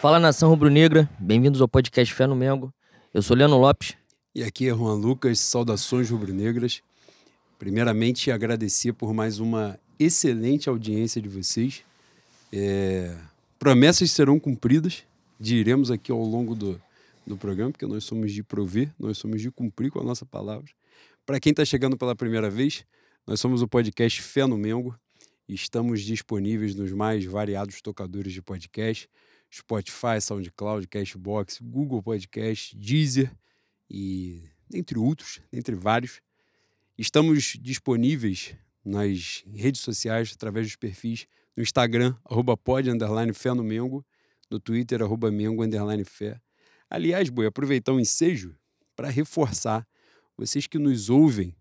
Fala nação rubro-negra, bem-vindos ao podcast Fé no Mengo. Eu sou Leandro Lopes. E aqui é Juan Lucas, saudações rubro-negras. Primeiramente, agradecer por mais uma excelente audiência de vocês. É... Promessas serão cumpridas, diremos aqui ao longo do, do programa, porque nós somos de prover, nós somos de cumprir com a nossa palavra. Para quem está chegando pela primeira vez, nós somos o podcast Fé no Mengo. Estamos disponíveis nos mais variados tocadores de podcast, Spotify, SoundCloud, Cashbox, Google Podcast, Deezer e entre outros, entre vários. Estamos disponíveis nas redes sociais através dos perfis no Instagram, arroba no Mengo, no Twitter, arroba Mengo, underline fé. Aliás, Boi, aproveitar o ensejo para reforçar vocês que nos ouvem,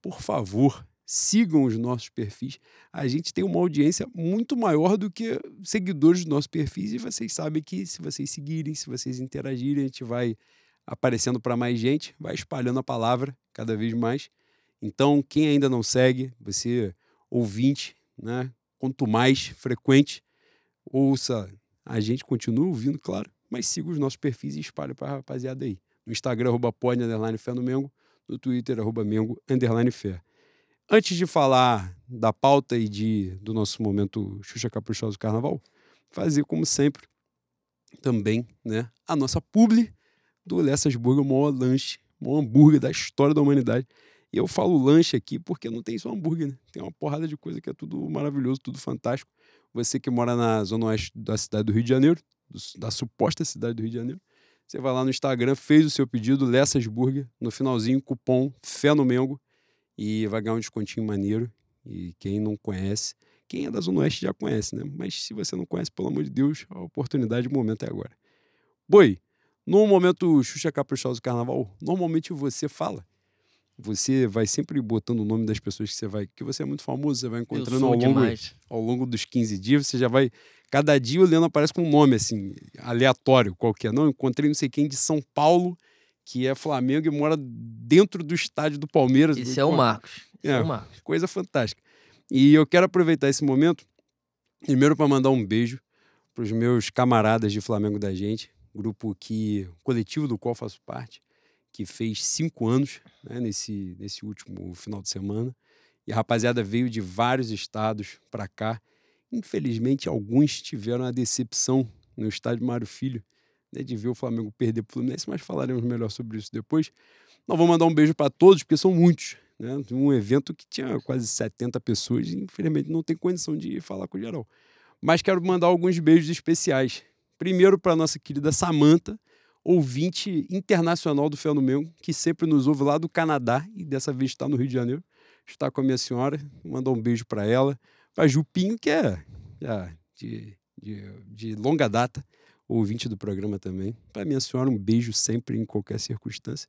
por favor, sigam os nossos perfis. A gente tem uma audiência muito maior do que seguidores dos nossos perfis e vocês sabem que se vocês seguirem, se vocês interagirem, a gente vai aparecendo para mais gente, vai espalhando a palavra cada vez mais. Então, quem ainda não segue, você ouvinte, né? Quanto mais frequente, ouça a gente, continua ouvindo, claro, mas siga os nossos perfis e espalhe para a rapaziada aí. No Instagram, arroba pod, underline fé no Mengo, no Twitter, arroba Mengo, underline fé. Antes de falar da pauta e de, do nosso momento Xuxa Caprichoso Carnaval, fazer como sempre também né, a nossa publi do Lessas Burger, o maior lanche, o maior hambúrguer da história da humanidade. E eu falo lanche aqui porque não tem só hambúrguer, né? Tem uma porrada de coisa que é tudo maravilhoso, tudo fantástico. Você que mora na zona oeste da cidade do Rio de Janeiro, da suposta cidade do Rio de Janeiro, você vai lá no Instagram, fez o seu pedido, Lessas Burger, no finalzinho, cupom Fé no Mengo, e vai ganhar um descontinho maneiro. E quem não conhece, quem é da Zona Oeste já conhece, né? Mas se você não conhece, pelo amor de Deus, a oportunidade, o momento é agora. Boi, no momento Xuxa Caprichoso Carnaval, normalmente você fala. Você vai sempre botando o nome das pessoas que você vai. Que você é muito famoso, você vai encontrando ao longo, ao longo dos 15 dias, você já vai. Cada dia o Leandro aparece com um nome, assim, aleatório, qualquer. Não, encontrei não sei quem de São Paulo que é Flamengo e mora dentro do estádio do Palmeiras. Esse é o Marcos. É, é o Marcos. Coisa fantástica. E eu quero aproveitar esse momento, primeiro para mandar um beijo para os meus camaradas de Flamengo da gente, grupo que, coletivo do qual faço parte, que fez cinco anos né, nesse, nesse último final de semana. E a rapaziada veio de vários estados para cá. Infelizmente, alguns tiveram a decepção no estádio Mário Filho, né, de ver o Flamengo perder para o Fluminense, mas falaremos melhor sobre isso depois. Não vou mandar um beijo para todos, porque são muitos. Né? Um evento que tinha quase 70 pessoas e, infelizmente, não tem condição de falar com geral. Mas quero mandar alguns beijos especiais. Primeiro para nossa querida Samanta, ouvinte internacional do Fenômeno, que sempre nos ouve lá do Canadá e dessa vez está no Rio de Janeiro. Está com a minha senhora, mandar um beijo para ela. Para Jupinho, que é de, de, de longa data, ouvinte do programa também. Para minha senhora, um beijo sempre, em qualquer circunstância.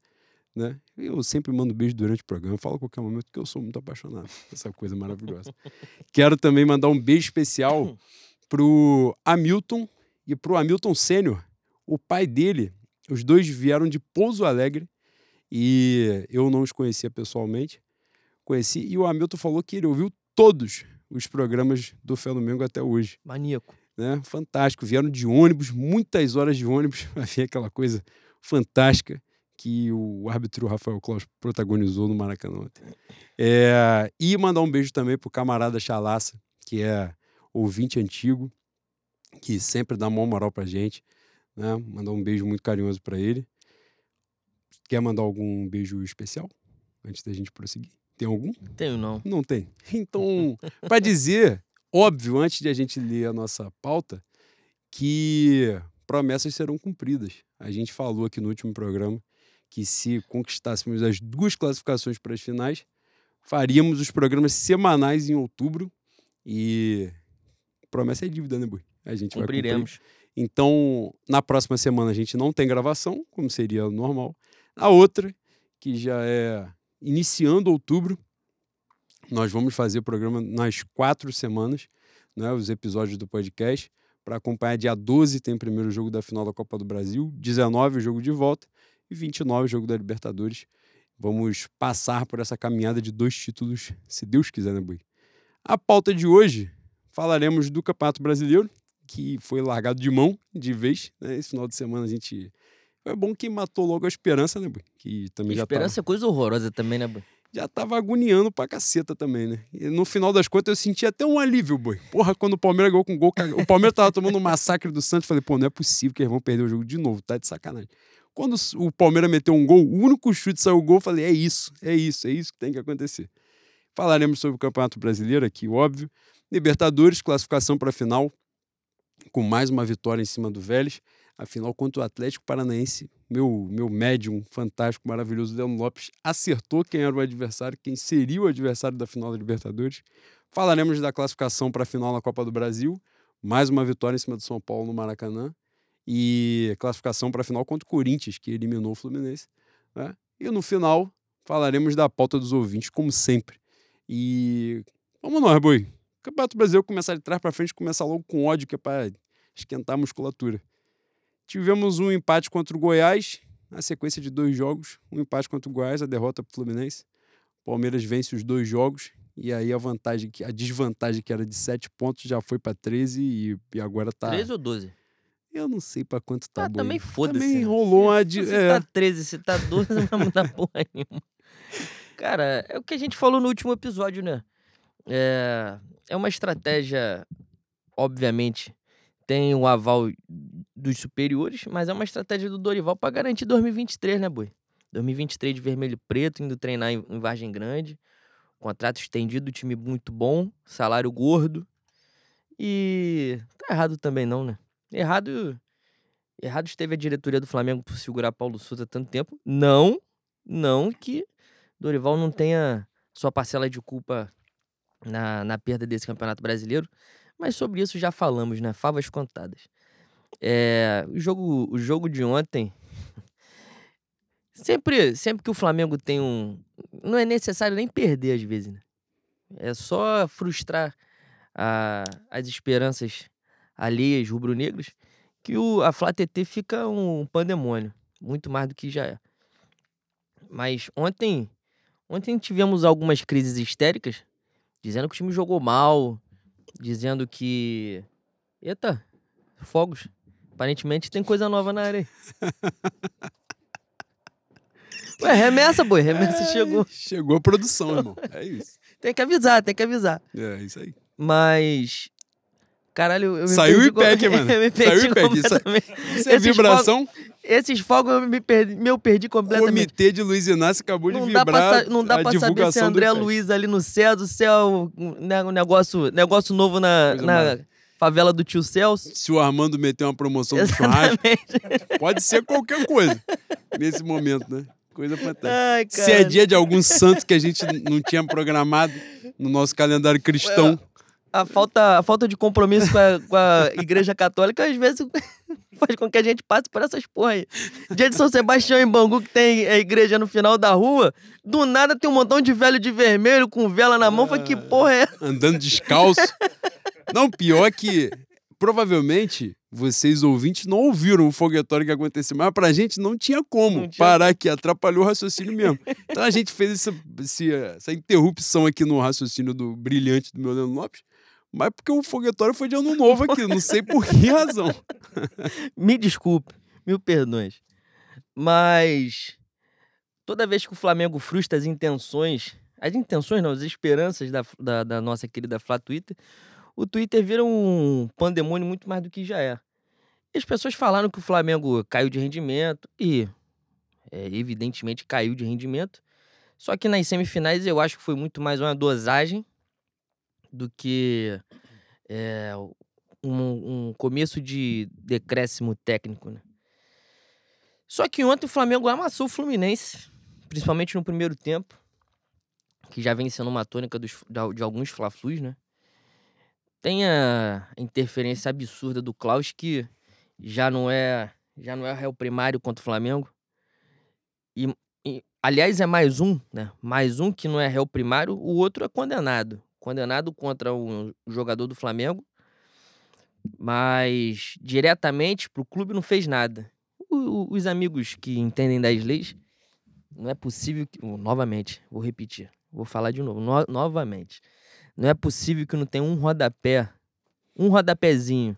Né? Eu sempre mando beijo durante o programa, falo a qualquer momento que eu sou muito apaixonado essa coisa maravilhosa. Quero também mandar um beijo especial pro Hamilton e pro Hamilton Sênior. O pai dele, os dois vieram de Pouso Alegre e eu não os conhecia pessoalmente. Conheci e o Hamilton falou que ele ouviu todos os programas do Fé Mengo até hoje. Maníaco né? Fantástico. Vieram de ônibus, muitas horas de ônibus, para ver aquela coisa fantástica que o árbitro Rafael Claus protagonizou no Maracanã ontem. É, e mandar um beijo também pro camarada Chalaça, que é ouvinte antigo, que sempre dá uma moral pra gente. Né? Mandar um beijo muito carinhoso para ele. Quer mandar algum beijo especial antes da gente prosseguir? Tem algum? Tenho não. Não tem. Então, para dizer óbvio, antes de a gente ler a nossa pauta, que promessas serão cumpridas. A gente falou aqui no último programa que se conquistássemos as duas classificações para as finais, faríamos os programas semanais em outubro e promessa é dívida, né, Bui? A gente Cumpriremos. vai cumprir. Então, na próxima semana a gente não tem gravação, como seria normal. A outra, que já é iniciando outubro, nós vamos fazer o programa nas quatro semanas, né, os episódios do podcast. Para acompanhar, dia 12 tem o primeiro jogo da final da Copa do Brasil, 19 o jogo de volta e 29 o jogo da Libertadores. Vamos passar por essa caminhada de dois títulos, se Deus quiser, né, Bui? A pauta de hoje, falaremos do Campeonato Brasileiro, que foi largado de mão de vez. Né? Esse final de semana a gente. É bom que matou logo a esperança, né, Bui? Que também já Esperança é coisa horrorosa também, né, Bui? Já tava agoniando pra caceta também, né? E no final das contas eu senti até um alívio, boi. Porra, quando o Palmeiras ganhou com gol, o Palmeiras tava tomando um massacre do Santos, falei, pô, não é possível que eles vão perder o jogo de novo, tá de sacanagem. Quando o Palmeiras meteu um gol, o único chute saiu o gol, falei, é isso, é isso, é isso que tem que acontecer. Falaremos sobre o Campeonato Brasileiro aqui, óbvio. Libertadores, classificação para a final, com mais uma vitória em cima do Vélez. A final contra o Atlético Paranaense. Meu, meu médium fantástico, maravilhoso, Leandro Lopes, acertou quem era o adversário, quem seria o adversário da final da Libertadores. Falaremos da classificação para a final na Copa do Brasil. Mais uma vitória em cima do São Paulo no Maracanã. E classificação para a final contra o Corinthians, que eliminou o Fluminense. Né? E no final, falaremos da pauta dos ouvintes, como sempre. E vamos nós, boi. Campeonato Brasileiro começar de trás para frente, começar logo com ódio, que é para esquentar a musculatura. Tivemos um empate contra o Goiás, na sequência de dois jogos. Um empate contra o Goiás, a derrota para o Fluminense. O Palmeiras vence os dois jogos. E aí a vantagem, a desvantagem que era de sete pontos já foi para 13 e, e agora tá. 13 ou 12? Eu não sei para quanto tá. Ah, boi. também foda-se. Também né? rolou uma. Se de- você é. tá 13, se tá 12, não vai mudar porra nenhuma. Cara, é o que a gente falou no último episódio, né? É, é uma estratégia, obviamente, tem o aval dos superiores, mas é uma estratégia do Dorival pra garantir 2023, né, boi? 2023 de vermelho e preto, indo treinar em, em Vargem Grande. Contrato estendido, time muito bom, salário gordo. E tá errado também não, né? Errado Errado esteve a diretoria do Flamengo por segurar Paulo Souza tanto tempo. Não, não que Dorival não tenha sua parcela de culpa na, na perda desse Campeonato Brasileiro. Mas sobre isso já falamos, né? Favas contadas. É, o, jogo, o jogo de ontem. Sempre, sempre que o Flamengo tem um. Não é necessário nem perder, às vezes, né? É só frustrar a- as esperanças alheias rubro-negras que o, a Flá TT fica um pandemônio, muito mais do que já é. Mas ontem, ontem tivemos algumas crises histéricas, dizendo que o time jogou mal, dizendo que. Eita, fogos. Aparentemente tem coisa nova na área. aí. Ué, remessa, boi, remessa chegou. Chegou a produção, irmão. É isso. Tem que avisar, tem que avisar. É isso aí. Mas. Caralho, eu me Saiu o IPEC, mano. Saiu o IPEC. Isso- completamente. Isso é vibração. Esses fogos eu me perdi, me eu perdi O completamente. comitê de Luiz Inácio acabou de Não dá, vibrar pra, sa- não dá pra saber se é André. Luiz ali no céu, céu, um ne- um negócio, negócio novo na, na favela do tio Celso. Se o Armando meter uma promoção no churrasco, Exatamente. pode ser qualquer coisa nesse momento, né? Coisa fantástica. Ai, Se é dia de algum santo que a gente não tinha programado no nosso calendário cristão, A falta, a falta de compromisso com a, com a igreja católica, às vezes, faz com que a gente passe por essas porra aí. Dia de São Sebastião em Bangu, que tem a igreja no final da rua, do nada tem um montão de velho de vermelho com vela na mão. Falei, que porra é essa? andando descalço. Não, pior que provavelmente vocês ouvintes não ouviram o foguetório que aconteceu, mas pra gente não tinha como Não tinha parar aqui, atrapalhou o raciocínio mesmo. Então a gente fez essa, essa interrupção aqui no raciocínio do brilhante do meu Leandro Lopes, mas porque o foguetório foi de ano novo aqui, não sei por que razão. Me desculpe, mil perdões. Mas toda vez que o Flamengo frustra as intenções, as intenções não, as esperanças da, da, da nossa querida Flá Twitter, o Twitter vira um pandemônio muito mais do que já é. E as pessoas falaram que o Flamengo caiu de rendimento e é, evidentemente caiu de rendimento. Só que nas semifinais eu acho que foi muito mais uma dosagem do que é, um, um começo de decréscimo técnico, né? Só que ontem o Flamengo amassou o Fluminense, principalmente no primeiro tempo, que já vem sendo uma tônica dos- de alguns Fla-Flus, né? Tem a interferência absurda do Klaus, que já não é já não é réu primário contra o Flamengo. E, e, aliás, é mais um, né? Mais um que não é réu primário, o outro é condenado. Condenado contra um jogador do Flamengo, mas diretamente pro clube não fez nada. O- o- os amigos que entendem das leis, não é possível que. oh, Novamente, vou repetir, vou falar de novo, no- novamente. Não é possível que não tenha um rodapé, um rodapézinho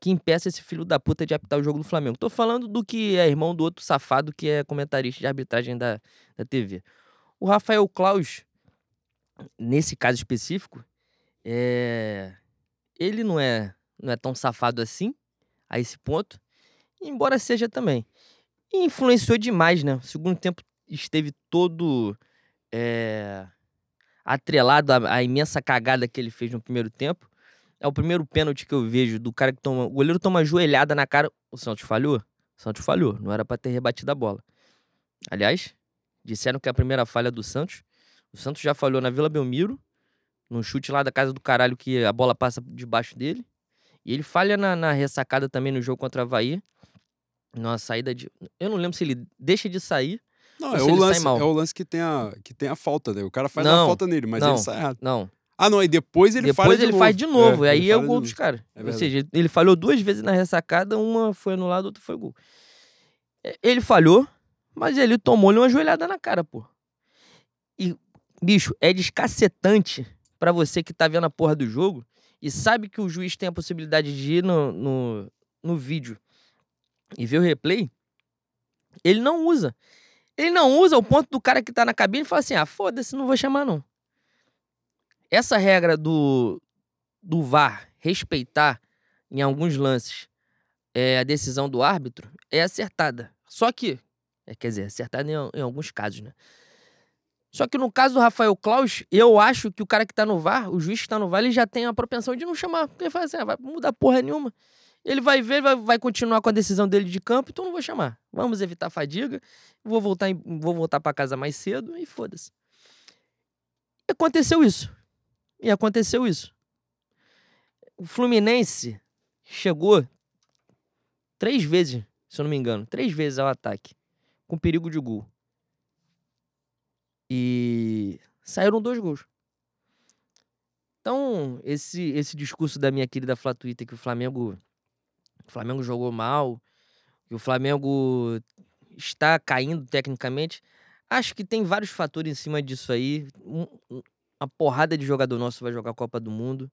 que impeça esse filho da puta de apitar o jogo do Flamengo. Tô falando do que é irmão do outro safado que é comentarista de arbitragem da, da TV. O Rafael Klaus, nesse caso específico, é... ele não é, não é tão safado assim, a esse ponto, embora seja também. E influenciou demais, né? O segundo tempo esteve todo é... atrelado à, à imensa cagada que ele fez no primeiro tempo. É o primeiro pênalti que eu vejo do cara que toma. O goleiro toma joelhada na cara. O Santos falhou? O Santos falhou. Não era para ter rebatido a bola. Aliás, disseram que é a primeira falha do Santos. O Santos já falhou na Vila Belmiro, num chute lá da casa do caralho que a bola passa debaixo dele. E ele falha na, na ressacada também no jogo contra a Havaí. Numa saída de. Eu não lembro se ele deixa de sair. Não, é o, lance, mal. é o lance que tem a, que tem a falta, né? O cara faz Não, a falta nele, mas não. ele sai errado. Não. Ah, não, e depois ele Depois falha de ele novo. faz de novo. e ele aí é o de gol dos caras. É Ou seja, ele falhou duas vezes na ressacada, uma foi anulada, outra foi gol. É, Ele falhou, mas ele tomou-lhe uma joelhada na cara, pô. E, bicho, é descacetante pra você que tá vendo a porra do jogo e sabe que o juiz tem a possibilidade de ir no, no, no vídeo e ver o replay. Ele não usa. Ele não usa o ponto do cara que tá na cabine e fala assim: ah, foda-se, não vou chamar não. Essa regra do, do VAR respeitar em alguns lances é, a decisão do árbitro é acertada. Só que, é, quer dizer, acertada em, em alguns casos, né? Só que no caso do Rafael Klaus, eu acho que o cara que tá no VAR, o juiz que tá no VAR, ele já tem a propensão de não chamar. Porque ele fala assim, ah, vai mudar porra nenhuma. Ele vai ver, vai, vai continuar com a decisão dele de campo, então não vou chamar. Vamos evitar fadiga, vou voltar, vou voltar para casa mais cedo e foda-se. E aconteceu isso. E aconteceu isso. O Fluminense chegou três vezes, se eu não me engano, três vezes ao ataque, com perigo de gol. E saíram dois gols. Então, esse, esse discurso da minha querida Flá que o Flamengo, o Flamengo jogou mal, que o Flamengo está caindo tecnicamente, acho que tem vários fatores em cima disso aí. Um- um- uma porrada de jogador nosso vai jogar a Copa do Mundo.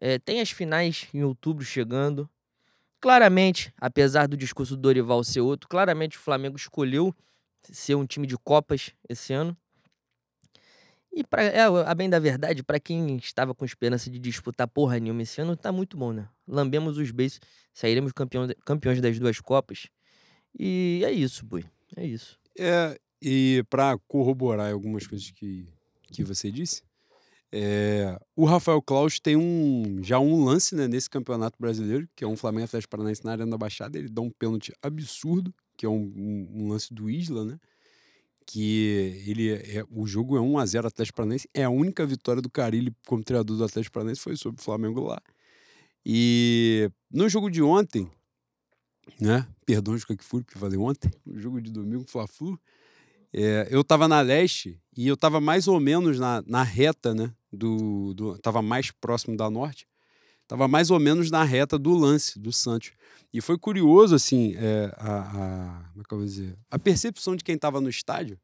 É, tem as finais em outubro chegando. Claramente, apesar do discurso do Dorival ser outro, claramente o Flamengo escolheu ser um time de Copas esse ano. E pra, é, a bem da verdade, para quem estava com esperança de disputar porra nenhuma esse ano, tá muito bom, né? Lambemos os beijos, sairemos campeão, campeões das duas Copas. E é isso, boi. É isso. É, e para corroborar algumas coisas que, que você disse, é, o Rafael Klaus tem um, já um lance né, nesse campeonato brasileiro, que é um Flamengo Atlético Paranaense na Arena da Baixada. Ele dá um pênalti absurdo, que é um, um- um lance do Isla, né? Que ele é, o jogo é 1 a 0 Atlético Paranaense. É a única vitória do Carilli como treinador do Atlético Paranaense foi sobre o Flamengo lá. E no jogo de ontem, né? Perdão de que fui, porque falei ontem, o jogo de domingo, Fla-Flu. É, eu tava na leste e eu tava mais ou menos na, na reta, né? Do, do, tava mais próximo da norte. Tava mais ou menos na reta do lance do Santos. E foi curioso, assim, é, a, a, como é dizer? A percepção de quem tava no estádio.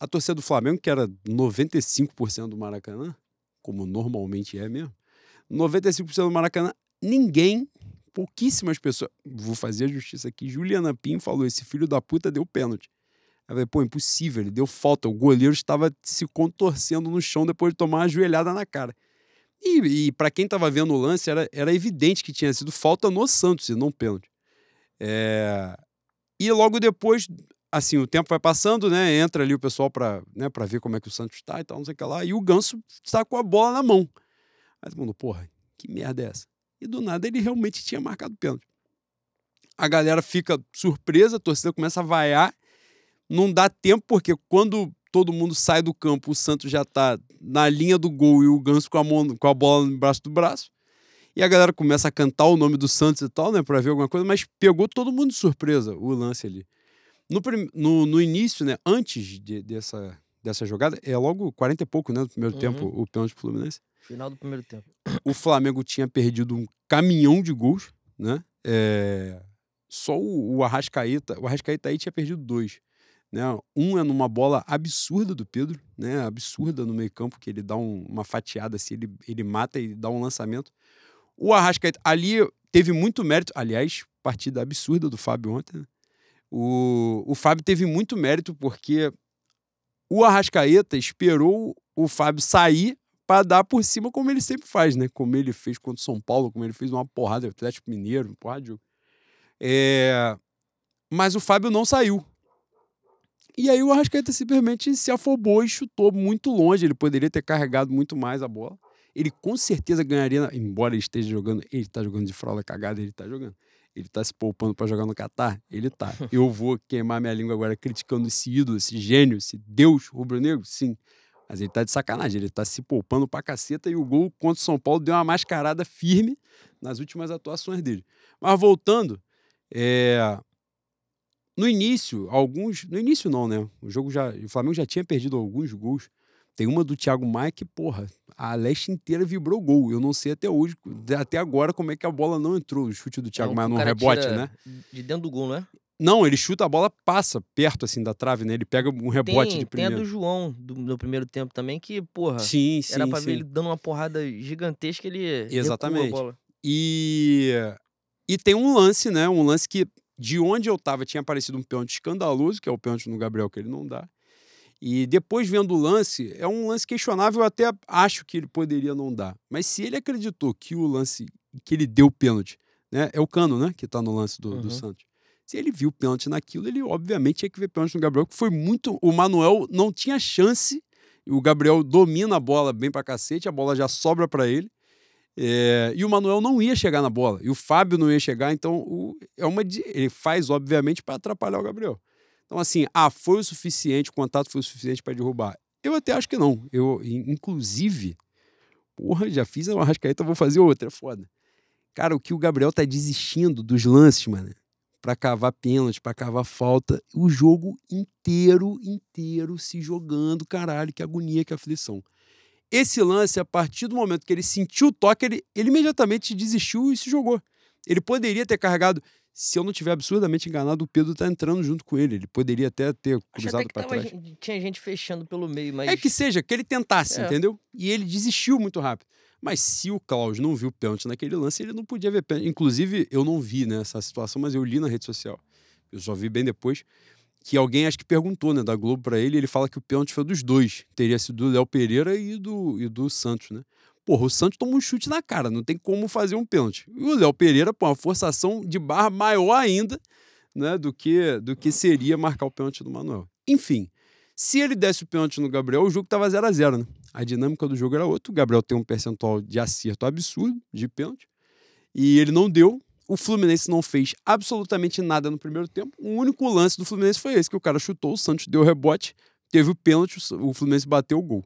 A torcida do Flamengo, que era 95% do Maracanã, como normalmente é mesmo, 95% do Maracanã, ninguém, pouquíssimas pessoas. Vou fazer a justiça aqui. Juliana Pinho falou: esse filho da puta deu pênalti. Eu falei, pô, impossível, ele deu falta. O goleiro estava se contorcendo no chão depois de tomar uma joelhada na cara. E, e para quem estava vendo o lance, era, era evidente que tinha sido falta no Santos e não pênalti. É, E logo depois, assim, o tempo vai passando, né? Entra ali o pessoal para né, ver como é que o Santos está e tal, não sei o que lá. E o Ganso está com a bola na mão. Aí todo mundo, porra, que merda é essa? E do nada ele realmente tinha marcado pênalti. A galera fica surpresa, a torcida começa a vaiar não dá tempo, porque quando todo mundo sai do campo, o Santos já tá na linha do gol e o Ganso com a, mão, com a bola embaixo do braço. E a galera começa a cantar o nome do Santos e tal, né, pra ver alguma coisa, mas pegou todo mundo de surpresa o lance ali. No, prim- no, no início, né, antes de- dessa, dessa jogada, é logo 40 e pouco, né, no primeiro Uhum. tempo, o pênalti pro Fluminense Final do primeiro tempo. o Flamengo tinha perdido um caminhão de gols, né? É, Só o, o Arrascaeta, o Arrascaeta aí tinha perdido dois. Né? Um é numa bola absurda do Pedro, né? Absurda no meio-campo, que ele dá um- uma fatiada assim, ele, ele mata e dá um lançamento. O Arrascaeta, ali teve muito mérito. Aliás, partida absurda do Fábio ontem. Né? O, o Fábio teve muito mérito porque o Arrascaeta esperou o Fábio sair para dar por cima, como ele sempre faz, né? Como ele fez contra o São Paulo, como ele fez uma porrada do Atlético Mineiro, porrada de. É... Mas o Fábio não saiu. E aí o Arrascaeta simplesmente se afobou e chutou muito longe. Ele poderia ter carregado muito mais a bola. Ele com certeza ganharia, embora ele esteja jogando, ele está jogando de fralda cagada, ele está jogando. Ele tá se poupando para jogar no Catar? Ele tá. Eu vou queimar minha língua agora criticando esse ídolo, esse gênio, esse Deus rubro-negro? Sim. Mas ele tá de sacanagem, ele tá se poupando pra caceta e o gol contra o São Paulo deu uma mascarada firme nas últimas atuações dele. Mas voltando, é... no início, alguns. No início não, né? O jogo já. O Flamengo já tinha perdido alguns gols. Tem uma do Thiago Maia que, porra, a leste inteira vibrou gol. Eu não sei até hoje, até agora, como é que a bola não entrou. O chute do Thiago é, Maia no rebote, né? De dentro do gol, não é? Não, ele chuta a bola, passa perto assim da trave, né? Ele pega um rebote tem, de primeiro. Tem a do João do, no primeiro tempo também, que, porra. Sim, sim. Era pra sim. ver ele dando uma porrada gigantesca, ele. Exatamente. E. E tem um lance, né? Um lance que, de onde eu tava, tinha aparecido um pênalti escandaloso, que é o pênalti no Gabriel, que ele não dá. E depois vendo o lance, é um lance questionável, eu até acho que ele poderia não dar. Mas se ele acreditou que o lance que ele deu pênalti, né, é o Cano, né, que está no lance do, uhum. do Santos. Se ele viu pênalti naquilo, ele obviamente tinha que ver pênalti no Gabriel, que foi muito. O Manuel não tinha chance. O Gabriel domina a bola bem pra cacete, a bola já sobra para ele. É, e o Manuel não ia chegar na bola. E o Fábio não ia chegar, então o, é uma, ele faz, obviamente, para atrapalhar o Gabriel. Então, assim, ah, foi o suficiente, o contato foi o suficiente para derrubar. Eu até acho que não. Eu, inclusive, porra, já fiz uma rascaeta, vou fazer outra, é foda. Cara, o que o Gabriel tá desistindo dos lances, mano, para cavar pênalti, para cavar falta, o jogo inteiro, inteiro se jogando, caralho, que agonia, que aflição. Esse lance, a partir do momento que ele sentiu o toque, ele, ele imediatamente desistiu e se jogou. Ele poderia ter carregado se eu não tiver absurdamente enganado, o Pedro tá entrando junto com ele. Ele poderia até ter cruzado para trás. Gente, tinha gente fechando pelo meio, mas. É que seja, que ele tentasse, é. entendeu? E ele desistiu muito rápido. Mas se o Klaus não viu o pênalti naquele lance, ele não podia ver pênalti. Inclusive, eu não vi né, essa situação, mas eu li na rede social. Eu só vi bem depois que alguém acho que perguntou, né, da Globo para ele, ele fala que o pênalti foi dos dois. Teria sido do Léo Pereira e do, e do Santos, né? Porra, o Santos toma um chute na cara, não tem como fazer um pênalti. E o Léo Pereira, pô, uma forçação de barra maior ainda né, do, que, do que seria marcar o pênalti do Manuel. Enfim, se ele desse o pênalti no Gabriel, o jogo estava 0 a 0 né? A dinâmica do jogo era outra. O Gabriel tem um percentual de acerto absurdo de pênalti. E ele não deu. O Fluminense não fez absolutamente nada no primeiro tempo. O único lance do Fluminense foi esse, que o cara chutou, o Santos deu rebote, teve o pênalti, o Fluminense bateu o gol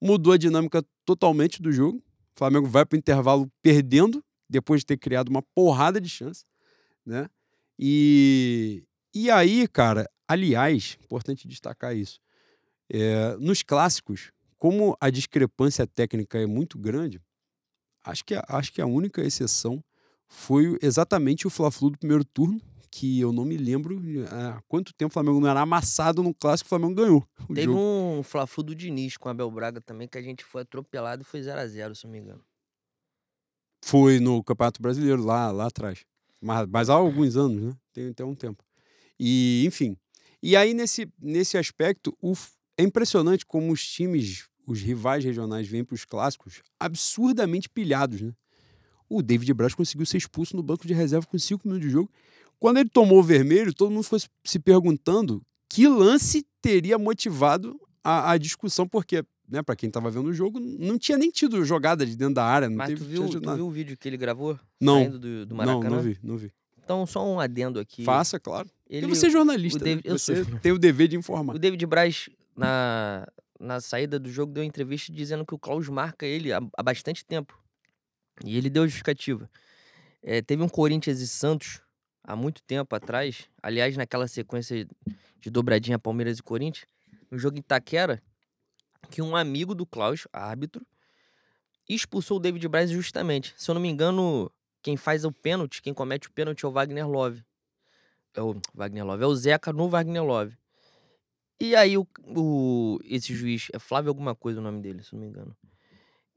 mudou a dinâmica totalmente do jogo. O Flamengo vai para o intervalo perdendo, depois de ter criado uma porrada de chance, né? E, e aí, cara, aliás, importante destacar isso, é, nos clássicos, como a discrepância técnica é muito grande, acho que, acho que a única exceção foi exatamente o Fla-Flu do primeiro turno, que eu não me lembro há quanto tempo o Flamengo não era amassado no clássico, o Flamengo ganhou. O Teve jogo. um Fla-Flu do Diniz com a Abel Braga também, que a gente foi atropelado e foi 0x0, se não me engano. Foi no Campeonato Brasileiro, lá, lá atrás. Mas, mas há alguns anos, né? Tem até um tempo. E, enfim. E aí, nesse, nesse aspecto, o, é impressionante como os times, os rivais regionais, vêm para os clássicos absurdamente pilhados, né? O David Braz conseguiu ser expulso no banco de reserva com 5 minutos de jogo quando ele tomou o vermelho, todo mundo foi se perguntando que lance teria motivado a, a discussão, porque, né, para quem estava vendo o jogo, não tinha nem tido jogada de dentro da área. Não Mas teve, tu, viu, tu viu o vídeo que ele gravou? Não. Do, do? Não, não vi, não vi. Então, só um adendo aqui. Faça, claro. Ele, Porque você é jornalista, David, né? você sou... tem o dever de informar. O David Braz, na, na saída do jogo, deu uma entrevista dizendo que o Klaus marca ele há, há bastante tempo. E ele deu justificativa. É, teve um Corinthians e Santos há muito tempo atrás, aliás, naquela sequência de dobradinha Palmeiras e Corinthians, no jogo em Itaquera, que um amigo do Klaus, árbitro, expulsou o David Braz justamente. Se eu não me engano, quem faz o pênalti, quem comete o pênalti é o Wagner Love. É o Wagner Love, é o Zeca no Wagner Love. E aí o, o, esse juiz, é Flávio alguma coisa o nome dele, se não me engano.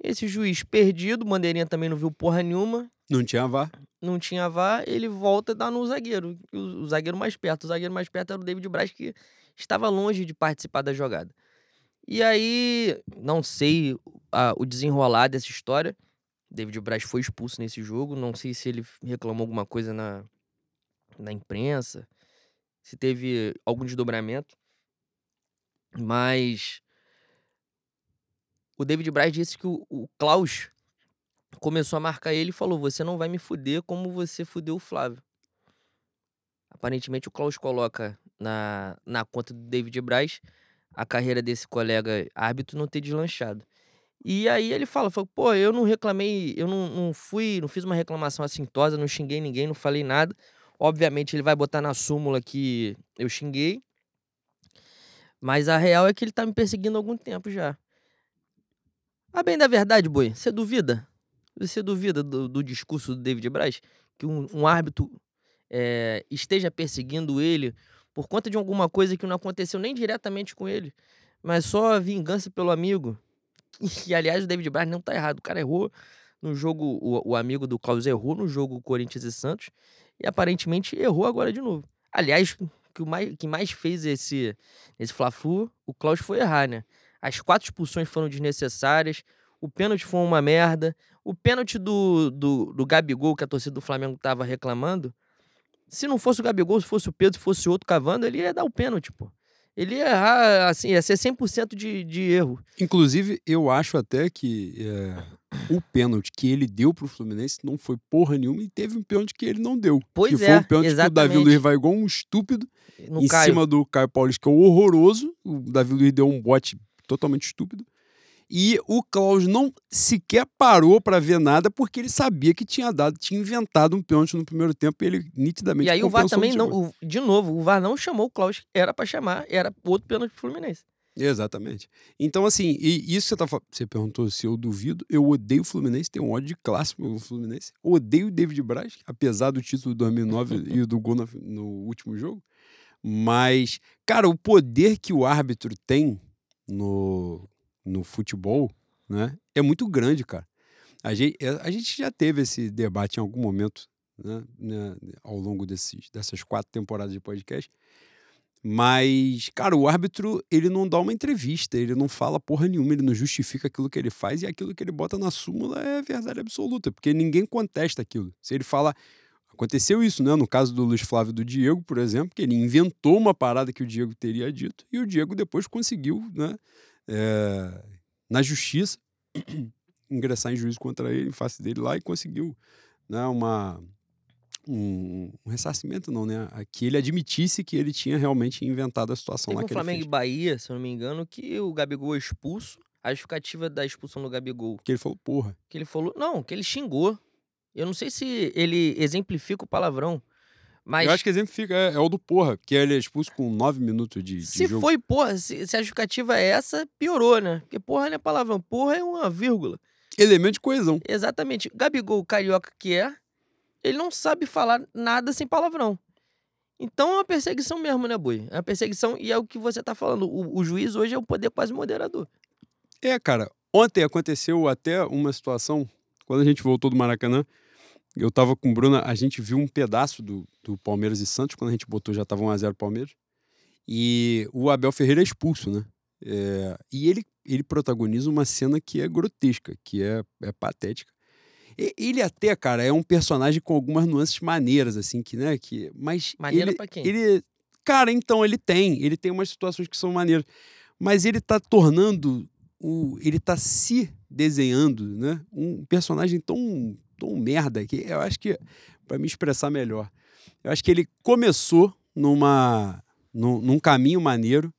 Esse juiz perdido, bandeirinha também não viu porra nenhuma. Não tinha VAR. não tinha VAR, ele volta e dá no zagueiro, o, o zagueiro mais perto. O zagueiro mais perto era o David Braz, que estava longe de participar da jogada. E aí, não sei a, o desenrolar dessa história. David Braz foi expulso nesse jogo. Não sei se ele reclamou alguma coisa na, na imprensa, se teve algum desdobramento. Mas o David Braz disse que o, o Klaus começou a marcar ele e falou: Você não vai me fuder como você fudeu o Flávio. Aparentemente, o Klaus coloca na, na conta do David Braz a carreira desse colega árbitro não ter deslanchado. E aí ele fala, pô, eu não reclamei, eu não, não fui, não fiz uma reclamação assintosa, não xinguei ninguém, não falei nada. Obviamente ele vai botar na súmula que eu xinguei. Mas a real é que ele tá me perseguindo há algum tempo já. A bem da verdade, boi, você duvida? Você duvida do, do discurso do David Braz? Que um, um árbitro é, esteja perseguindo ele por conta de alguma coisa que não aconteceu nem diretamente com ele, mas só vingança pelo amigo. E, aliás, o David Braz não tá errado. O cara errou no jogo, o, o amigo do Klaus errou no jogo Corinthians e Santos e aparentemente errou agora de novo. Aliás, que o mais, que mais fez esse, esse Fla-Flu, o Klaus foi errar, né? As quatro expulsões foram desnecessárias, o pênalti foi uma merda, o pênalti do, do, do Gabigol, que a torcida do Flamengo tava reclamando, se não fosse o Gabigol, se fosse o Pedro, se fosse outro cavando, ele ia dar o pênalti, pô. Ele ia errar, assim, ia ser 100% de, de erro. Inclusive, eu acho até que é, o pênalti que ele deu pro Fluminense não foi porra nenhuma e teve um pênalti que ele não deu. Pois que é, foi um pênalti exatamente. que o Davi Luiz vai igual um estúpido No em Caio. cima do Caio Paulista, que é horroroso. O Davi Luiz deu um bote totalmente estúpido. E o Klaus não sequer parou para ver nada porque ele sabia que tinha dado, tinha inventado um pênalti no primeiro tempo e ele nitidamente E aí o VAR também no não. o- de novo, o VAR não chamou o Klaus, era pra chamar, era outro pênalti pro Fluminense. Exatamente. Então, assim, e isso que você, tá, você perguntou se eu duvido, eu odeio o Fluminense, tenho um ódio de classe pelo Fluminense. Odeio o David Braz, apesar do título de 2009 e do gol na- no último jogo. Mas, cara, o poder que o árbitro tem no, no futebol né, é muito grande, cara. A gente, a gente já teve esse debate em algum momento né, né, ao longo desses, dessas quatro temporadas de podcast. Mas, cara, o árbitro, ele não dá uma entrevista, ele não fala porra nenhuma, ele não justifica aquilo que ele faz e aquilo que ele bota na súmula é verdade absoluta, porque ninguém contesta aquilo. Se ele fala. Aconteceu isso, né? No caso do Luiz Flávio do Diego, por exemplo, que ele inventou uma parada que o Diego teria dito e o Diego depois conseguiu, né? é, na justiça, ingressar em juízo contra ele, em face dele lá e conseguiu né, uma, um, um ressarcimento, não, né? Que ele admitisse que ele tinha realmente inventado a situação Teve lá um Flamengo e Bahia, se eu não me engano, que o Gabigol é expulso. A justificativa da expulsão do Gabigol, Que ele falou, porra. que ele falou. Não, que ele xingou. Eu não sei se ele exemplifica o palavrão. Mas Eu acho que exemplifica, é, é o do porra, que ele é expulso com nove minutos de, de se jogo. foi porra, se, se a justificativa é essa, piorou, né? Porque porra não é palavrão, porra é uma vírgula. Elemento de coesão. Exatamente. Gabigol, carioca que é, ele não sabe falar nada sem palavrão. Então é uma perseguição mesmo, né, Boi? É uma perseguição e é o que você tá falando. O, o juiz hoje é um poder quase moderador. É, cara, ontem aconteceu até uma situação, quando a gente voltou do Maracanã, eu tava com o Bruno, a gente viu um pedaço do, do Palmeiras e Santos, quando a gente botou já tava 1x0 Palmeiras, e o Abel Ferreira é expulso, né? É, e ele, ele protagoniza uma cena que é grotesca, que é, é patética. E- Ele até, cara, é um personagem com algumas nuances maneiras, assim, que, né, que... Mas Maneira ele, pra quem? ele... Cara, então, ele tem, ele tem umas situações que são maneiras, mas ele tá tornando o, ele tá se desenhando, né? Um personagem tão, tão merda que eu acho que para me expressar melhor, eu acho que ele começou numa num, num caminho maneiro,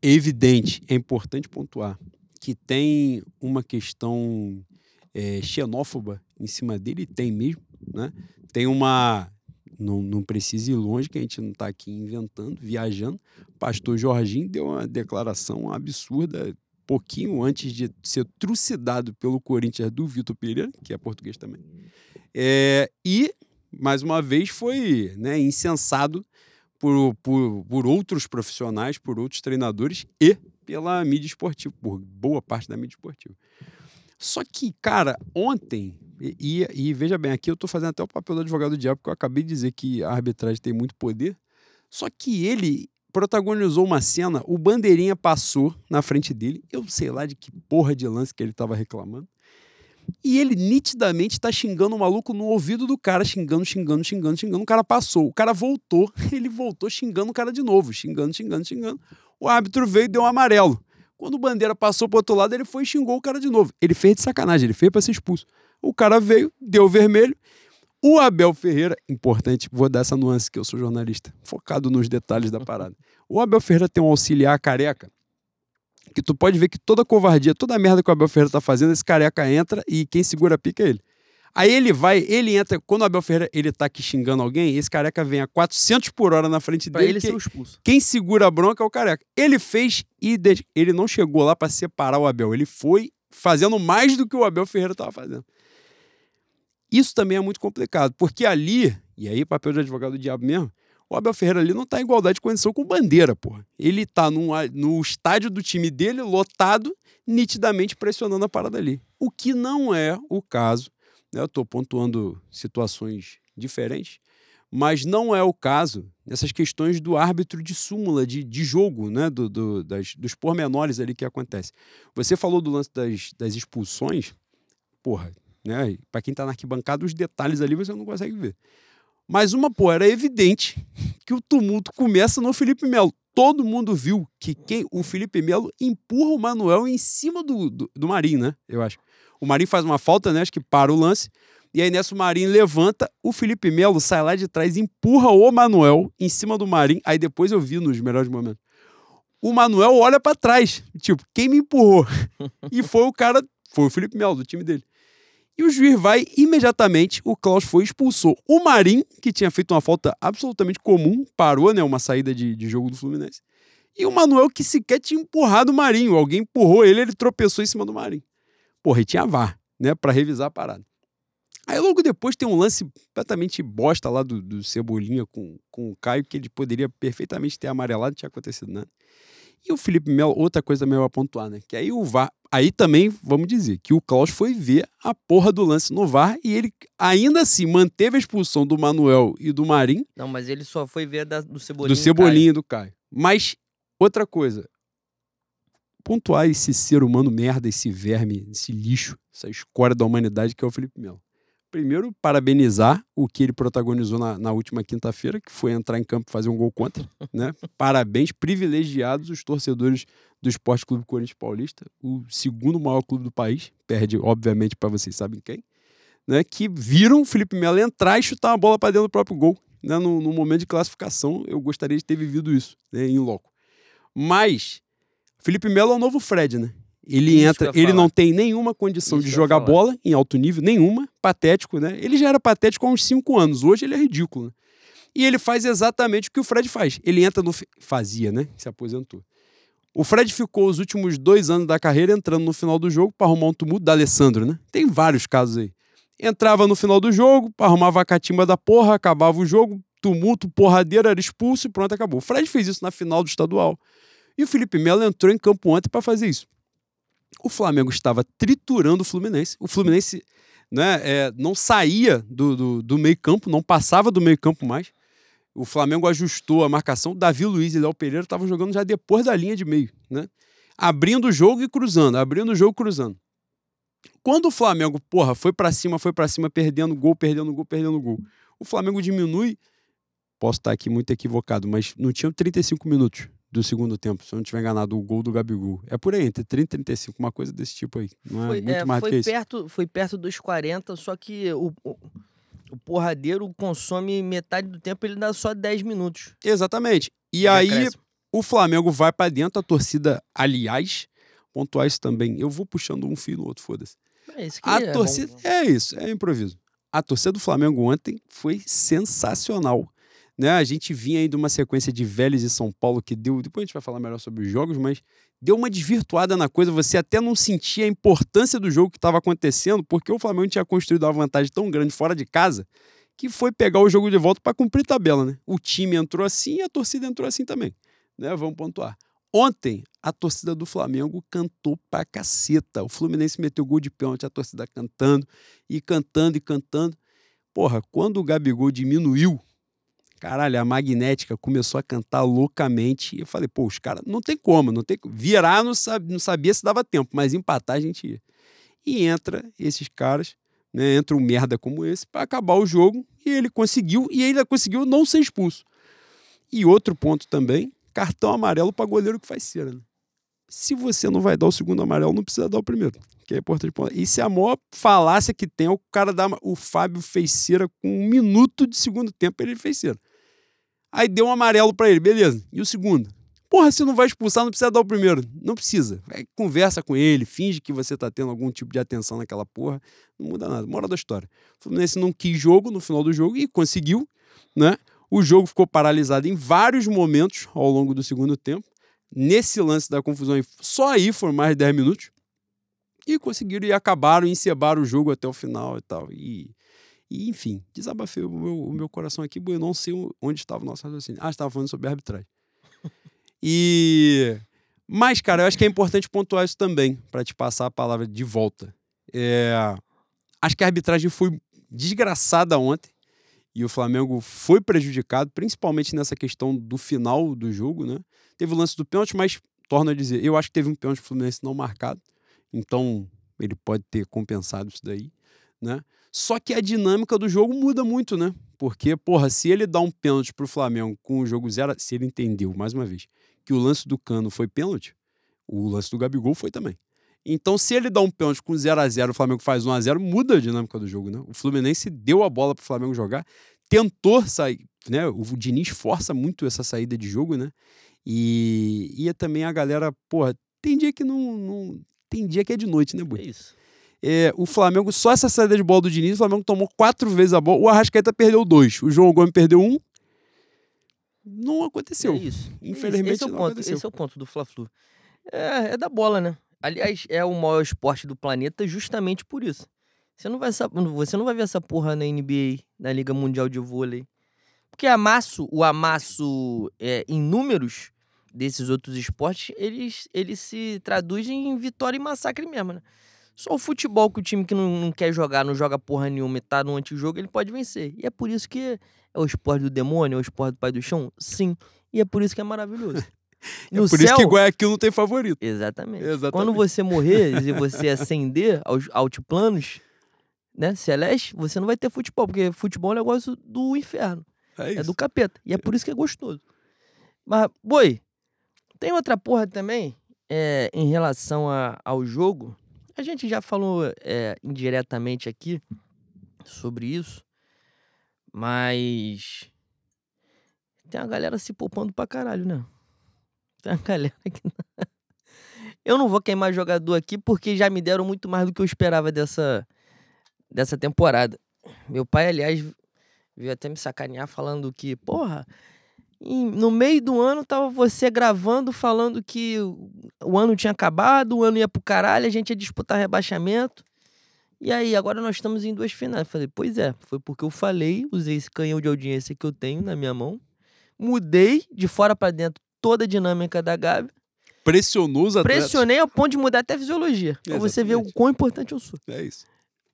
é evidente, é importante pontuar que tem uma questão é, xenófoba em cima dele, tem mesmo, né? Tem uma não, não precisa ir longe, que a gente não está aqui inventando, viajando. Pastor Jorginho deu uma declaração absurda pouquinho antes de ser trucidado pelo Corinthians do Vitor Pereira, que é português também. É, e, mais uma vez, foi né, incensado por, por, por outros profissionais, por outros treinadores e pela mídia esportiva, por boa parte da mídia esportiva. Só que, cara, ontem E, e, veja bem, aqui eu tô fazendo até o papel do advogado do diabo, porque eu acabei de dizer que a arbitragem tem muito poder. Só que ele protagonizou uma cena, o bandeirinha passou na frente dele, eu sei lá de que porra de lance que ele tava reclamando. E ele nitidamente tá xingando o maluco no ouvido do cara, xingando, xingando, xingando, xingando. O cara passou, o cara voltou, ele voltou xingando o cara de novo, xingando, xingando, xingando. O árbitro veio e deu um amarelo. Quando o Bandeira passou pro outro lado, ele foi e xingou o cara de novo. Ele fez de sacanagem, ele fez para ser expulso. O cara veio, deu vermelho. O Abel Ferreira, importante, vou dar essa nuance que eu sou jornalista, focado nos detalhes da parada. O Abel Ferreira tem um auxiliar careca que tu pode ver que toda covardia, toda merda que o Abel Ferreira tá fazendo, esse careca entra e quem segura a pica é ele. Aí ele vai, ele entra, quando o Abel Ferreira ele tá aqui xingando alguém, esse careca vem a 400 por hora na frente Pra dele. ele que- ser o expulso. quem segura a bronca é o careca. Ele fez e ele não chegou lá para separar o Abel, ele foi fazendo mais do que o Abel Ferreira estava fazendo. Isso também é muito complicado, porque ali, e aí papel de advogado do diabo mesmo, o Abel Ferreira ali não tá em igualdade de condição com Bandeira, porra. Ele tá a- no estádio do time dele, lotado, nitidamente pressionando a parada ali. O que não é o caso, né? Eu tô pontuando situações diferentes, mas não é o caso nessas questões do árbitro de súmula, de, de jogo, né? Do, do- das, dos pormenores ali que acontece. Você falou do lance das, das expulsões, porra, né? Para quem tá na arquibancada, os detalhes ali você não consegue ver. Mas uma, pô, era evidente que o tumulto começa no Felipe Melo. Todo mundo viu que quem o Felipe Melo empurra o Manuel em cima do, do, do Marinho, né? Eu acho. O Marinho faz uma falta, né? Acho que para o lance. E aí nessa o Marinho levanta, o Felipe Melo sai lá de trás, empurra o Manuel em cima do Marinho. Aí depois eu vi nos melhores momentos. O Manuel olha pra trás, tipo, quem me empurrou? e foi o cara, foi o Felipe Melo do time dele. E o juiz vai imediatamente, o Klaus foi expulsou o Marinho, que tinha feito uma falta absolutamente comum, parou, né, uma saída de, de jogo do Fluminense. E o Manuel que sequer tinha empurrado o Marinho, alguém empurrou ele, ele tropeçou em cima do Marinho. Porra, e tinha VAR, né, pra revisar a parada. Aí logo depois tem um lance completamente bosta lá do, do Cebolinha com, com o Caio, que ele poderia perfeitamente ter amarelado, não tinha acontecido nada. E o Felipe Melo, outra coisa também a pontuar, né? Que aí o VAR. Aí também, vamos dizer, que o Klaus foi ver a porra do lance no VAR e ele ainda assim manteve a expulsão do Manuel e do Marim, Não, mas ele só foi ver da- do Cebolinha. do Cebolinha e do Caio. Mas, outra coisa. Pontuar esse ser humano merda, esse verme, esse lixo, essa escória da humanidade que é o Felipe Melo. Primeiro, parabenizar o que ele protagonizou na, na última quinta-feira, que foi entrar em campo e fazer um gol contra. Né? Parabéns, privilegiados os torcedores do Esporte Clube Corinthians Paulista, o segundo maior clube do país, perde, obviamente, para vocês sabem quem, né? que viram o Felipe Melo entrar e chutar uma bola para dentro do próprio gol. Né? No, no momento de classificação, eu gostaria de ter vivido isso né? em loco. Mas, Felipe Melo é o novo Fred, né? Ele Isso entra, ele falar. não tem nenhuma condição Isso de jogar bola em alto nível, nenhuma, patético, né? Ele já era patético há uns 5 anos, hoje ele é ridículo. Né? E ele faz exatamente o que o Fred faz. Ele entra no. Fazia, né? Se aposentou. O Fred ficou os últimos dois anos da carreira entrando no final do jogo para arrumar um tumulto da Alessandro, né? Tem vários casos aí. Entrava no final do jogo, arrumava a catimba da porra, acabava o jogo, tumulto, porradeira, era expulso e pronto, acabou. O Fred fez isso na final do estadual. E o Felipe Melo entrou em campo ontem para fazer isso. O Flamengo estava triturando o Fluminense. O Fluminense né, é, não saía do, do, do meio-campo, não passava do meio-campo mais. O Flamengo ajustou a marcação. Davi Luiz e Léo Pereira estavam jogando já depois da linha de meio, né? Abrindo o jogo e cruzando, abrindo o jogo e cruzando. Quando o Flamengo, porra, foi pra cima, foi pra cima, perdendo gol, perdendo gol, perdendo gol. O Flamengo diminui. Posso estar aqui muito equivocado, mas não tinha 35 minutos do segundo tempo, se eu não tiver enganado, o gol do Gabigol. É por aí, entre 30 e 35, uma coisa desse tipo aí. Não é Foi, muito é, mais do que foi, isso. perto, foi perto dos 40, só que o, o, o porradeiro consome metade do tempo, ele dá só 10 minutos. Exatamente. E aí, acréscimo. o Flamengo vai pra dentro, a torcida, aliás, pontuar isso também. Eu vou puxando um fio no outro, foda-se. É, isso que A é torcida. bom. É isso, é improviso. A torcida do Flamengo ontem foi sensacional. Né? A gente vinha aí de uma sequência de Vélez e São Paulo que deu. Depois a gente vai falar melhor sobre os jogos, mas deu uma desvirtuada na coisa. Você até não sentia a importância do jogo que estava acontecendo, porque o Flamengo tinha construído uma vantagem tão grande fora de casa que foi pegar o jogo de volta para cumprir tabela. Né? O time entrou assim e a torcida entrou assim também. Né? Vamos pontuar. Ontem, a torcida do Flamengo cantou pra caceta. O Fluminense meteu gol de pênalti, a torcida cantando, e cantando, e cantando. Porra, quando o Gabigol diminuiu, caralho, a magnética começou a cantar loucamente. E eu falei, pô, os caras, não tem como, não tem Virar, não, não sabia se dava tempo, mas empatar a gente ia. E entra esses caras, né? Entra um merda como esse para acabar o jogo. E ele conseguiu, e ainda conseguiu não ser expulso. E outro ponto também, cartão amarelo para goleiro que faz cera. Né? Se você não vai dar o segundo amarelo, não precisa dar o primeiro. Que é importante. E se a maior falácia que tem, é o cara dá. O Fábio fez cera com um minuto de segundo tempo, ele fez cera. Aí deu um amarelo para ele, beleza. E o segundo? Porra, se não vai expulsar, não precisa dar o primeiro. Não precisa. Vai, conversa com ele, finge que você tá tendo algum tipo de atenção naquela porra. Não muda nada. Mora da história. O Fluminense não quis jogo no final do jogo e conseguiu, né? O jogo ficou paralisado em vários momentos ao longo do segundo tempo. Nesse lance da confusão, só aí foram mais de 10 minutos. E conseguiram e acabaram encebaram o jogo até o final e tal. E e, enfim, desabafei o meu, o meu coração aqui, eu não sei onde estava o nosso raciocínio. Ah, estava falando sobre arbitragem. e. Mas, cara, eu acho que é importante pontuar isso também, para te passar a palavra de volta. É... Acho que a arbitragem foi desgraçada ontem e o Flamengo foi prejudicado, principalmente nessa questão do final do jogo, né? Teve o lance do pênalti, mas torno a dizer, eu acho que teve um pênalti Fluminense não marcado, então ele pode ter compensado isso daí, né? Só que a dinâmica do jogo muda muito, né? Porque, porra, se ele dá um pênalti pro Flamengo com o jogo zero, se ele entendeu, mais uma vez, que o lance do Cano foi pênalti, o lance do Gabigol foi também. Então, se ele dá um pênalti com 0 a 0 o Flamengo faz 1 a 0 muda a dinâmica do jogo, né? O Fluminense deu a bola pro Flamengo jogar, tentou sair, né? O Diniz força muito essa saída de jogo, né? E, e também a galera, porra, tem dia que não, não. Tem dia que é de noite, né, Bui? É isso. É, o Flamengo, só essa saída de bola do Diniz, o Flamengo tomou quatro vezes a bola. O Arrascaeta perdeu dois. O João Gomes perdeu um. Não aconteceu. É isso. Infelizmente, esse é o ponto, aconteceu. Esse é o ponto do Fla-Flu. É, é da bola, né? Aliás, é o maior esporte do planeta justamente por isso. Você não vai, você não vai ver essa porra na NBA, na Liga Mundial de Vôlei. Porque amasso, o amasso é, em números desses outros esportes, eles, eles se traduzem em vitória e massacre mesmo, né? Só o futebol que o time que não, não, quer jogar, não joga porra nenhuma e tá no antijogo, ele pode vencer. E é por isso que é o esporte do demônio, é o esporte do pai do chão? Sim. E é por isso que é maravilhoso. No é por céu, isso que Guayaquil não tem favorito. Exatamente. Exatamente. Quando você morrer e você ascender aos altiplanos, né, celeste, você não vai ter futebol, porque futebol é um negócio do inferno. É, é do capeta. E é por isso que é gostoso. Mas, boi, tem outra porra também é, em relação a, ao jogo a gente já falou é, indiretamente aqui sobre isso, mas tem uma galera se poupando pra caralho, né? Tem uma galera que. eu não vou queimar jogador aqui porque já me deram muito mais do que eu esperava dessa, dessa temporada. Meu pai, aliás, veio até me sacanear falando que, porra, no meio do ano tava você gravando falando que o ano tinha acabado, o ano ia pro caralho, a gente ia disputar rebaixamento. E aí, agora nós estamos em duas finais. Falei, pois é, foi porque eu falei, usei esse canhão de audiência que eu tenho na minha mão, mudei de fora para dentro toda a dinâmica da Gabi. Pressionou os atletas. Pressionei ao ponto de mudar até a fisiologia. Pra você ver o quão importante eu sou. É isso.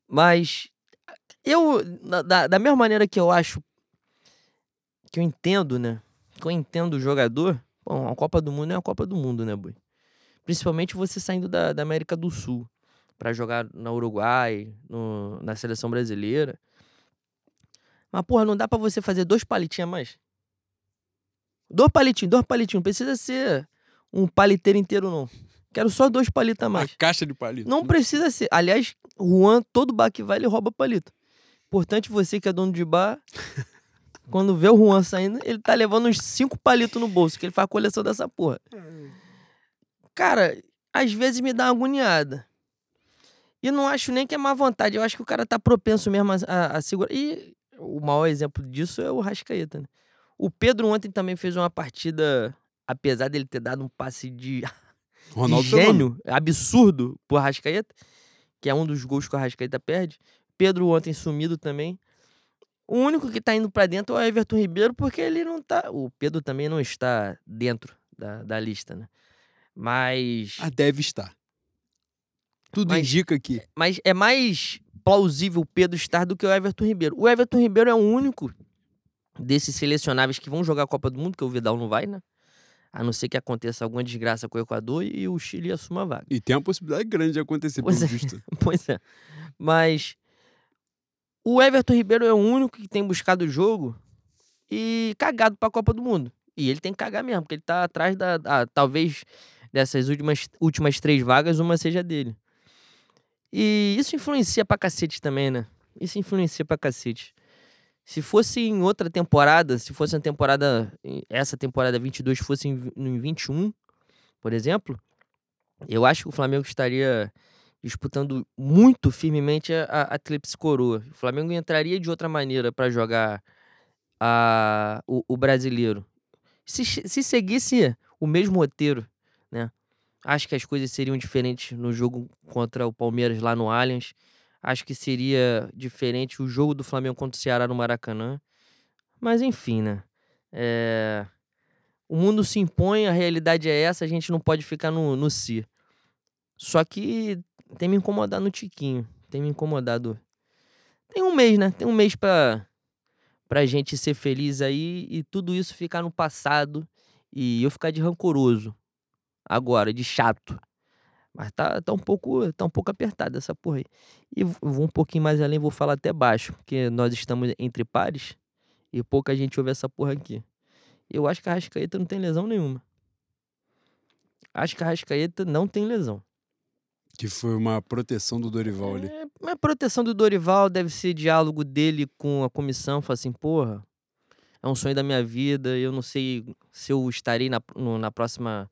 Mas eu, da, da mesma maneira que eu acho, que eu entendo, né? Que eu entendo o jogador, bom, a Copa do Mundo é a Copa do Mundo, né, Boi? Principalmente você saindo da, da América do Sul para jogar na Uruguai, no, na seleção brasileira. Mas, porra, não dá para você fazer dois palitinhos a mais? Dois palitinhos, dois palitinhos. Não precisa ser um paliteiro inteiro, não. Quero só dois palitos a mais. A caixa de palito. Não precisa ser. Aliás, Juan, todo bar que vai, ele rouba palito. Importante você que é dono de bar, quando vê o Juan saindo, ele tá levando uns cinco palitos no bolso, que ele faz coleção dessa porra. Cara, às vezes me dá uma agoniada. E não acho nem que é má vontade. Eu acho que o cara tá propenso mesmo a, a, a segurar. E o maior exemplo disso é o Rascaeta, né? O Pedro ontem também fez uma partida, apesar dele ter dado um passe de, de gênio, absurdo pro Rascaeta, que é um dos gols que o Rascaeta perde. Pedro ontem sumido também. O único que tá indo para dentro é o Everton Ribeiro, porque ele não tá. O Pedro também não está dentro da, da lista, né? Mas. Ah, deve estar. Tudo Mas- indica que. Mas é mais plausível o Pedro estar do que o Everton Ribeiro. O Everton Ribeiro é o único desses selecionáveis que vão jogar a Copa do Mundo, que o Vidal não vai, né? A não ser que aconteça alguma desgraça com o Equador e o Chile assuma a vaga. E tem uma possibilidade grande de acontecer, Pois pelo é. visto. Pois é. Mas o Everton Ribeiro é o único que tem buscado o jogo e cagado pra Copa do Mundo. E ele tem que cagar mesmo, porque ele tá atrás da. da- talvez dessas últimas, últimas três vagas, uma seja dele. E isso influencia pra cacete também, né? Isso influencia pra cacete. Se fosse em outra temporada, se fosse uma temporada. Essa temporada 22 fosse em, em 21, por exemplo, eu acho que o Flamengo estaria disputando muito firmemente a, a, a Coroa. O Flamengo entraria de outra maneira para jogar a, o, o brasileiro. Se, se seguisse o mesmo roteiro, né? Acho que as coisas seriam diferentes no jogo contra o Palmeiras lá no Allianz. Acho que seria diferente o jogo do Flamengo contra o Ceará no Maracanã. Mas enfim, né? É, O mundo se impõe, a realidade é essa, a gente não pode ficar no, no si. Só que tem me incomodado no Tiquinho. Tem me incomodado. Tem um mês, né? Tem um mês pra, pra gente ser feliz aí e tudo isso ficar no passado e eu ficar de rancoroso. Agora, de chato. Mas tá, tá, um pouco, tá um pouco apertado essa porra aí. E vou um pouquinho mais além, vou falar até baixo, porque nós estamos entre pares e pouca gente ouve essa porra aqui. Eu acho que a Rascaeta não tem lesão nenhuma. Acho que a Rascaeta não tem lesão. Que foi uma proteção do Dorival ali. É, mas a proteção do Dorival deve ser diálogo dele com a comissão. Fala assim, porra, é um sonho da minha vida. Eu não sei se eu estarei na, no, na próxima,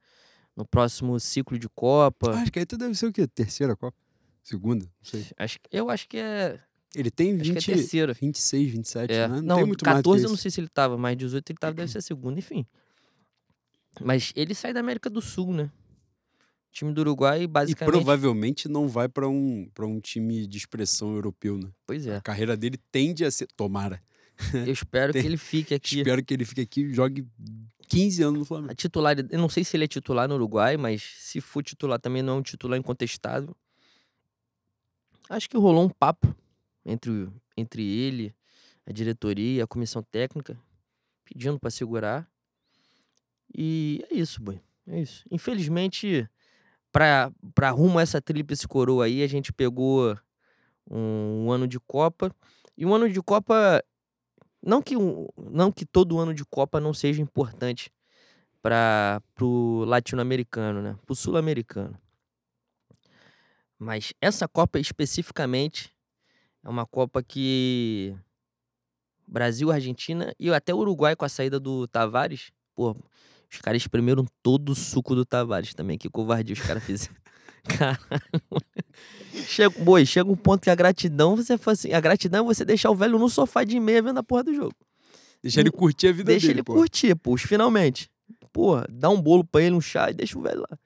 no próximo ciclo de Copa. Ah, acho que aí tu deve ser o quê? Terceira Copa? Segunda? Não sei. Acho, eu acho que é, Ele tem acho que é 20, terceira. 26, 27, É. né? Não, Não, tem muito 14 mais eu não sei se ele tava, mas 18 ele tava, deve ser a segunda, enfim. Mas ele sai da América do Sul, né? O time do Uruguai, E basicamente. provavelmente não vai pra um, pra um time de expressão europeu, né? Pois é. A carreira dele tende a ser. Tomara. Eu espero que Tem- ele fique aqui. Espero que ele fique aqui e jogue 15 anos no Flamengo. A titular, eu não sei se ele é titular no Uruguai, mas se for titular também não é um titular incontestável. Acho que rolou um papo entre, entre ele, a diretoria, a comissão técnica, pedindo para segurar. E é isso, boy. É isso. Infelizmente, para rumo a essa tríplice coroa aí, a gente pegou um, um ano de Copa. E um ano de Copa. Não que, um- não que todo ano de Copa não seja importante para o latino-americano, né? Para o sul-americano. Mas essa Copa especificamente é uma Copa que Brasil, Argentina e até Uruguai com a saída do Tavares, pô, os caras espremeram todo o suco do Tavares também, que covardia os caras fizeram. Caralho. Chega, boi, chega um ponto que a gratidão, você fala assim, a gratidão é você deixar o velho no sofá de meia vendo a porra do jogo. Deixa ele curtir a vida Deixa dele, ele pô. curtir, pô, finalmente. Porra, dá um bolo pra ele, um chá e deixa o velho lá.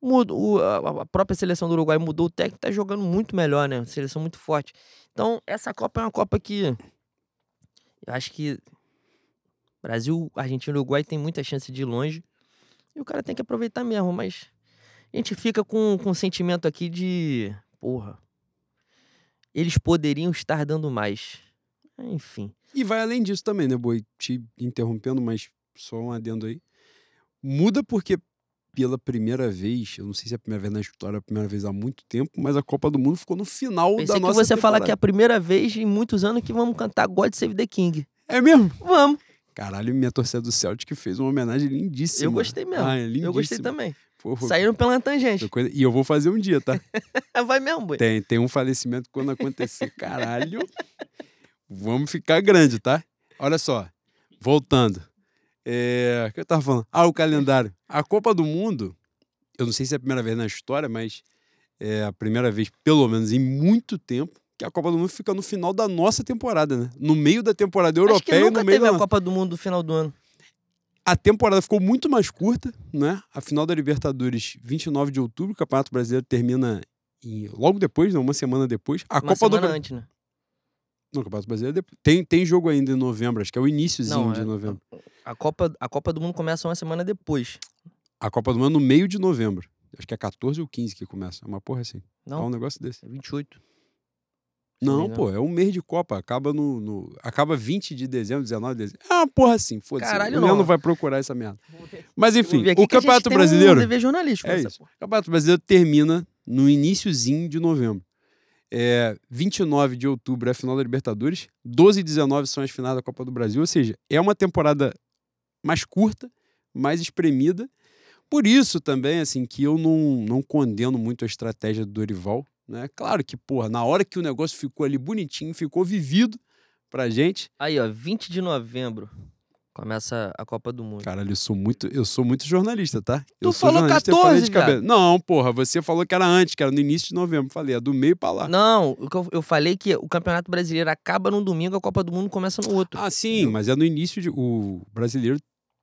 Muda, a, a própria seleção do Uruguai mudou o técnico, tá jogando muito melhor, né? Seleção muito forte. Então, essa Copa é uma Copa que eu acho que Brasil, Argentina e Uruguai tem muita chance de ir longe. E o cara tem que aproveitar mesmo, mas a gente fica com, com o sentimento aqui de, porra, eles poderiam estar dando mais. Enfim. E vai além disso também, né, Boi? Te interrompendo, mas só um adendo aí. Muda porque, pela primeira vez, eu não sei se é a primeira vez na história, é a primeira vez há muito tempo, mas a Copa do Mundo ficou no final Pensei da que nossa você falar que é a primeira vez em muitos anos que vamos cantar God Save the King. É mesmo? Vamos. Caralho, minha torcida do Celtic fez uma homenagem lindíssima. Eu gostei mesmo. Ah, é eu gostei lindíssima. também. Foi- Saíram pela tangente. coisa- E eu vou fazer um dia, tá? Vai mesmo, boi. Tem, tem um falecimento quando acontecer. Caralho. Vamos ficar grande, tá? Olha só. Voltando. É, O que eu tava falando? Ah, o calendário. A Copa do Mundo, eu não sei se é a primeira vez na história, mas é a primeira vez, pelo menos em muito tempo, que a Copa do Mundo fica no final da nossa temporada, né? No meio da temporada europeia e no meio teve da a Copa do Mundo no final do ano. a temporada ficou muito mais curta, né? A final da Libertadores, 29 de outubro, o Campeonato Brasileiro termina em- logo depois, né? uma semana depois. A Uma Copa do antes, né? Não, o Campeonato Brasileiro é depois. Tem, tem jogo ainda em novembro, acho que é o iníciozinho Não, de é- novembro. A Copa, a Copa do Mundo começa uma semana depois. A Copa do Mundo é no meio de novembro. Acho que é 14 ou 15 que começa. É uma porra assim. É um Não, negócio desse. é 28. Não, pô, é um mês de Copa. Acaba no, no- Acaba 20 de dezembro, 19 de dezembro. Uma porra assim, foda-se. Caralho, O Leandro não. vai procurar essa merda. Mas enfim, o Campeonato Brasileiro. Um jornalístico É isso. porra. O Campeonato Brasileiro termina no iníciozinho de novembro. É, 29 de outubro é a final da Libertadores, 12 e 19 são as finais da Copa do Brasil, ou seja, é uma temporada mais curta, mais espremida. Por isso também, assim, que eu não, não condeno muito a estratégia do Dorival, né? Claro que, porra, na hora que o negócio ficou ali bonitinho, ficou vivido pra gente, Aí, ó, 20 de novembro começa a Copa do Mundo. Caralho, eu sou muito, eu sou muito jornalista, tá? Eu Tu falou eu falei 14, de cabeça. Não, porra, você falou que era antes, que era no início de novembro. Falei, é do meio pra lá. Não, eu falei que o Campeonato Brasileiro acaba num domingo, a Copa do Mundo começa no outro. Ah, sim, mas é no início de. O brasileiro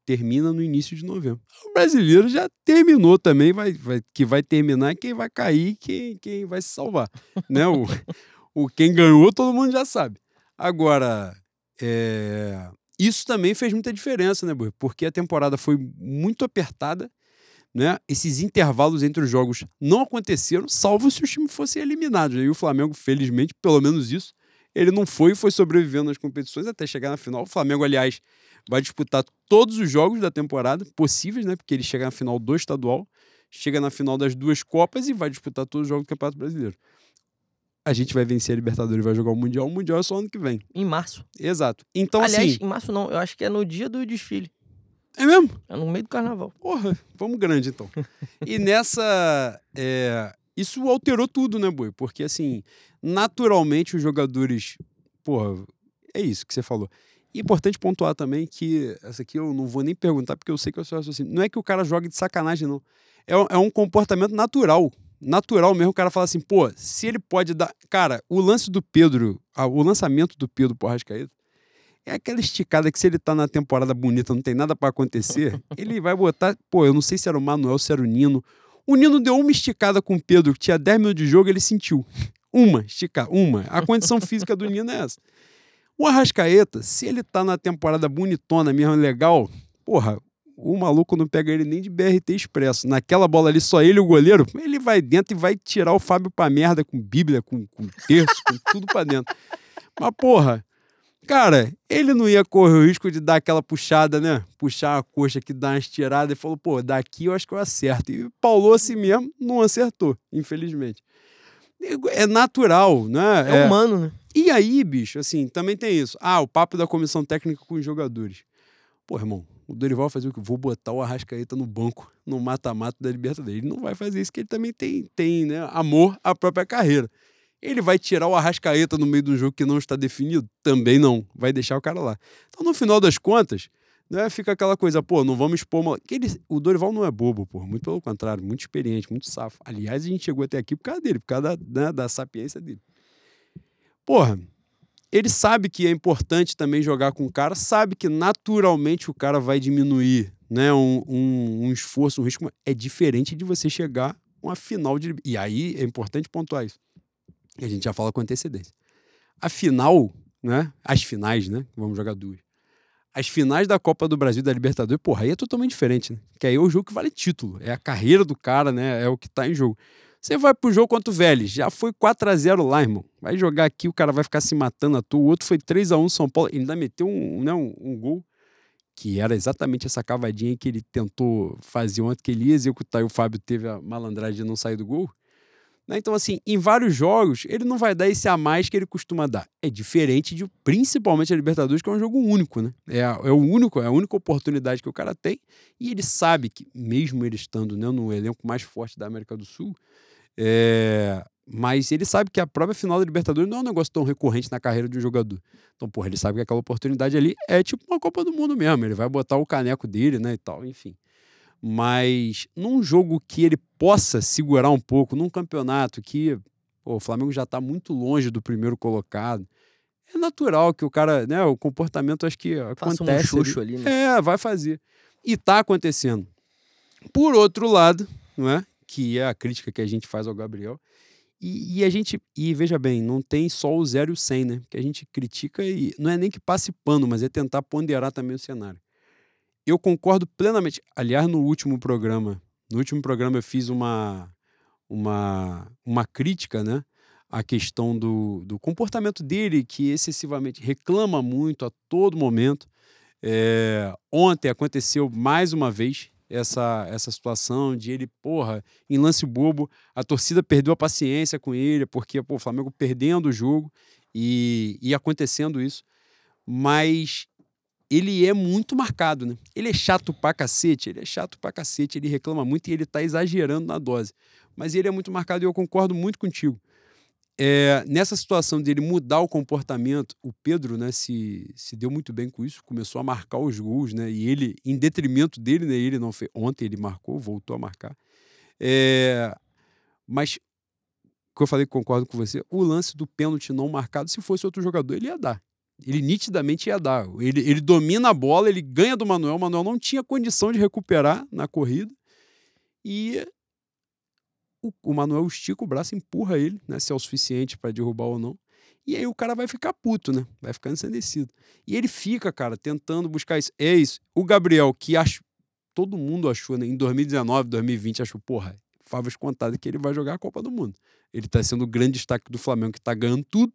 termina no início de novembro. O brasileiro já terminou também, vai, vai, que vai terminar quem vai cair, quem, quem vai se salvar. né? o, o quem ganhou, todo mundo já sabe. Agora, é, isso também fez muita diferença, né? Porque a temporada foi muito apertada, né? Esses intervalos entre os jogos não aconteceram, salvo se os times fossem eliminados. E o Flamengo, felizmente, pelo menos isso, ele não foi e foi sobrevivendo nas competições até chegar na final. O Flamengo, aliás, vai disputar todos os jogos da temporada possíveis, né? Porque ele chega na final do estadual, chega na final das duas Copas e vai disputar todos os jogos do Campeonato Brasileiro. A gente vai vencer a Libertadores e vai jogar o Mundial. O Mundial é só ano que vem. Em março. Exato. Então, Aliás, assim. em março não, eu acho que é no dia do desfile. É mesmo? É no meio do carnaval. Porra, vamos grande então. e nessa. é, isso alterou tudo, né, Boi? Porque, assim, naturalmente os jogadores. Porra, é isso que você falou. E importante pontuar também que essa aqui eu não vou nem perguntar, porque eu sei que eu sou assim. Não é que o cara joga de sacanagem, não. É, um- é um comportamento natural. Natural mesmo. O cara fala assim, pô, se ele pode dar. Cara, o lance do Pedro, o lançamento do Pedro por Arrascaeta, é aquela esticada que se ele tá na temporada bonita, não tem nada pra acontecer, ele vai botar. Pô, eu não sei se era o Manuel, se era o Nino. O Nino deu uma esticada com o Pedro, que tinha 10 minutos de jogo, ele sentiu. Uma esticada, uma. A condição física do Nino é essa. O Arrascaeta, se ele tá na temporada bonitona mesmo, legal, porra, o maluco não pega ele nem de BRT Expresso. Naquela bola ali, só ele e o goleiro, ele vai dentro e vai tirar o Fábio pra merda com Bíblia, com, com terço, com tudo pra dentro. Mas, porra, cara, ele não ia correr o risco de dar aquela puxada, né? Puxar a coxa que dá uma estirada e falou, pô, daqui eu acho que eu acerto. E paulou assim mesmo, não acertou, infelizmente. É natural, né? É, humano, né? E aí, bicho, assim, também tem isso. Ah, o papo da comissão técnica com os jogadores. Pô, irmão, o Dorival fazer o que? Vou botar o Arrascaeta no banco, no mata-mata da Libertadores. Ele não vai fazer isso, porque ele também tem, tem né, amor à própria carreira. Ele vai tirar o Arrascaeta no meio de um jogo que não está definido? Também não. Vai deixar o cara lá. Então, no final das contas, né, fica aquela coisa, pô, não vamos expor que ele, O Dorival não é bobo, pô. Muito pelo contrário, muito experiente, muito safo. Aliás, a gente chegou até aqui por causa dele, por causa da, né, da sapiência dele. Porra, ele sabe que é importante também jogar com o cara, sabe que naturalmente o cara vai diminuir né, um, um, um esforço, um risco. É diferente de você chegar a uma final de. E aí é importante pontuar isso. A gente já fala com antecedência. A final, né? As finais, né? Vamos jogar duas. As finais da Copa do Brasil da Libertadores, porra, aí é totalmente diferente, né? Que aí é o jogo que vale título. É a carreira do cara, né? É o que tá em jogo. Você vai pro jogo contra o Vélez, já foi 4 a 0 lá, irmão. Vai jogar aqui, o cara vai ficar se matando à toa. O outro foi 3 a 1 São Paulo, ele ainda meteu um, né, um, um gol que era exatamente essa cavadinha que ele tentou fazer ontem, que ele ia executar e o Fábio teve a malandragem de não sair do gol. Né? Então, assim, em vários jogos, ele não vai dar esse a mais que ele costuma dar. É diferente de, principalmente, a Libertadores, que é um jogo único, né? É, a- é o único, é a única oportunidade que o cara tem. E ele sabe que, mesmo ele estando né, no elenco mais forte da América do Sul, é, mas ele sabe que a própria final da Libertadores não é um negócio tão recorrente na carreira de um jogador. Então, porra, ele sabe que aquela oportunidade ali é tipo uma Copa do Mundo mesmo. Ele vai botar o caneco dele, né, e tal, enfim. Mas num jogo que ele possa segurar um pouco, num campeonato que pô, o Flamengo já está muito longe do primeiro colocado, é natural que o cara, né, o comportamento acho que Faça um acontece. ali. chucho ali, né? É, vai fazer. E tá acontecendo. Por outro lado, não é? Que é a crítica que a gente faz ao Gabriel. E, e a gente, e veja bem, não tem só o 0 e o 100, né? Que a gente critica e não é nem que passe pano, mas é tentar ponderar também o cenário. Eu concordo plenamente. Aliás, no último programa, no último programa eu fiz uma, uma, uma crítica, né? A questão do, do comportamento dele, que excessivamente reclama muito a todo momento. É, ontem aconteceu mais uma vez essa, essa situação de ele, porra, em lance bobo, a torcida perdeu a paciência com ele, porque pô, o Flamengo perdendo o jogo e, e acontecendo isso. Mas ele é muito marcado, né? Ele é chato pra cacete, ele é chato pra cacete, ele reclama muito e ele tá exagerando na dose. Mas ele é muito marcado e eu concordo muito contigo. É, nessa situação dele mudar o comportamento, o Pedro né, se, se deu muito bem com isso, começou a marcar os gols, né? E ele, em detrimento dele, né, ele não fez. Ontem ele marcou, voltou a marcar. É, mas, que eu falei que concordo com você, o lance do pênalti não marcado, se fosse outro jogador, ele ia dar. Ele nitidamente ia dar. Ele, ele domina a bola, ele ganha do Manuel. O Manuel não tinha condição de recuperar na corrida. E o, o Manuel estica o braço, empurra ele, né? Se é o suficiente para derrubar ou não. E aí o cara vai ficar puto, né? Vai ficar ensandecido. E ele fica, cara, tentando buscar isso. É isso. O Gabriel, que acho, todo mundo achou, né? Em 2019, 2020, achou, porra, favas contadas que ele vai jogar a Copa do Mundo. Ele tá sendo o grande destaque do Flamengo, que tá ganhando tudo.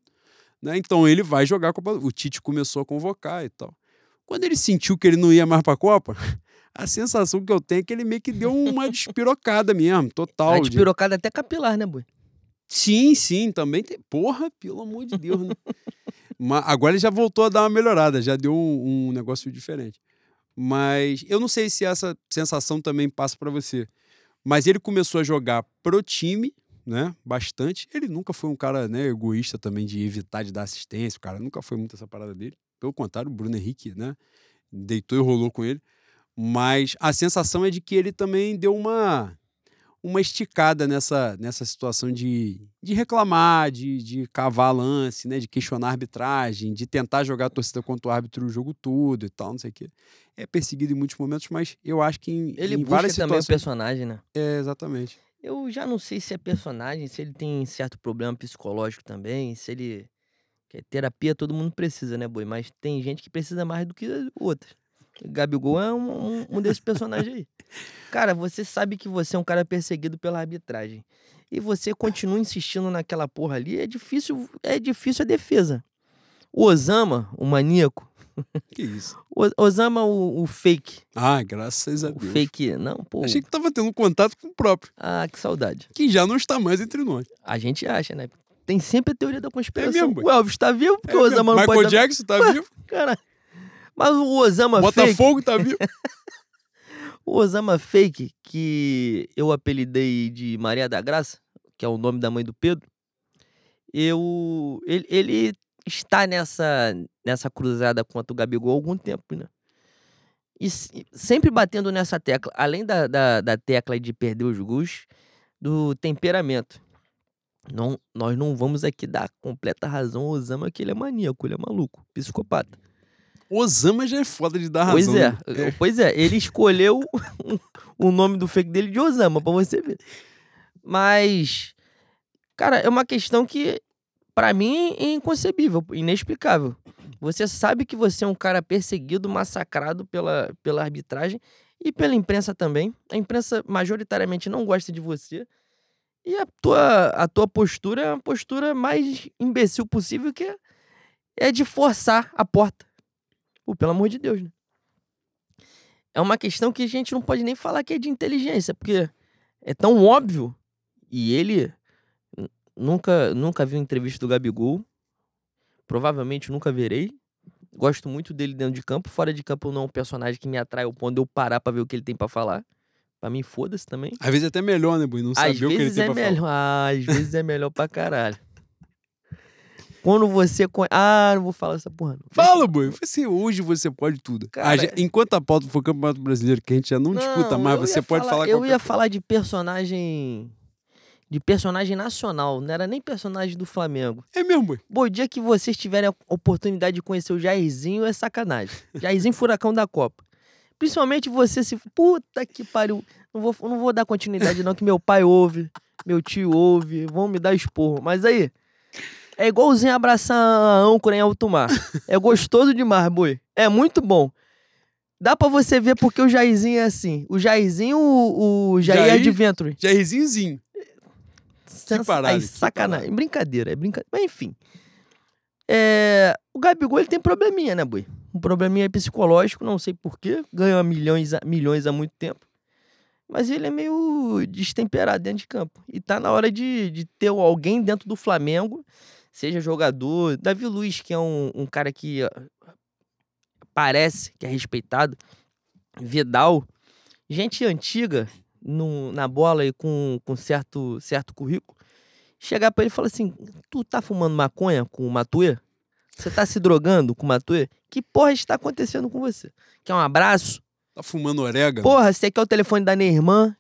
Né? Então ele vai jogar a Copa. O Tite começou a convocar e tal. Quando ele sentiu que ele não ia mais para a Copa, a sensação que eu tenho é que ele meio que deu uma despirocada mesmo, total. Uma despirocada de... até capilar, né, Boi? Sim, sim, também tem. Porra, pelo amor de Deus, né? Mas agora ele já voltou a dar uma melhorada, já deu um, um negócio diferente. Mas eu não sei se essa sensação também passa para você. Mas ele começou a jogar pro time, né? Bastante. Ele nunca foi um cara né, egoísta também de evitar de dar assistência. O cara nunca foi muito essa parada dele. Pelo contrário, o Bruno Henrique, né? Deitou e rolou com ele. Mas a sensação é de que ele também deu uma uma esticada nessa, nessa situação de, de reclamar, de, de cavar lance, né? de questionar a arbitragem, de tentar jogar a torcida contra o árbitro o jogo todo e tal, não sei o quê. É perseguido em muitos momentos, mas eu acho que em, ele em várias situações... também o personagem, né? É, exatamente. Eu já não sei se é personagem, se ele tem certo problema psicológico também, se ele. Que terapia todo mundo precisa, né, Boi? Mas tem gente que precisa mais do que outras. Gabigol é um, um, um desses personagens aí. Cara, você sabe que você é um cara perseguido pela arbitragem. E você continua insistindo naquela porra ali, é difícil, é difícil a defesa. O Osama, o maníaco, que isso? O Osama, o, o fake. Ah, graças a Deus. O fake, não, pô. Achei que tava tendo contato com o próprio. Ah, que saudade. Que já não está mais entre nós. A gente acha, né? Tem sempre a teoria da conspiração. É mesmo, o Elvis tá vivo, porque é o Osama mesmo. não Michael pode... Jackson tá vivo. Cara, mas o Osama Botafogo fake... tá vivo. o Osama fake, que eu apelidei de Maria da Graça, que é o nome da mãe do Pedro, eu ele, ele está nessa, nessa cruzada contra o Gabigol há algum tempo, né? E sempre batendo nessa tecla, além da, da, da tecla de perder os gols, do temperamento. Não, nós não vamos aqui dar completa razão ao Osama que ele é maníaco, ele é maluco, psicopata. Osama já é foda de dar pois razão. Pois é, é. pois é, ele escolheu o nome do fake dele de Osama, pra você ver. Mas, cara, é uma questão que para mim é inconcebível, inexplicável. Você sabe que você é um cara perseguido, massacrado pela, pela arbitragem e pela imprensa também. A imprensa majoritariamente não gosta de você. E a tua, a tua postura é uma postura mais imbecil possível, que é, é de forçar a porta. Pô, pelo amor de Deus, né? É uma questão que a gente não pode nem falar que é de inteligência, porque é tão óbvio. E ele Nunca, nunca vi uma entrevista do Gabigol. Provavelmente nunca verei. Gosto muito dele dentro de campo. Fora de campo não é um personagem que me atrai ao ponto de eu parar pra ver o que ele tem para falar. Pra mim, foda-se também. Às vezes é até melhor, né, Bui? Não saber o que ele tem é pra melhor. falar. às vezes é melhor pra caralho. Quando você. Ah, não vou falar essa porra. Não. Fala, boi. Você, hoje você pode tudo. Cara, a, enquanto a pauta for Campeonato Brasileiro, que a gente já não, não disputa mais, você pode falar, falar Eu ia falar de personagem de personagem nacional, não era nem personagem do Flamengo. É mesmo, Bom, dia que vocês tiverem a oportunidade de conhecer o Jairzinho, é sacanagem. Jairzinho Furacão da Copa. Principalmente você se. Puta que pariu. Não vou, não vou dar continuidade, não, que meu pai ouve, meu tio ouve, vão me dar esporro. Mas aí, é igualzinho abraçar a âncora em alto mar. É gostoso demais, boi. É muito bom. Dá pra você ver porque o Jairzinho é assim. O Jairzinho, o, o Jair, Jair- Adventure. Jairzinhozinho. Sens- parada, Aí, que sacanagem. Brincadeira, é brincadeira. Mas enfim. É, O Gabigol ele tem probleminha, né, Boi? Um probleminha psicológico, não sei porquê. Ganha milhões, milhões há muito tempo. Mas ele é meio destemperado dentro de campo. E tá na hora de, de ter alguém dentro do Flamengo, seja jogador. Davi Luiz, que é um, um cara que ó, parece que é respeitado. Vidal, gente antiga no- na bola e com, com certo, certo currículo. Chegar pra ele e falar assim: Tu tá fumando maconha com o Matuê? Você tá se drogando com o Matuê? Que porra está acontecendo com você? Quer um abraço? Tá fumando orégano? Porra, você quer o telefone da minha irmã?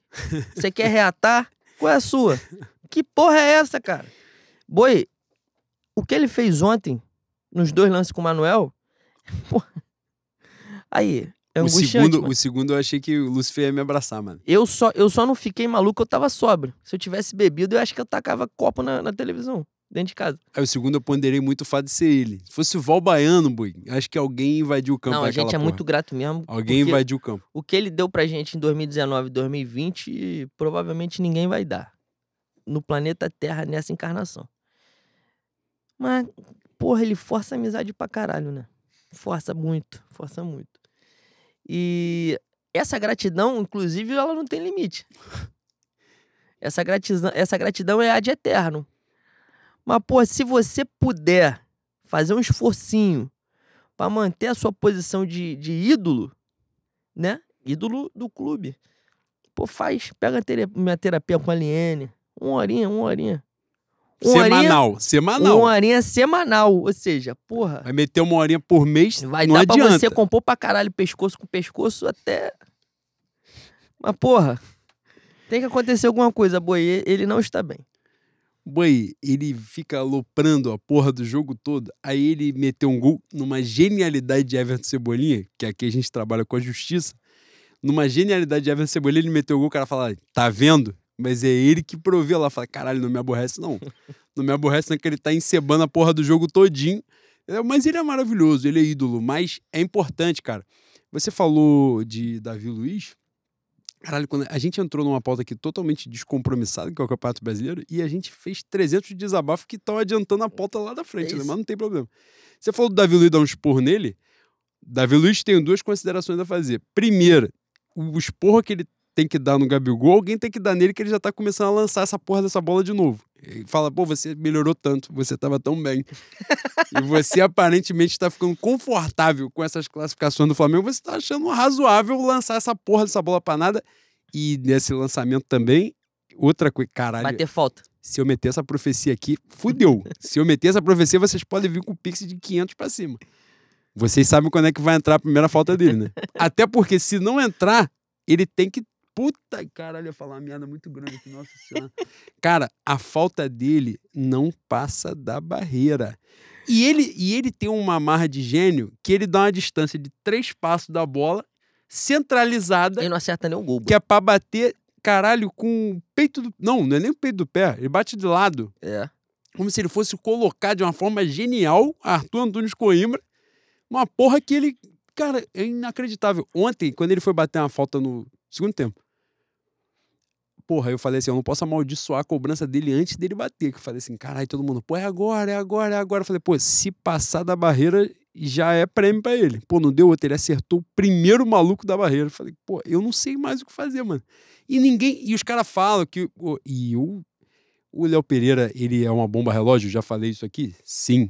Você quer reatar? Qual é a sua? Que porra é essa, cara? Boi, o que ele fez ontem, nos dois lances com o Manuel, porra, aí, é o, segundo, mano. o segundo eu achei que o Lucifer ia me abraçar, mano. Eu só, eu só não fiquei maluco, eu tava sóbrio. Se eu tivesse bebido, eu acho que eu tacava copo na, na televisão, dentro de casa. Aí o segundo eu ponderei muito o fato de ser ele. Se fosse o Val Baiano, boi, acho que alguém invadiu o campo não, a gente é porra. muito grato mesmo. Alguém invadiu o campo. O que ele deu pra gente em 2019 e 2020, provavelmente ninguém vai dar. No planeta Terra, nessa encarnação. Mas, porra, ele força a amizade pra caralho, né? Força muito, força muito. E essa gratidão, inclusive, ela não tem limite. Essa gratidão, essa gratidão é ad eterno. Mas, pô, se você puder fazer um esforcinho pra manter a sua posição de, de ídolo, né? Ídolo do clube. Pô, faz. Pega a minha terapia com a Liene. Uma horinha, uma horinha. Uma horinha, Semanal, semanal. uma horinha semanal. Ou seja, porra. Vai meter uma horinha por mês, Vai não dar adianta. pra você compor pra caralho pescoço com pescoço até. Mas, porra. Tem que acontecer alguma coisa, boi. Ele não está bem. Boi, ele fica aloprando a porra do jogo todo. Aí ele meteu um gol numa genialidade de Everton Cebolinha, que aqui a gente trabalha com a justiça. Numa genialidade de Everton Cebolinha, ele meteu o gol, o cara fala, tá vendo? Mas é ele que proveu lá. Fala, caralho, não me aborrece não. Não me aborrece não que ele tá encebando a porra do jogo todinho. É, Mas ele é maravilhoso, ele é ídolo. Mas é importante, cara. Você falou de Davi Luiz. Caralho, quando a gente entrou numa pauta aqui totalmente descompromissada, que é o Campeonato Brasileiro, e a gente fez 300 de desabafo que estão adiantando a pauta lá da frente, É né? mas não tem problema. Você falou do Davi Luiz dar um esporro nele. Davi Luiz tem duas considerações a fazer. Primeira, o esporro que ele tem que dar no Gabigol, alguém tem que dar nele que ele já tá começando a lançar essa porra dessa bola de novo. Ele fala, pô, você melhorou tanto, você tava tão bem. e você aparentemente está ficando confortável com essas classificações do Flamengo, você tá achando razoável lançar essa porra dessa bola pra nada. E nesse lançamento também, outra coisa, caralho, Bater falta. se eu meter essa profecia aqui, fudeu. se eu meter essa profecia, vocês podem vir com o pix de 500 pra cima. Vocês sabem quando é que vai entrar a primeira falta dele, né? Até porque se não entrar, ele tem que. Puta caralho, eu ia falar uma merda muito grande aqui, nossa senhora. Cara, a falta dele não passa da barreira. E ele, e ele tem uma marra de gênio que ele dá uma distância de três passos da bola, centralizada, Ele não acerta nem o gol. que é pra bater, caralho, com o peito do. Não, não é nem o peito do pé. Ele bate de lado. É. Como se ele fosse colocar de uma forma genial Arthur Antunes Coimbra. Uma porra que ele. Cara, é inacreditável. Ontem, quando ele foi bater uma falta no segundo tempo. Porra, eu falei assim: eu não posso amaldiçoar a cobrança dele antes dele bater. Que eu falei assim: caralho, todo mundo, pô, é agora, é agora, é agora. Eu falei, pô, se passar da barreira, já é prêmio pra ele. Pô, não deu outro, ele acertou o primeiro maluco da barreira. Eu falei, pô, eu não sei mais o que fazer, mano. E ninguém. E os caras falam que. pô, E o, o Léo Pereira, ele é uma bomba relógio, já falei isso aqui? Sim.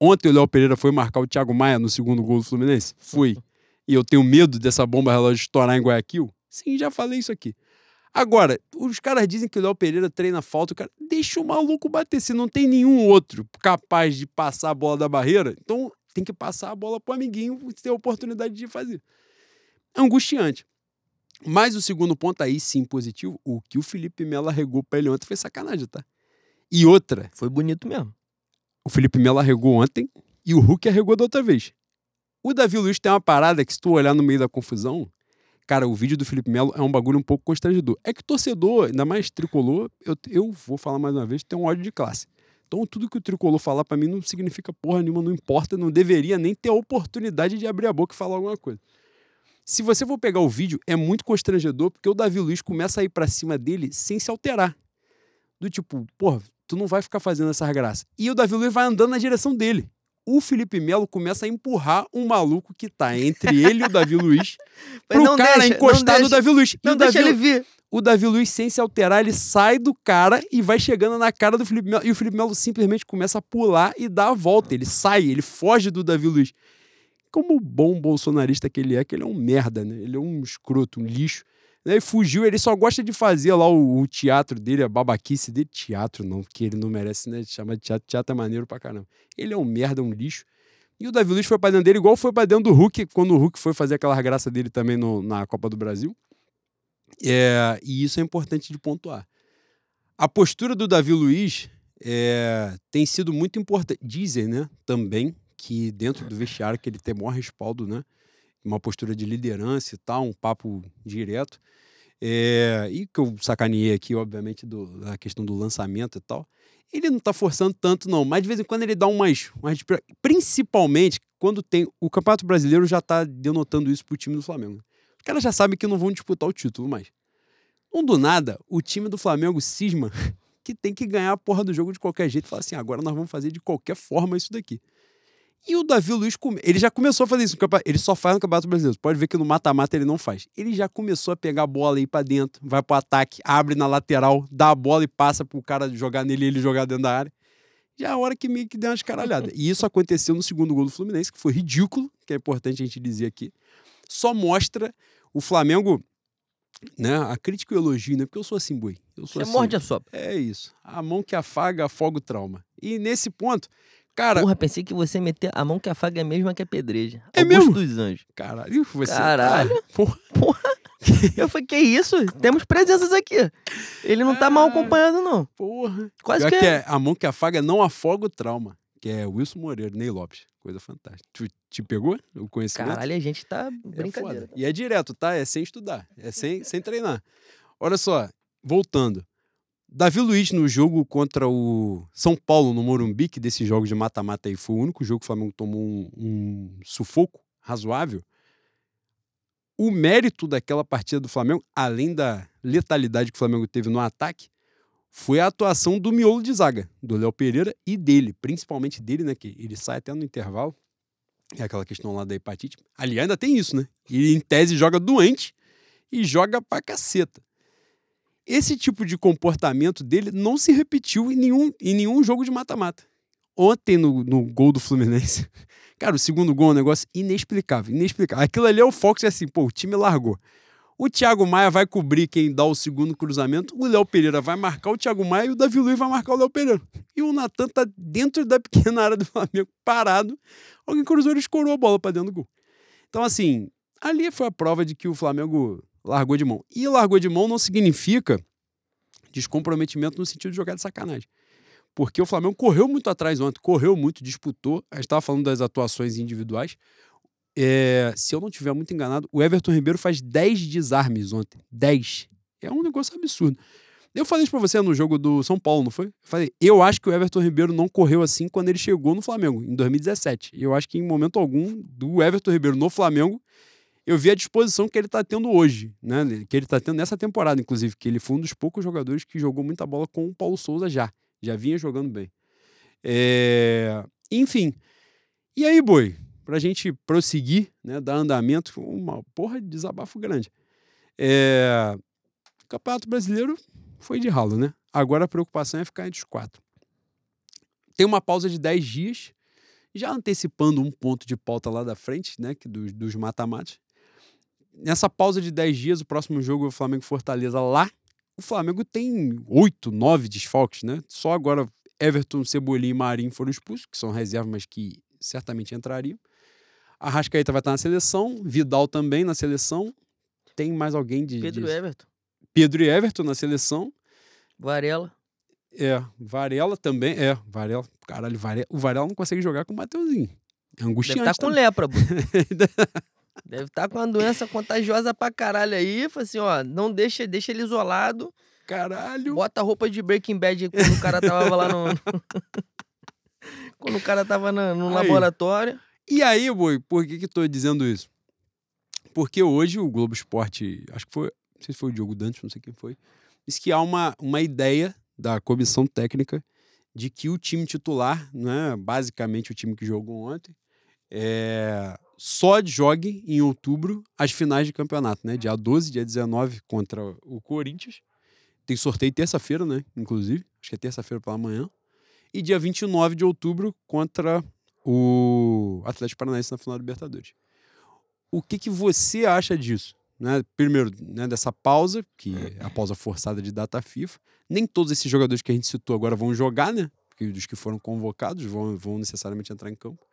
Ontem o Léo Pereira foi marcar o Thiago Maia no segundo gol do Fluminense? Foi. E eu tenho medo dessa bomba relógio estourar em Guayaquil? Sim, já falei isso aqui. Agora, os caras dizem que o Léo Pereira treina falta, o cara deixa o maluco bater. Se não tem nenhum outro capaz de passar a bola da barreira, então tem que passar a bola pro amiguinho ter a oportunidade de fazer. É angustiante. Mas o segundo ponto aí, sim, positivo, o que o Felipe Melo arregou pra ele ontem foi sacanagem, tá? E outra, Foi bonito mesmo. o Felipe Melo arregou ontem e o Hulk arregou da outra vez. O Davi Luiz tem uma parada que, se tu olhar no meio da confusão, cara, o vídeo do Felipe Melo é um bagulho um pouco constrangedor. É que torcedor, ainda mais tricolor, eu, eu vou falar mais uma vez, tem um ódio de classe. Então, tudo que o tricolor falar pra mim não significa porra nenhuma, não importa, não deveria nem ter a oportunidade de abrir a boca e falar alguma coisa. Se você for pegar o vídeo, é muito constrangedor, porque o Davi Luiz começa a ir pra cima dele sem se alterar. Do tipo, porra, tu não vai ficar fazendo essas graças. E o Davi Luiz vai andando na direção dele. O Felipe Melo começa a empurrar um maluco que tá entre ele e o Davi Luiz pro não cara deixa, encostar não no deixa, Davi Luiz. E Não o Davi, deixa ele vir. o Davi Luiz, sem se alterar, ele sai do cara e vai chegando na cara do Felipe Melo. E o Felipe Melo simplesmente começa a pular e dá a volta. Ele sai, ele foge do Davi Luiz. Como bom bolsonarista que ele é, que ele é um merda, né? Ele é um escroto, um lixo. Ele fugiu, ele só gosta de fazer lá o, o teatro dele, a babaquice dele. Teatro não, porque ele não merece, né? Chama de teatro, teatro é maneiro pra caramba. Ele é um merda, um lixo. E o Davi Luiz foi pra dentro dele, igual foi pra dentro do Hulk, quando o Hulk foi fazer aquela graça dele também no- na Copa do Brasil. É, e isso é importante de pontuar. A postura do Davi Luiz é, tem sido muito importante. Dizem, né, também, que dentro do vestiário que ele tem maior respaldo, né? Uma postura de liderança e tal, um papo direto. É, e que eu sacaneei aqui, obviamente, do, da questão do lançamento e tal. Ele não tá forçando tanto, não, mas de vez em quando ele dá umas. umas principalmente quando tem. O Campeonato Brasileiro já tá denotando isso pro time do Flamengo. Os caras já sabem que não vão disputar o título mais. Um do nada, o time do Flamengo cisma que tem que ganhar a porra do jogo de qualquer jeito. Fala assim, agora nós vamos fazer de qualquer forma isso daqui. E o Davi Luiz, ele já começou a fazer isso. Ele só faz no Campeonato Brasileiro. Pode ver que no mata-mata ele não faz. Ele já começou a pegar a bola ir pra dentro, vai pro ataque, abre na lateral, dá a bola e passa pro cara jogar nele e ele jogar dentro da área. Já é a hora que meio que deu uma escaralhada. E isso aconteceu no segundo gol do Fluminense, que foi ridículo, que é importante a gente dizer aqui. Só mostra o Flamengo, né? A crítica e o elogio, né? Porque eu sou assim, boi. Eu sou Você assim. morde a sopra. É isso. A mão que afaga, afoga o trauma. E nesse ponto, cara, Porra, pensei que você meter a mão que afaga é a mesma que a pedreja. É Augusto mesmo? dos Anjos. caralho, você. Caralho. Ah, porra. Eu falei, que isso? Temos presenças aqui. Ele não tá mal acompanhado, não. Porra. Quase Pior que é. é, a mão que afaga não afoga o trauma. Que é Wilson Moreira, Ney Lopes. Coisa fantástica. Tu, te pegou o conhecimento? Caralho, a gente tá É brincadeira. foda. E é direto, tá? É sem estudar. É sem, sem treinar. Olha só, voltando. Davi Luiz no jogo contra o São Paulo no Morumbi, que desses jogos de mata-mata aí foi o único jogo que o Flamengo tomou um, um sufoco razoável. O mérito daquela partida do Flamengo, além da letalidade que o Flamengo teve no ataque, foi a atuação do miolo de zaga, do Léo Pereira e dele, principalmente dele, né? Que ele sai até no intervalo. É aquela questão lá da hepatite. Ali ainda tem isso, né? Ele, em tese, joga doente e joga pra caceta. Esse tipo de comportamento dele não se repetiu em nenhum, em nenhum jogo de mata-mata. Ontem, no, no gol do Fluminense, cara, o segundo gol é um negócio inexplicável, inexplicável. Aquilo ali é o foco, é assim, pô, o time largou. O Thiago Maia vai cobrir quem dá o segundo cruzamento, o Léo Pereira vai marcar o Thiago Maia e o Davi Luiz vai marcar o Léo Pereira. E o Natan tá dentro da pequena área do Flamengo, parado. Alguém cruzou e escorou a bola pra dentro do gol. Então, assim, ali foi a prova de que o Flamengo largou de mão. E largou de mão não significa descomprometimento no sentido de jogar de sacanagem. Porque o Flamengo correu muito atrás ontem, correu muito, disputou. A gente estava falando das atuações individuais. É, se eu não estiver muito enganado, o Everton Ribeiro faz 10 desarmes ontem. 10. É um negócio absurdo. Eu falei isso pra você no jogo do São Paulo, não foi? Eu falei, eu acho que o Everton Ribeiro não correu assim quando ele chegou no Flamengo, em 2017. Eu acho que em momento algum do Everton Ribeiro no Flamengo, eu vi a disposição que ele tá tendo hoje, né? Que ele tá tendo nessa temporada, inclusive, que ele foi um dos poucos jogadores que jogou muita bola com o Paulo Souza já. Já vinha jogando bem. É, Enfim. E aí, boi? Pra gente prosseguir, né? Dar andamento, uma porra de desabafo grande. É... O Campeonato Brasileiro foi de ralo, né? Agora a preocupação é ficar entre os quatro. Tem uma pausa de 10 dias, já antecipando um ponto de pauta lá da frente, né? Que dos, dos mata-matas. Nessa pausa de 10 dias, o próximo jogo é o Flamengo Fortaleza lá. O Flamengo tem oito, nove desfalques, né? Só agora Everton, Cebolinha e Marinho foram expulsos, que são reservas, mas que certamente entrariam. A Rascaeta vai estar na seleção, Vidal também na seleção. Tem mais alguém de. Pedro de... Everton, Pedro e Everton na seleção. Varela. É, Varela também. É, Varela. Caralho, Varela. o Varela não consegue jogar com o Mateuzinho. É Deve angustiante. estar com também. lepra. Deve estar com uma doença contagiosa pra caralho aí. Falei assim, ó, não deixa, deixa ele isolado. Caralho. Bota a roupa de Breaking Bad quando o cara tava lá no. quando o cara tava na- no Aí. laboratório. E aí, boi, por que que tô dizendo isso? Porque hoje o Globo Esporte, acho que foi, não sei se foi o Diogo Dantes, não sei quem foi, disse que há uma, uma ideia da comissão técnica de que o time titular, né, basicamente o time que jogou ontem, é, só jogue em outubro as finais de campeonato, né? Dia 12, dia 19 contra o Corinthians. Tem sorteio terça-feira, né? Inclusive, acho que é terça-feira pela manhã. E dia 29 de outubro contra o Atlético Paranaense na final da Libertadores. O que, que você acha disso? Né? Primeiro, né, dessa pausa, que é a pausa forçada de data FIFA. Nem todos esses jogadores que a gente citou agora vão jogar, né? Porque os que foram convocados vão, vão necessariamente entrar em campo.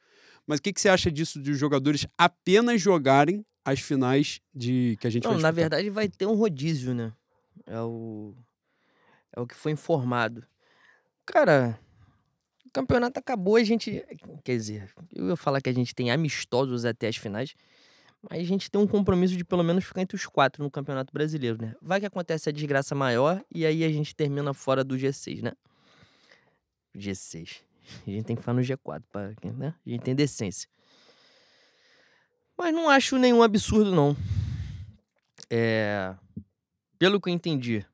Mas o que, que você acha disso de os jogadores apenas jogarem as finais de que a gente Não, vai na verdade vai ter um rodízio, né? É o é o que foi informado. Cara, o campeonato acabou, a gente, quer dizer, eu ia falar que a gente tem amistosos até as finais, mas a gente tem um compromisso de pelo menos ficar entre os quatro no Campeonato Brasileiro, né? Vai que acontece a desgraça maior e aí a gente termina fora do G6, né? G6. A gente tem que ficar no G4, pra, né? A gente tem decência. Mas não acho nenhum absurdo, não. É... Pelo que eu entendi,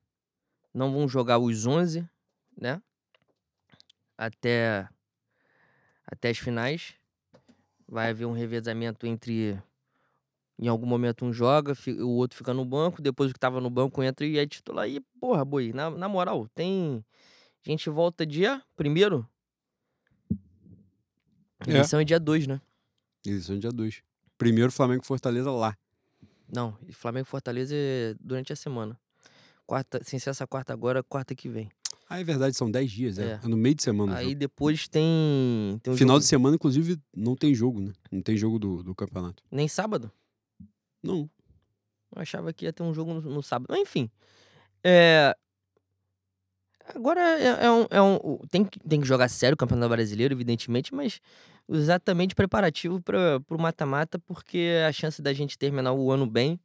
não vão jogar os 11, né? Até, até as finais. Vai haver um revezamento entre. Em algum momento um joga, o outro fica no banco, depois o que tava no banco entra e é titular. E, porra, boi, na, na moral, tem. A gente volta dia primeiro. É. Eleição é dia 2, né? Isso, é dia 2. Primeiro Flamengo e Fortaleza lá. Não, e Flamengo e Fortaleza é durante a semana. Quarta, sem ser essa quarta agora, quarta que vem. Ah, é verdade, são 10 dias, é. É. É no meio de semana. Aí jogo. depois tem. tem um Final jogo- de semana, inclusive, não tem jogo, né? Não tem jogo do, do campeonato. Nem sábado? Não. Eu achava que ia ter um jogo no, no sábado. Mas, enfim. É. Agora é, é um. é um- tem, que- tem que jogar sério o Campeonato Brasileiro, evidentemente, mas exatamente preparativo para o mata-mata, porque a chance da gente terminar o ano bem,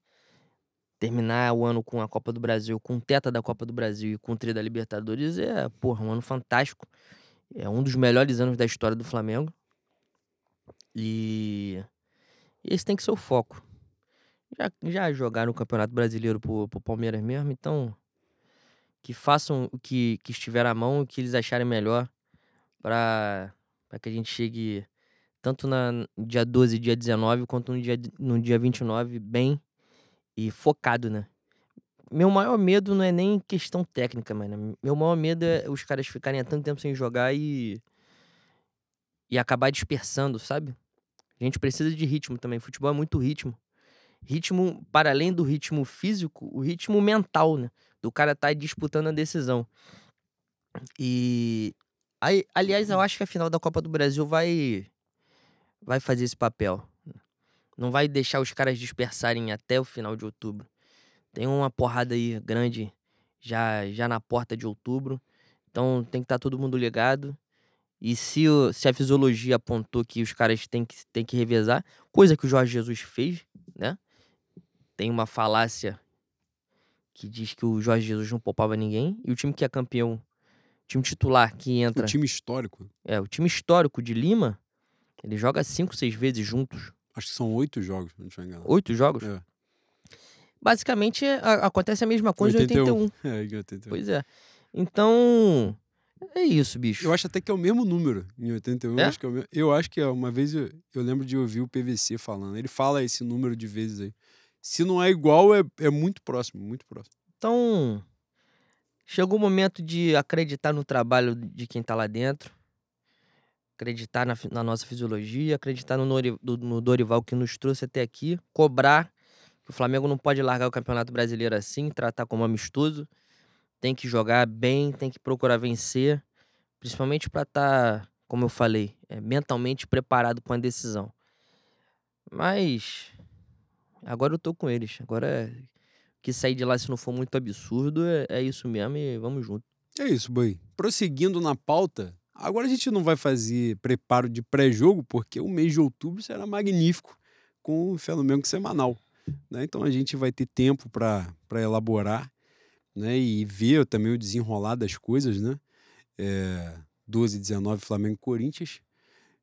terminar o ano com a Copa do Brasil, com o Teta da Copa do Brasil e com o Tri da Libertadores é, porra, um ano fantástico. É um dos melhores anos da história do Flamengo. E esse tem que ser o foco. Já, já jogaram o Campeonato Brasileiro pro, pro Palmeiras mesmo, então que façam o que, que estiver à mão, o que eles acharem melhor para que a gente chegue tanto na dia 12 e dia 19, quanto no dia, no dia 29 bem e focado, né? Meu maior medo não é nem questão técnica, mano. Meu maior medo é os caras ficarem há tanto tempo sem jogar e. e acabar dispersando, sabe? A gente precisa de ritmo também. Futebol é muito ritmo. Ritmo, para além do ritmo físico, o ritmo mental, né? Do cara tá disputando a decisão. E. Aí, aliás, eu acho que a final da Copa do Brasil vai. vai fazer esse papel. Não vai deixar os caras dispersarem até o final de outubro. Tem uma porrada aí grande já, já na porta de outubro. Então tem que estar todo mundo ligado. E se, se a fisiologia apontou que os caras têm que, têm que revezar, coisa que o Jorge Jesus fez, né? Tem uma falácia que diz que o Jorge Jesus não poupava ninguém. E o time que é campeão, time titular que entra, O time histórico. é o time histórico de Lima, ele joga cinco, seis vezes juntos. Acho que são oito jogos, não estiver enganado. Oito jogos. É. Basicamente, a- acontece a mesma coisa em 81. 81. É, em 81. Pois é. Então, é isso, bicho. Eu acho até que é o mesmo número em 81. É? Eu, acho que é o mesmo. eu acho que é. Uma vez eu, eu lembro de ouvir o PVC falando. Ele fala esse número de vezes aí. Se não é igual, é, é muito próximo, muito próximo. Então, chegou o momento de acreditar no trabalho de quem tá lá dentro, acreditar na, na nossa fisiologia, acreditar no, no Dorival que nos trouxe até aqui, cobrar que o Flamengo não pode largar o Campeonato Brasileiro assim, tratar como amistoso, tem que jogar bem, tem que procurar vencer, principalmente para estar, como eu falei, é, mentalmente preparado com a decisão. Mas agora eu tô com eles, agora é que sair de lá se não for muito absurdo, é, é isso mesmo e vamos junto. É isso, Boi. Prosseguindo na pauta, agora a gente não vai fazer preparo de pré-jogo, porque o mês de outubro será magnífico com o Flamengo semanal. Né? Então a gente vai ter tempo para elaborar né? e ver também o desenrolar das coisas. Né? É, 12 e 19, Flamengo Corinthians.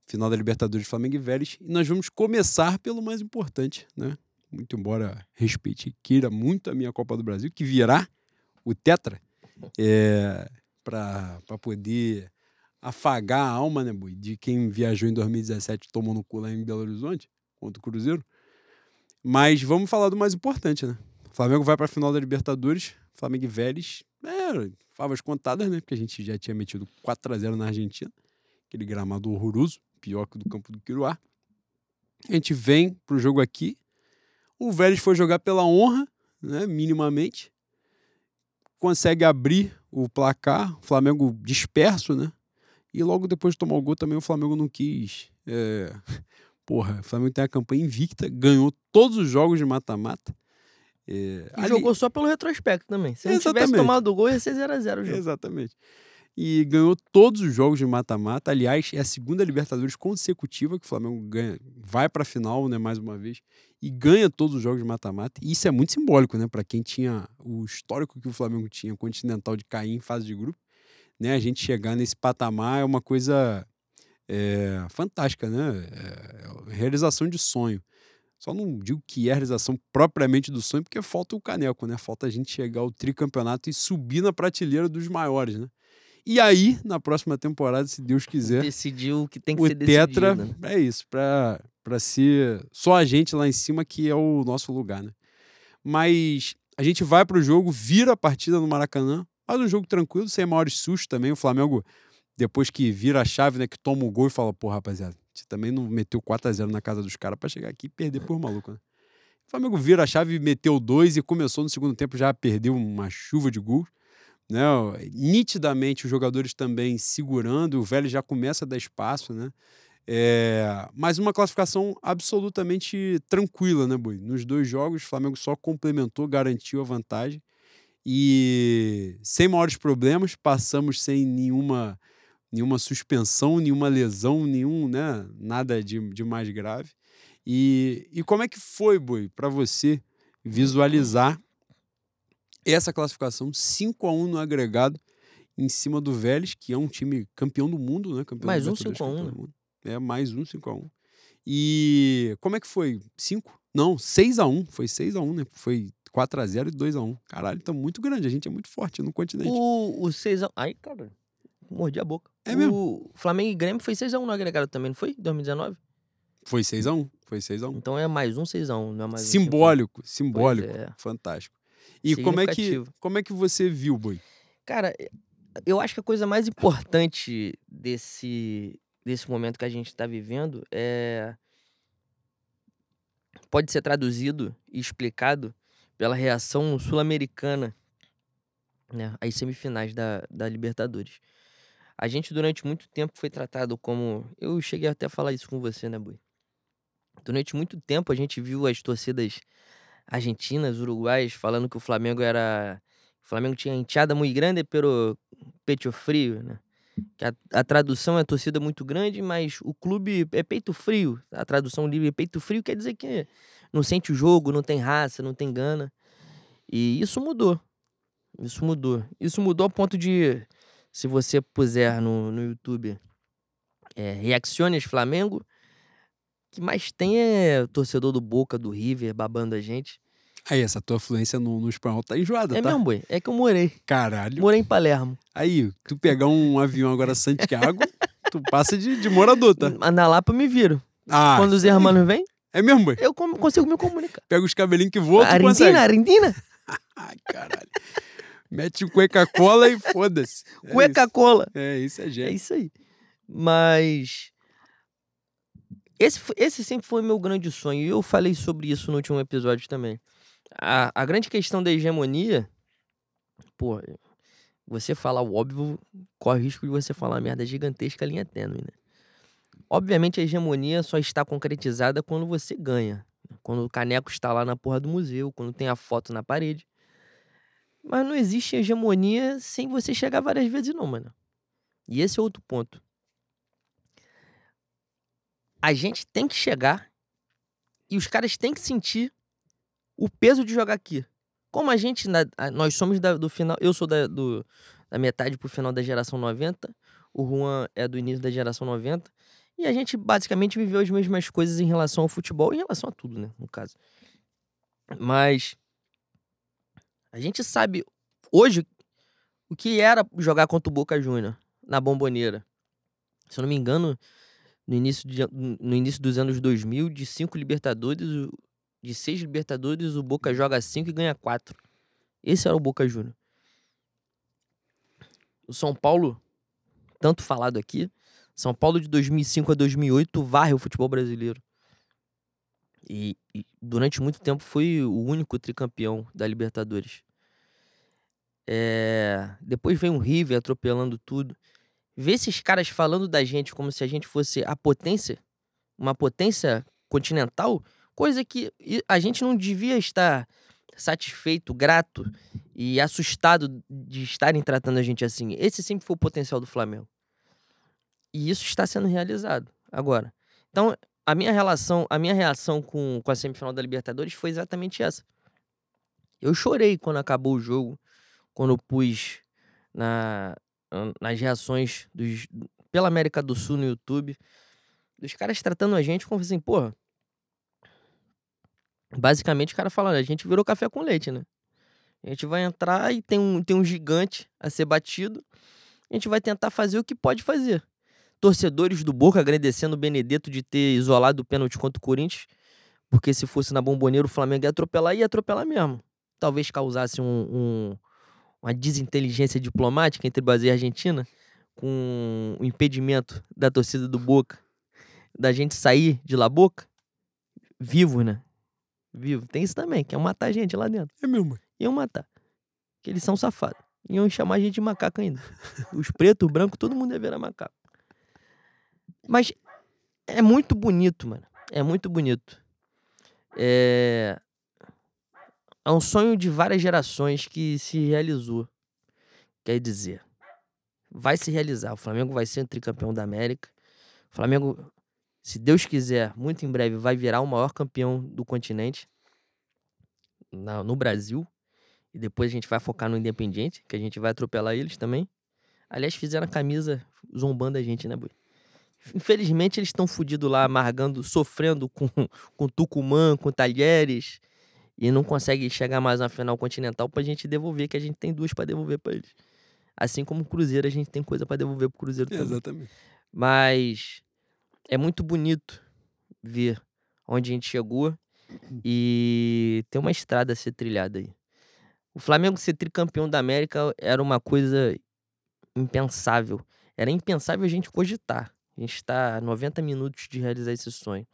Final da Libertadores, Flamengo e Vélez. E nós vamos começar pelo mais importante, né? Muito embora respeite e queira muito a minha Copa do Brasil, que virá o Tetra, é, para poder afagar a alma, né, Bui, de quem viajou em 2017 tomou no cu lá em Belo Horizonte, contra o Cruzeiro. Mas vamos falar do mais importante, né? O Flamengo vai para a final da Libertadores, Flamengo e Vélez, é, favas contadas, né? Porque a gente já tinha metido 4 a 0 na Argentina, aquele gramado horroroso, pior que o do campo do Quiruá. A gente vem pro jogo aqui. O Vélez foi jogar pela honra, né, minimamente. Consegue abrir o placar, o Flamengo disperso, né? E logo depois de tomar o gol também o Flamengo não quis. É... Porra, o Flamengo tem a campanha invicta, ganhou todos os jogos de mata-mata. É... E Ali... jogou só pelo retrospecto também. Se não tivesse tomado o gol, ia ser 0x0 o jogo. Exatamente e ganhou todos os jogos de mata-mata. Aliás, é a segunda Libertadores consecutiva que o Flamengo ganha, vai para a final, né, mais uma vez, e ganha todos os jogos de mata-mata. E isso é muito simbólico, né, para quem tinha o histórico que o Flamengo tinha, continental de cair em fase de grupo, né, a gente chegar nesse patamar é uma coisa é, fantástica, né, é, é realização de sonho. Só não digo que é a realização propriamente do sonho, porque falta o caneco, né? Falta a gente chegar ao tricampeonato e subir na prateleira dos maiores, né? E aí, na próxima temporada, se Deus quiser. Decidiu que tem que o ser Tetra, decidido. Né? É isso, pra, pra ser só a gente lá em cima que é o nosso lugar, né? Mas a gente vai pro jogo, vira a partida no Maracanã, faz um jogo tranquilo, sem maiores sustos também. O Flamengo, depois que vira a chave, né, que toma o gol e fala, pô, rapaziada, você também não meteu 4 a 0 na casa dos caras para chegar aqui e perder por maluco, né? O Flamengo vira a chave, meteu dois e começou no segundo tempo, já perdeu uma chuva de gols né? Nitidamente os jogadores também segurando, o velho já começa a dar espaço, né? É, mas uma classificação absolutamente tranquila, né, Boi? Nos dois jogos, o Flamengo só complementou, garantiu a vantagem e sem maiores problemas, passamos sem nenhuma nenhuma suspensão, nenhuma lesão, nenhum, né, nada de, de mais grave. E, e como é que foi, Boi, para você visualizar essa classificação 5 a 1 no agregado em cima do Vélez, que é um time campeão do mundo, né? Campeão mais um 5 a 1 né? É, mais um 5 a 1 E como é que foi? 5? Não, 6 a 1 Foi 6 a 1 né? Foi 4 a 0 e 2 a 1 Caralho, tá muito grande. A gente é muito forte no continente. O, o 6 a 1 Ai, cara, mordi a boca. É o mesmo? Flamengo e Grêmio foi 6 a 1 no agregado também, não foi? 2019? Foi 6 a 1 Foi 6 a 1 Então é mais um 6 a 1 não é mais Simbólico, um simbólico. É. Fantástico. E como é, que, como é que você viu, Boi? Cara, eu acho que a coisa mais importante desse, desse momento que a gente está vivendo é. Pode ser traduzido e explicado pela reação sul-americana né, às semifinais da, da Libertadores. A gente, durante muito tempo, foi tratado como. Eu cheguei até a falar isso com você, né, Boi? Durante muito tempo, a gente viu as torcidas argentinas, uruguais, falando que o Flamengo era. O Flamengo tinha enteada muito grande pelo peito frio, né? Que a, a, tradução é torcida muito grande, mas o clube é peito frio. A tradução livre é peito frio quer dizer que não sente o jogo, não tem raça, não tem gana. E isso mudou. Isso mudou. Isso mudou ao ponto de, se você puser no, no YouTube é, Reacciones Flamengo, que mais tem é torcedor do Boca, do River, babando a gente. Aí, essa tua fluência no, no espanhol tá enjoada, é tá? É mesmo, boi. É que eu morei. Caralho. Morei em Palermo. Aí, tu pegar um avião agora Santiago, tu passa de, de morador, tá? Na Lapa eu me viro. Ah, Quando os hermanos vêm... É mesmo, boi? Eu consigo me comunicar. Pega os cabelinhos que voam, tu Argentina, consegue. Argentina? Ai, caralho. Mete um cueca-cola e foda-se. É cueca-cola. É, isso é gente. É isso aí. Mas esse, esse sempre foi meu grande sonho. E eu falei sobre isso no último episódio também. A, a grande questão da hegemonia, pô, você falar o óbvio, corre o risco de você falar merda gigantesca, linha tênue, né? Obviamente a hegemonia só está concretizada quando você ganha. Quando o caneco está lá na porra do museu, quando tem a foto na parede. Mas não existe hegemonia sem você chegar várias vezes, não, mano. E esse é outro ponto a gente tem que chegar e os caras têm que sentir o peso de jogar aqui. Como a gente, nós somos da, do final, eu sou da, do, da metade pro final da geração 90, o Juan é do início da geração 90, e a gente basicamente viveu as mesmas coisas em relação ao futebol, em relação a tudo, né, no caso. Mas a gente sabe hoje o que era jogar contra o Boca Júnior na Bomboneira. Se eu não me engano, no início, de, no início dos anos 2000, de cinco Libertadores, de seis Libertadores, o Boca joga cinco e ganha quatro. Esse era o Boca Júnior. O São Paulo, tanto falado aqui, São Paulo de 2005 a 2008 varre o futebol brasileiro. E, e, durante muito tempo foi o único tricampeão da Libertadores. É, depois vem o River atropelando tudo. Ver esses caras falando da gente como se a gente fosse a potência, uma potência continental, coisa que a gente não devia estar satisfeito, grato e assustado de estarem tratando a gente assim. Esse sempre foi o potencial do Flamengo. E isso está sendo realizado agora. Então, a minha relação, a minha reação com, com a semifinal da Libertadores foi exatamente essa. Eu chorei quando acabou o jogo, quando pus na, nas reações dos, pela América do Sul no YouTube, dos caras tratando a gente como assim, porra. Basicamente, o cara falando, a gente virou café com leite, né? A gente vai entrar e tem um, tem um gigante a ser batido. A gente vai tentar fazer o que pode fazer torcedores do Boca agradecendo o Benedetto de ter isolado o pênalti contra o Corinthians, porque se fosse na Bomboneira o Flamengo ia atropelar ia atropelar mesmo. Talvez causasse um, um, uma desinteligência diplomática entre Brasil e Argentina, com o impedimento da torcida do Boca da gente sair de La Boca vivo, né? Vivo. Tem isso também, que é matar a gente lá dentro. É mesmo. Iam matar. Que eles são safados. Iam chamar a gente de macaco ainda. Os pretos, os brancos, todo mundo ia virar macaco. Mas é muito bonito, mano. É muito bonito. É... é um sonho de várias gerações que se realizou. Quer dizer, vai se realizar. O Flamengo vai ser tricampeão da América. O Flamengo, se Deus quiser, muito em breve vai virar o maior campeão do continente no Brasil. E depois a gente vai focar no Independiente, que a gente vai atropelar eles também. Aliás, fizeram a camisa zombando a gente, né, Bui? Infelizmente, eles estão fodidos lá, amargando, sofrendo com, com Tucumã, com Talheres, e não conseguem chegar mais na final continental pra gente devolver, que a gente tem duas para devolver para eles. Assim como o Cruzeiro, a gente tem coisa para devolver pro Cruzeiro também. Exatamente. Mas é muito bonito ver onde a gente chegou e tem uma estrada a ser trilhada aí. O Flamengo ser tricampeão da América era uma coisa impensável. Era impensável a gente cogitar. A gente está a 90 minutos de realizar esse sonho.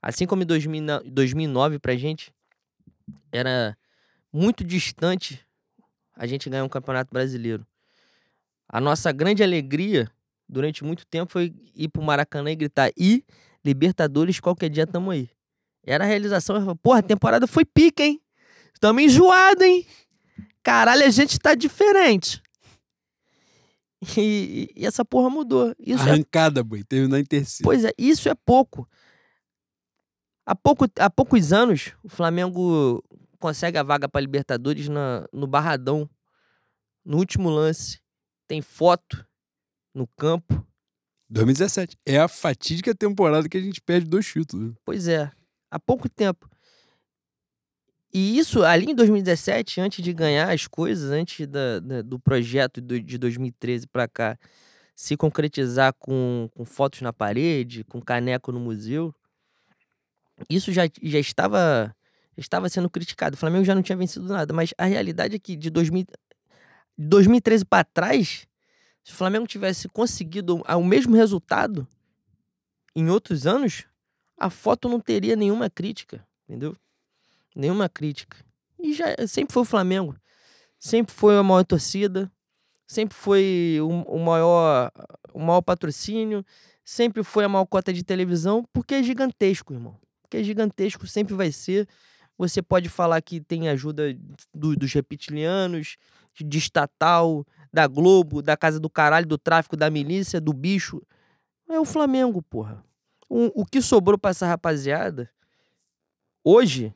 Assim como em 2009 pra gente era muito distante a gente ganhar um campeonato brasileiro. A nossa grande alegria durante muito tempo foi ir pro Maracanã e gritar: "E Libertadores, qualquer dia tamo aí". Era a realização, porra, a temporada foi pica, hein? Tamo enjoado, hein? Caralho, a gente tá diferente. E, e, essa porra mudou. Isso é Arrancada, é... boi, terminar em terceiro. Pois é, isso é pouco. Há, pouco. há poucos anos, o Flamengo consegue a vaga para Libertadores na, no Barradão. No último lance. Tem foto no campo. 2017. É a fatídica temporada que a gente perde dois títulos. Pois é. Há pouco tempo. E isso, ali em 2017, antes de ganhar as coisas, antes da, da do projeto de 2013 para cá se concretizar com, com fotos na parede, com caneco no museu, isso já, já estava estava sendo criticado. O Flamengo já não tinha vencido nada, mas a realidade é que de 2000, 2013 para trás, se o Flamengo tivesse conseguido o mesmo resultado em outros anos, a foto não teria nenhuma crítica, entendeu? nenhuma crítica. E já sempre foi o Flamengo. Sempre foi a maior torcida, sempre foi o, o, maior, o maior patrocínio, sempre foi a maior cota de televisão, porque é gigantesco, irmão. Porque é gigantesco, sempre vai ser. Você pode falar que tem ajuda do, dos reptilianos, de estatal, da Globo, da Casa do Caralho, do tráfico, da milícia, do bicho. É o Flamengo, porra. O, que sobrou pra essa rapaziada, hoje,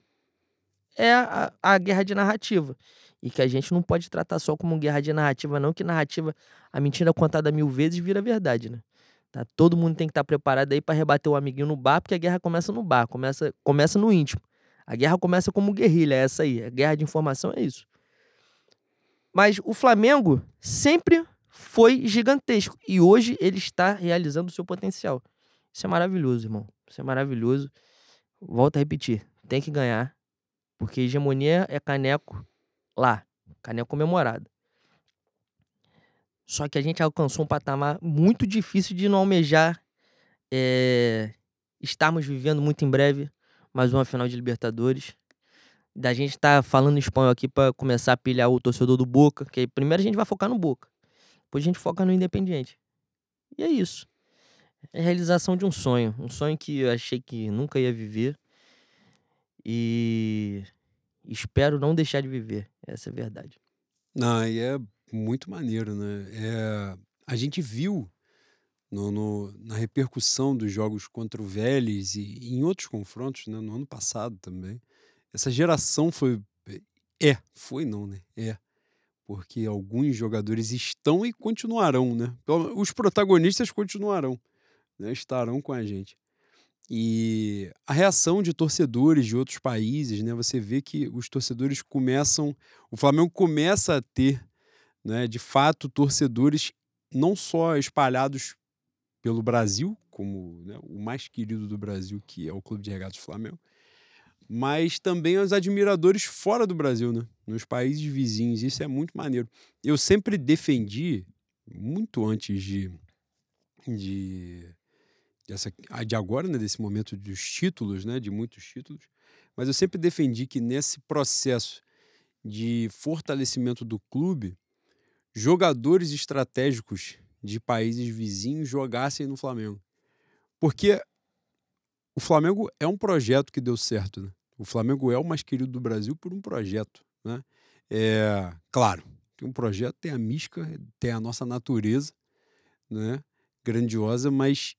é a, a guerra de narrativa. E que a gente não pode tratar só como guerra de narrativa, não, que narrativa, a mentira contada mil vezes vira verdade, né? Tá? Todo mundo tem que estar tá preparado aí para rebater o amiguinho no bar, porque a guerra começa no bar, começa, começa no íntimo. A guerra começa como guerrilha, é essa aí. A guerra de informação é isso. Mas o Flamengo sempre foi gigantesco. E hoje ele está realizando o seu potencial. Isso é maravilhoso, irmão. Isso é maravilhoso. Volto a repetir. Tem que ganhar. Porque hegemonia é caneco lá. Caneco comemorado. Só que a gente alcançou um patamar muito difícil de não almejar. É... Estarmos vivendo muito em breve mais uma final de Libertadores. Da gente estar tá falando espanhol aqui para começar a pilhar o torcedor do Boca. Que primeiro a gente vai focar no Boca. Depois a gente foca no Independiente. E é isso. É a realização de um sonho. Um sonho que eu achei que nunca ia viver. E espero não deixar de viver. Essa é a verdade. Não, e é muito maneiro, né? É, a gente viu no, no, na repercussão dos jogos contra o Vélez e, e em outros confrontos, né? No ano passado também. Essa geração foi. É, foi não, né? É porque alguns jogadores estão e continuarão, né? Os protagonistas continuarão, né? estarão com a gente. E a reação de torcedores de outros países, né? Você vê que os torcedores começam, o Flamengo começa a ter, né, de fato, torcedores não só espalhados pelo Brasil, como né, o mais querido do Brasil, que é o Clube de Regatas Flamengo, mas também os admiradores fora do Brasil, né? nos países vizinhos. Isso é muito maneiro. Eu sempre defendi, muito antes de, de, dessa, de agora, né? desse momento dos títulos, né? de muitos títulos, mas eu sempre defendi que nesse processo de fortalecimento do clube, jogadores estratégicos de países vizinhos jogassem no Flamengo. Porque o Flamengo é um projeto que deu certo, né? O Flamengo é o mais querido do Brasil por um projeto. Né? É, claro, tem um projeto, tem a mística, tem a nossa natureza né? grandiosa, mas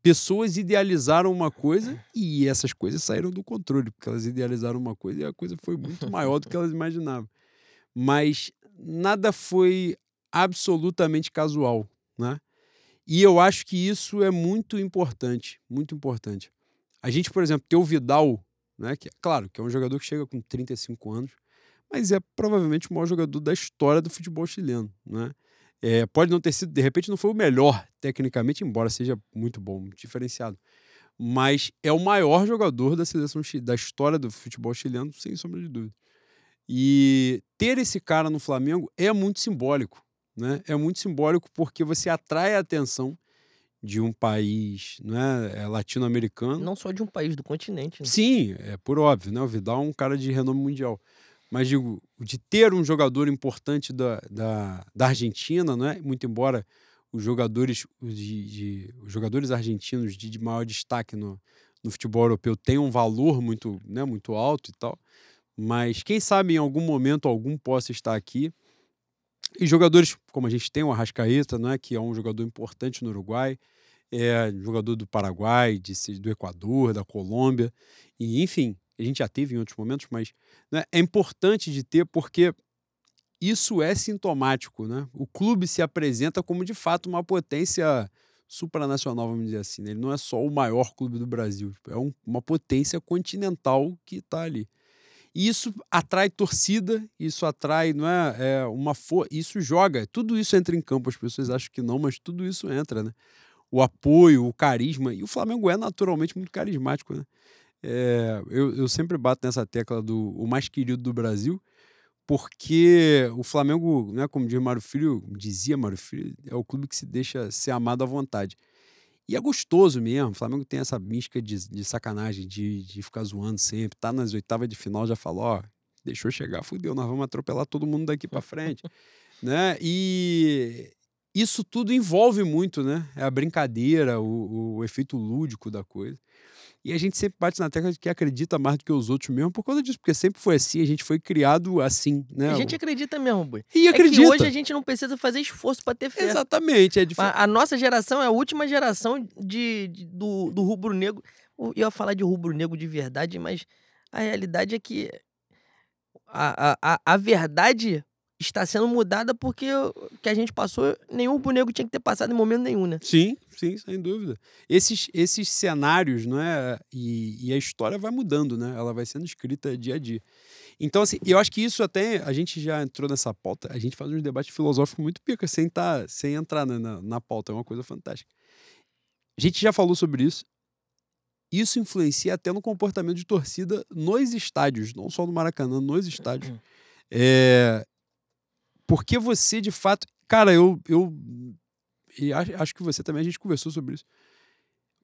pessoas idealizaram uma coisa e essas coisas saíram do controle, porque elas idealizaram uma coisa e a coisa foi muito maior do que elas imaginavam. Mas nada foi absolutamente casual, né? E eu acho que isso é muito importante, muito importante. A gente, por exemplo, ter o Vidal né? Que, claro, que é um jogador que chega com 35 anos, mas é provavelmente o maior jogador da história do futebol chileno. Né? É, pode não ter sido, de repente, não foi o melhor tecnicamente, embora seja muito bom, diferenciado. Mas é o maior jogador da seleção da história do futebol chileno, sem sombra de dúvida. E ter esse cara no Flamengo é muito simbólico. Né? É muito simbólico porque você atrai a atenção de um país né, é latino-americano. Não só de um país, do continente. Né? Sim, é por óbvio, né? O Vidal é um cara de renome mundial. Mas digo, de ter um jogador importante da, da, da Argentina, né? muito embora os jogadores, de, de, os jogadores argentinos de, de maior destaque no, no futebol europeu tenham um valor muito, né, muito alto e tal. Mas quem sabe em algum momento algum possa estar aqui. E jogadores como a gente tem o Arrascaeta, né, que é um jogador importante no Uruguai, é jogador do Paraguai, de, do Equador, da Colômbia, e enfim, a gente já teve em outros momentos, mas né, é importante de ter porque isso é sintomático, né? O clube se apresenta como de fato uma potência supranacional, vamos dizer assim. Né? Ele não é só o maior clube do Brasil, é um, uma potência continental que está ali. E isso atrai torcida, isso atrai, não é, é uma força, isso joga, tudo isso entra em campo. As pessoas acham que não, mas tudo isso entra, né? O apoio, o carisma. E o Flamengo é naturalmente muito carismático, né? É, eu, eu sempre bato nessa tecla do o mais querido do Brasil, porque o Flamengo, né, como diz Mário Filho, dizia Mário Filho, é o clube que se deixa ser amado à vontade. E é gostoso mesmo. O Flamengo tem essa mística de, de sacanagem, de, de ficar zoando sempre. Tá nas oitavas de final, já falou, ó, deixou chegar, fudeu, nós vamos atropelar todo mundo daqui para frente. né? E isso tudo envolve muito, né? É a brincadeira, o, o efeito lúdico da coisa. E a gente sempre bate na tecla de que acredita mais do que os outros mesmo por causa disso, porque sempre foi assim, a gente foi criado assim, né? A gente acredita mesmo, Boi. E acredita. É que hoje a gente não precisa fazer esforço para ter fé. Exatamente. É dif... a, a, nossa geração é a última geração de, de do, do rubro-negro. Eu ia falar de rubro-negro de verdade, mas a realidade é que a, a, a verdade está sendo mudada porque que a gente passou, nenhum boneco tinha que ter passado em momento nenhum, né? Sim, sim, sem dúvida. Esses, esses cenários, não é? E, e a história vai mudando, né? Ela vai sendo escrita dia a dia. Então, assim, eu acho que isso até. A gente já entrou nessa pauta, a gente faz uns debates filosóficos muito pica, sem, tá, sem entrar na, na, na pauta, é uma coisa fantástica. A gente já falou sobre isso. Isso influencia até no comportamento de torcida nos estádios, não só no Maracanã, nos estádios. É, porque você, de fato. Cara, eu. eu e acho que você também, a gente conversou sobre isso.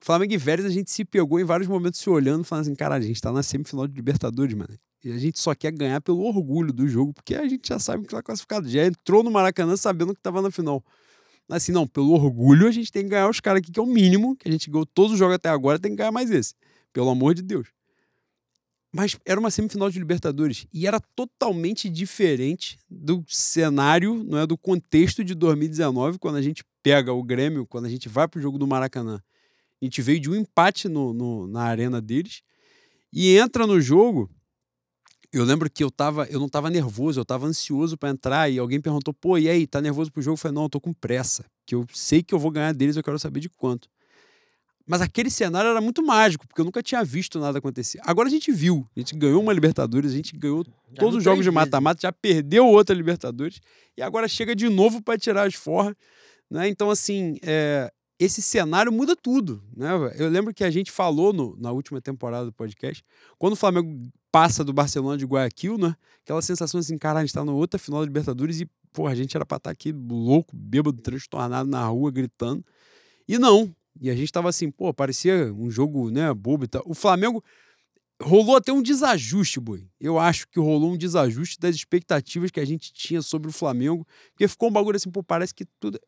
Flamengo e Vélez, a gente se pegou em vários momentos se olhando, falando assim, cara, a gente tá na semifinal de Libertadores, mano. E a gente só quer ganhar pelo orgulho do jogo, porque a gente já sabe que tá classificado. Já entrou no Maracanã sabendo que tava na final. Assim, não, pelo orgulho a gente tem que ganhar os caras aqui, que é o mínimo, que a gente ganhou todos os jogos até agora, tem que ganhar mais esse. Pelo amor de Deus. Mas era uma semifinal de Libertadores e era totalmente diferente do cenário, não é do contexto de 2019, quando a gente pega o Grêmio, quando a gente vai para o jogo do Maracanã. A gente veio de um empate no, no, na arena deles e entra no jogo. Eu lembro que eu tava, eu não estava nervoso, eu estava ansioso para entrar e alguém perguntou: "Pô, e aí, tá nervoso pro jogo?" Eu falei: "Não, eu tô com pressa, que eu sei que eu vou ganhar deles, eu quero saber de quanto". Mas aquele cenário era muito mágico, porque eu nunca tinha visto nada acontecer. Agora a gente viu, a gente ganhou uma Libertadores, a gente ganhou já todos os jogos de mata-mata, já perdeu outra Libertadores, e agora chega de novo para tirar as forras. Né? Então, assim, é, esse cenário muda tudo. Né? Eu lembro que a gente falou no, na última temporada do podcast, quando o Flamengo passa do Barcelona de Guayaquil, né? aquela sensação assim, cara, a gente tá na outra final da Libertadores e, pô, a gente era pra estar tá aqui louco, bêbado, transtornado na rua, gritando. E não, e a gente tava assim, pô, parecia um jogo, né, bobo e tal. O Flamengo rolou até um desajuste, boi. Eu acho que rolou um desajuste das expectativas que a gente tinha sobre o Flamengo, porque ficou um bagulho assim, pô, parece que tudo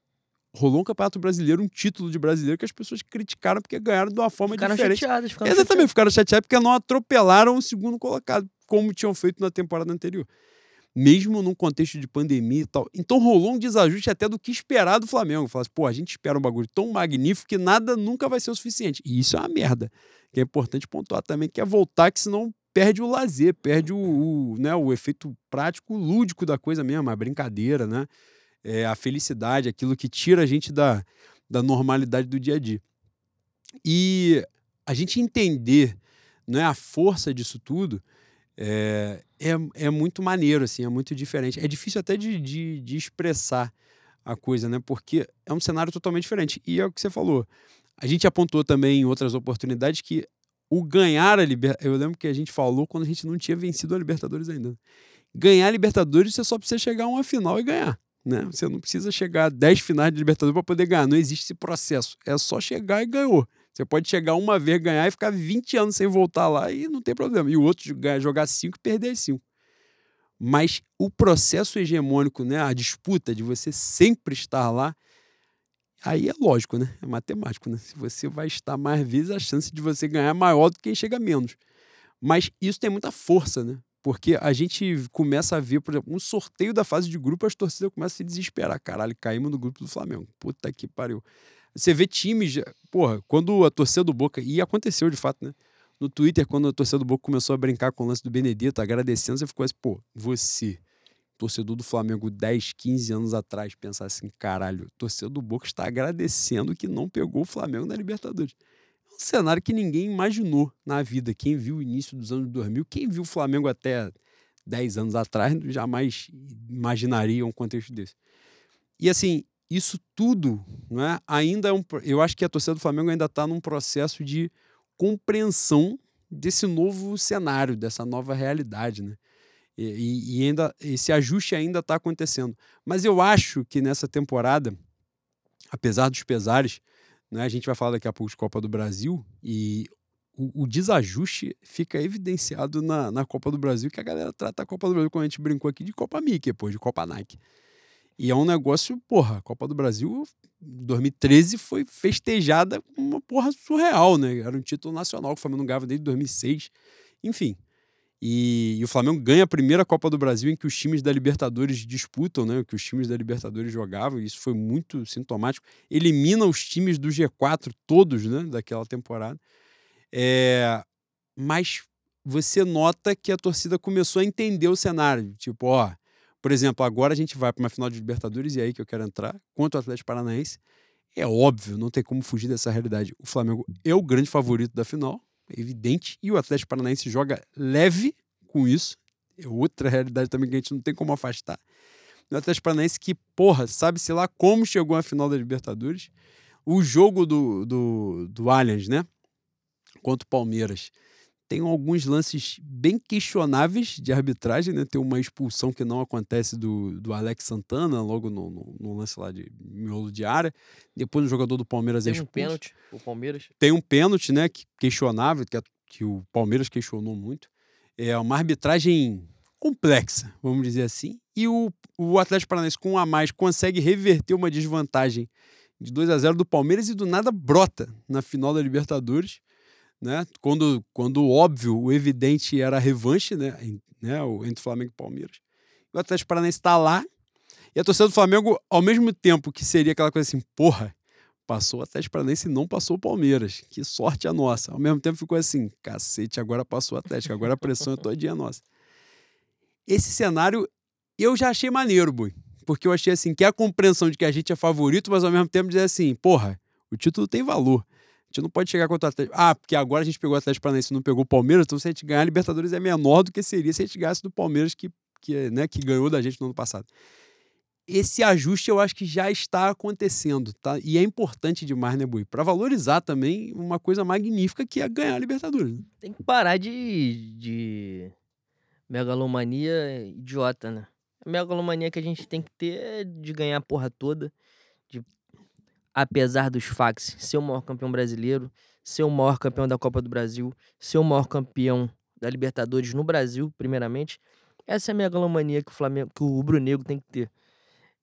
rolou um campeonato brasileiro, um título de brasileiro que as pessoas criticaram porque ganharam de uma forma ficaram diferente. Chateadas, ficaram Exatamente, chateadas. ficaram chateados porque não atropelaram o segundo colocado, como tinham feito na temporada anterior mesmo num contexto de pandemia e tal. Então rolou um desajuste até do que esperar do Flamengo. Falasse, pô, a gente espera um bagulho tão magnífico que nada nunca vai ser o suficiente. E isso é uma merda. Que é importante pontuar também, que é voltar, que senão perde o lazer, perde o, o, né, o efeito prático, lúdico da coisa mesmo, a brincadeira, né? É, a felicidade, aquilo que tira a gente da, da normalidade do dia a dia. E a gente entender né, a força disso tudo é, é, é muito maneiro, assim, é muito diferente. É difícil até de, de, de, expressar a coisa, né? Porque é um cenário totalmente diferente. E é o que você falou. A gente apontou também em outras oportunidades que o ganhar a Libertadores. Eu lembro que a gente falou quando a gente não tinha vencido a Libertadores ainda. Ganhar a Libertadores, você só precisa chegar a uma final e ganhar. Né? Você não precisa chegar a 10 finais de Libertadores para poder ganhar. Não existe esse processo. É só chegar e ganhou. Você pode chegar uma vez, ganhar e ficar 20 anos sem voltar lá e não tem problema. E o outro jogar 5 e perder 5. Mas o processo hegemônico, né, a disputa de você sempre estar lá, aí é lógico, né? É matemático, né? Se você vai estar mais vezes, a chance de você ganhar é maior do que quem chega menos. Mas isso tem muita força, né? Porque a gente começa a ver, por exemplo, um sorteio da fase de grupo, as torcidas começam a se desesperar. Caralho, caímos no grupo do Flamengo. Puta que pariu. Você vê times. Porra, quando a torcida do Boca. E aconteceu de fato, né? No Twitter, quando a torcida do Boca começou a brincar com o lance do Benedito, agradecendo, você ficou assim, pô, você, torcedor do Flamengo 10, 15 anos atrás, pensar assim, caralho, torcedor do Boca está agradecendo que não pegou o Flamengo na Libertadores. É um cenário que ninguém imaginou na vida. Quem viu o início dos anos 2000, quem viu o Flamengo até 10 anos atrás, jamais imaginaria um contexto desse. E assim, isso tudo né, ainda é um. Eu acho que a torcida do Flamengo ainda está num processo de compreensão desse novo cenário, dessa nova realidade. Né? E, e ainda esse ajuste ainda está acontecendo. Mas eu acho que nessa temporada, apesar dos pesares, né, a gente vai falar daqui a pouco de Copa do Brasil e o, o desajuste fica evidenciado na, na Copa do Brasil, que a galera trata a Copa do Brasil, como a gente brincou aqui, de Copa Mickey, depois de Copa Nike. E é um negócio, porra, a Copa do Brasil 2013 foi festejada uma porra surreal, né? Era um título nacional que o Flamengo não ganhava desde 2006. Enfim. E, e, o Flamengo ganha a primeira Copa do Brasil em que os times da Libertadores disputam, né? Que os times da Libertadores jogavam, e isso foi muito sintomático. Elimina os times do G4 todos, né? Daquela temporada. É, mas você nota que a torcida começou a entender o cenário. Tipo, ó, Por exemplo, agora a gente vai para uma final de Libertadores, e é aí que eu quero entrar, contra o Atlético Paranaense. É óbvio, não tem como fugir dessa realidade. O Flamengo é o grande favorito da final, é evidente, e o Atlético Paranaense joga leve com isso. É outra realidade também que a gente não tem como afastar. O Atlético Paranaense que, porra, sabe-se lá como chegou à final da Libertadores. O jogo do, do, do Allianz, né? Contra o Palmeiras tem alguns lances bem questionáveis de arbitragem, né? Tem uma expulsão que não acontece do, do Alex Santana, logo no, no, no lance lá de miolo de área. Depois o jogador do Palmeiras Tem é um expulso. pênalti, o Palmeiras. Tem um pênalti, né? que- Questionável, que, a- que o Palmeiras questionou muito. É uma arbitragem complexa, vamos dizer assim. E o, o Atlético Paranaense, com um a mais, consegue reverter uma desvantagem de 2 a 0 do Palmeiras e do nada brota na final da Libertadores. Né? Quando, quando óbvio, o evidente era a revanche né? né? entre Flamengo e Palmeiras. O Atlético Paranaense está lá. E a torcida do Flamengo, ao mesmo tempo que seria aquela coisa assim, porra, passou o Atlético Paranaense e não passou o Palmeiras. Que sorte a nossa. Ao mesmo tempo ficou assim, cacete, agora passou o Atlético, agora a pressão é todinha nossa. Esse cenário eu já achei maneiro, Bui. Porque eu achei assim, que a compreensão de que a gente é favorito, mas ao mesmo tempo dizer assim, porra, o título tem valor. Gente não pode chegar contra o Atlético. Ah, porque agora a gente pegou o Atlético Paranaense e não pegou o Palmeiras, então se a gente ganhar a Libertadores é menor do que seria se a gente ganhasse do Palmeiras, que, que, né, que ganhou da gente no ano passado esse ajuste eu acho que já está acontecendo, tá? E é importante demais, né, Bui? Para valorizar também uma coisa magnífica que é ganhar a Libertadores. Tem que parar de, de megalomania idiota, né? A megalomania que a gente tem que ter é de ganhar a porra toda, de, apesar dos fax, ser o maior campeão brasileiro, ser o maior campeão da Copa do Brasil, ser o maior campeão da Libertadores no Brasil, primeiramente. Essa é a megalomania que o Flamengo, que o Rubro Negro tem que ter.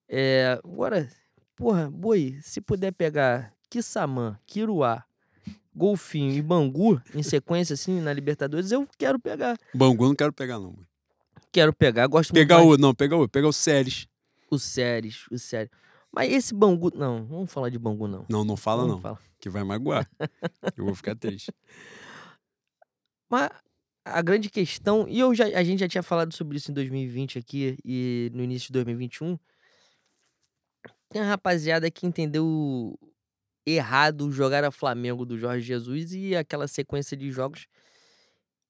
É, agora, porra, boi, se puder pegar Kissamã, Kiruá, Golfinho e Bangu em sequência, assim, na Libertadores, eu quero pegar. Bangu eu não quero pegar, não, Bui. Quero pegar, gosto Pegar muito mais o. Não, pegar o. Pegar o Séries. o Séries, o Séries. Mas esse Bangu, não, vamos falar de Bangu, não. Não, não fala, Vamos não. falar. Que vai magoar. eu vou ficar triste. Mas a grande questão, e eu já, a gente já tinha falado sobre isso em 2020 aqui e no início de 2021, tem uma rapaziada que entendeu errado jogar a Flamengo do Jorge Jesus e aquela sequência de jogos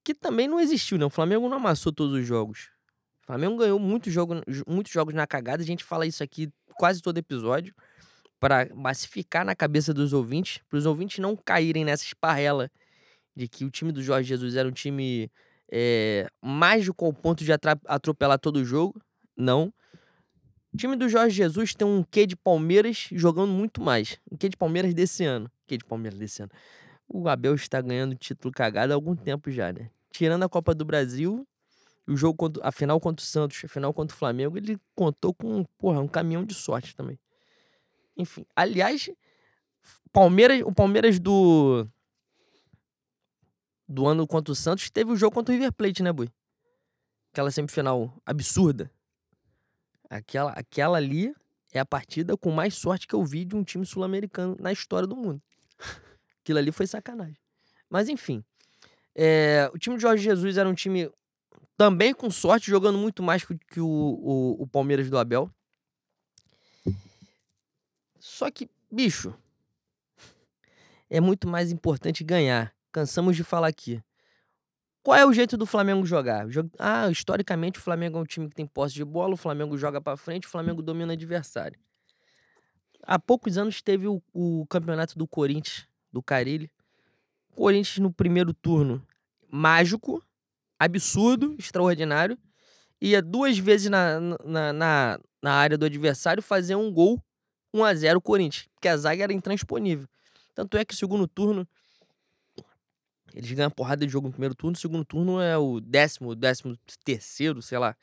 que também não existiu, né? O Flamengo não amassou todos os jogos. O Flamengo ganhou muitos jogos, muitos jogos na cagada, a gente fala isso aqui quase todo episódio para massificar na cabeça dos ouvintes, para os ouvintes não caírem nessa esparrela de que o time do Jorge Jesus era um time é, mágico ao ponto de atropelar todo o jogo. Não. O time do Jorge Jesus tem um quê de Palmeiras jogando muito mais. Um quê de Palmeiras desse ano. Quê de Palmeiras desse ano. O Abel está ganhando título cagado há algum tempo já, né? Tirando a Copa do Brasil, o jogo contra, a final contra o Santos, a final contra o Flamengo, ele contou com, porra, um caminhão de sorte também. Enfim, aliás, Palmeiras, o Palmeiras do do ano contra o Santos teve o jogo contra o River Plate, né, Bui? Aquela semifinal absurda. Aquela, aquela ali é a partida com mais sorte que eu vi de um time sul-americano na história do mundo. Aquilo ali foi sacanagem. Mas enfim, é, o time de Jorge Jesus era um time também com sorte, jogando muito mais que, o- o, o, Palmeiras do Abel. Só que, bicho, é muito mais importante ganhar. Cansamos de falar aqui. Qual é o jeito do Flamengo jogar? Jo- Ah, historicamente o Flamengo é um time que tem posse de bola, o Flamengo joga pra frente, o Flamengo domina o adversário. Há poucos anos teve o, o campeonato do Corinthians, do Carilli. Corinthians no primeiro turno, mágico, absurdo, extraordinário. Ia duas vezes na, na, na, na área do adversário fazer um gol 1 a 0 Corinthians, porque a zaga era intransponível. Tanto é que segundo turno eles ganham porrada de jogo no primeiro turno, o segundo turno é o décimo, décimo terceiro, sei lá.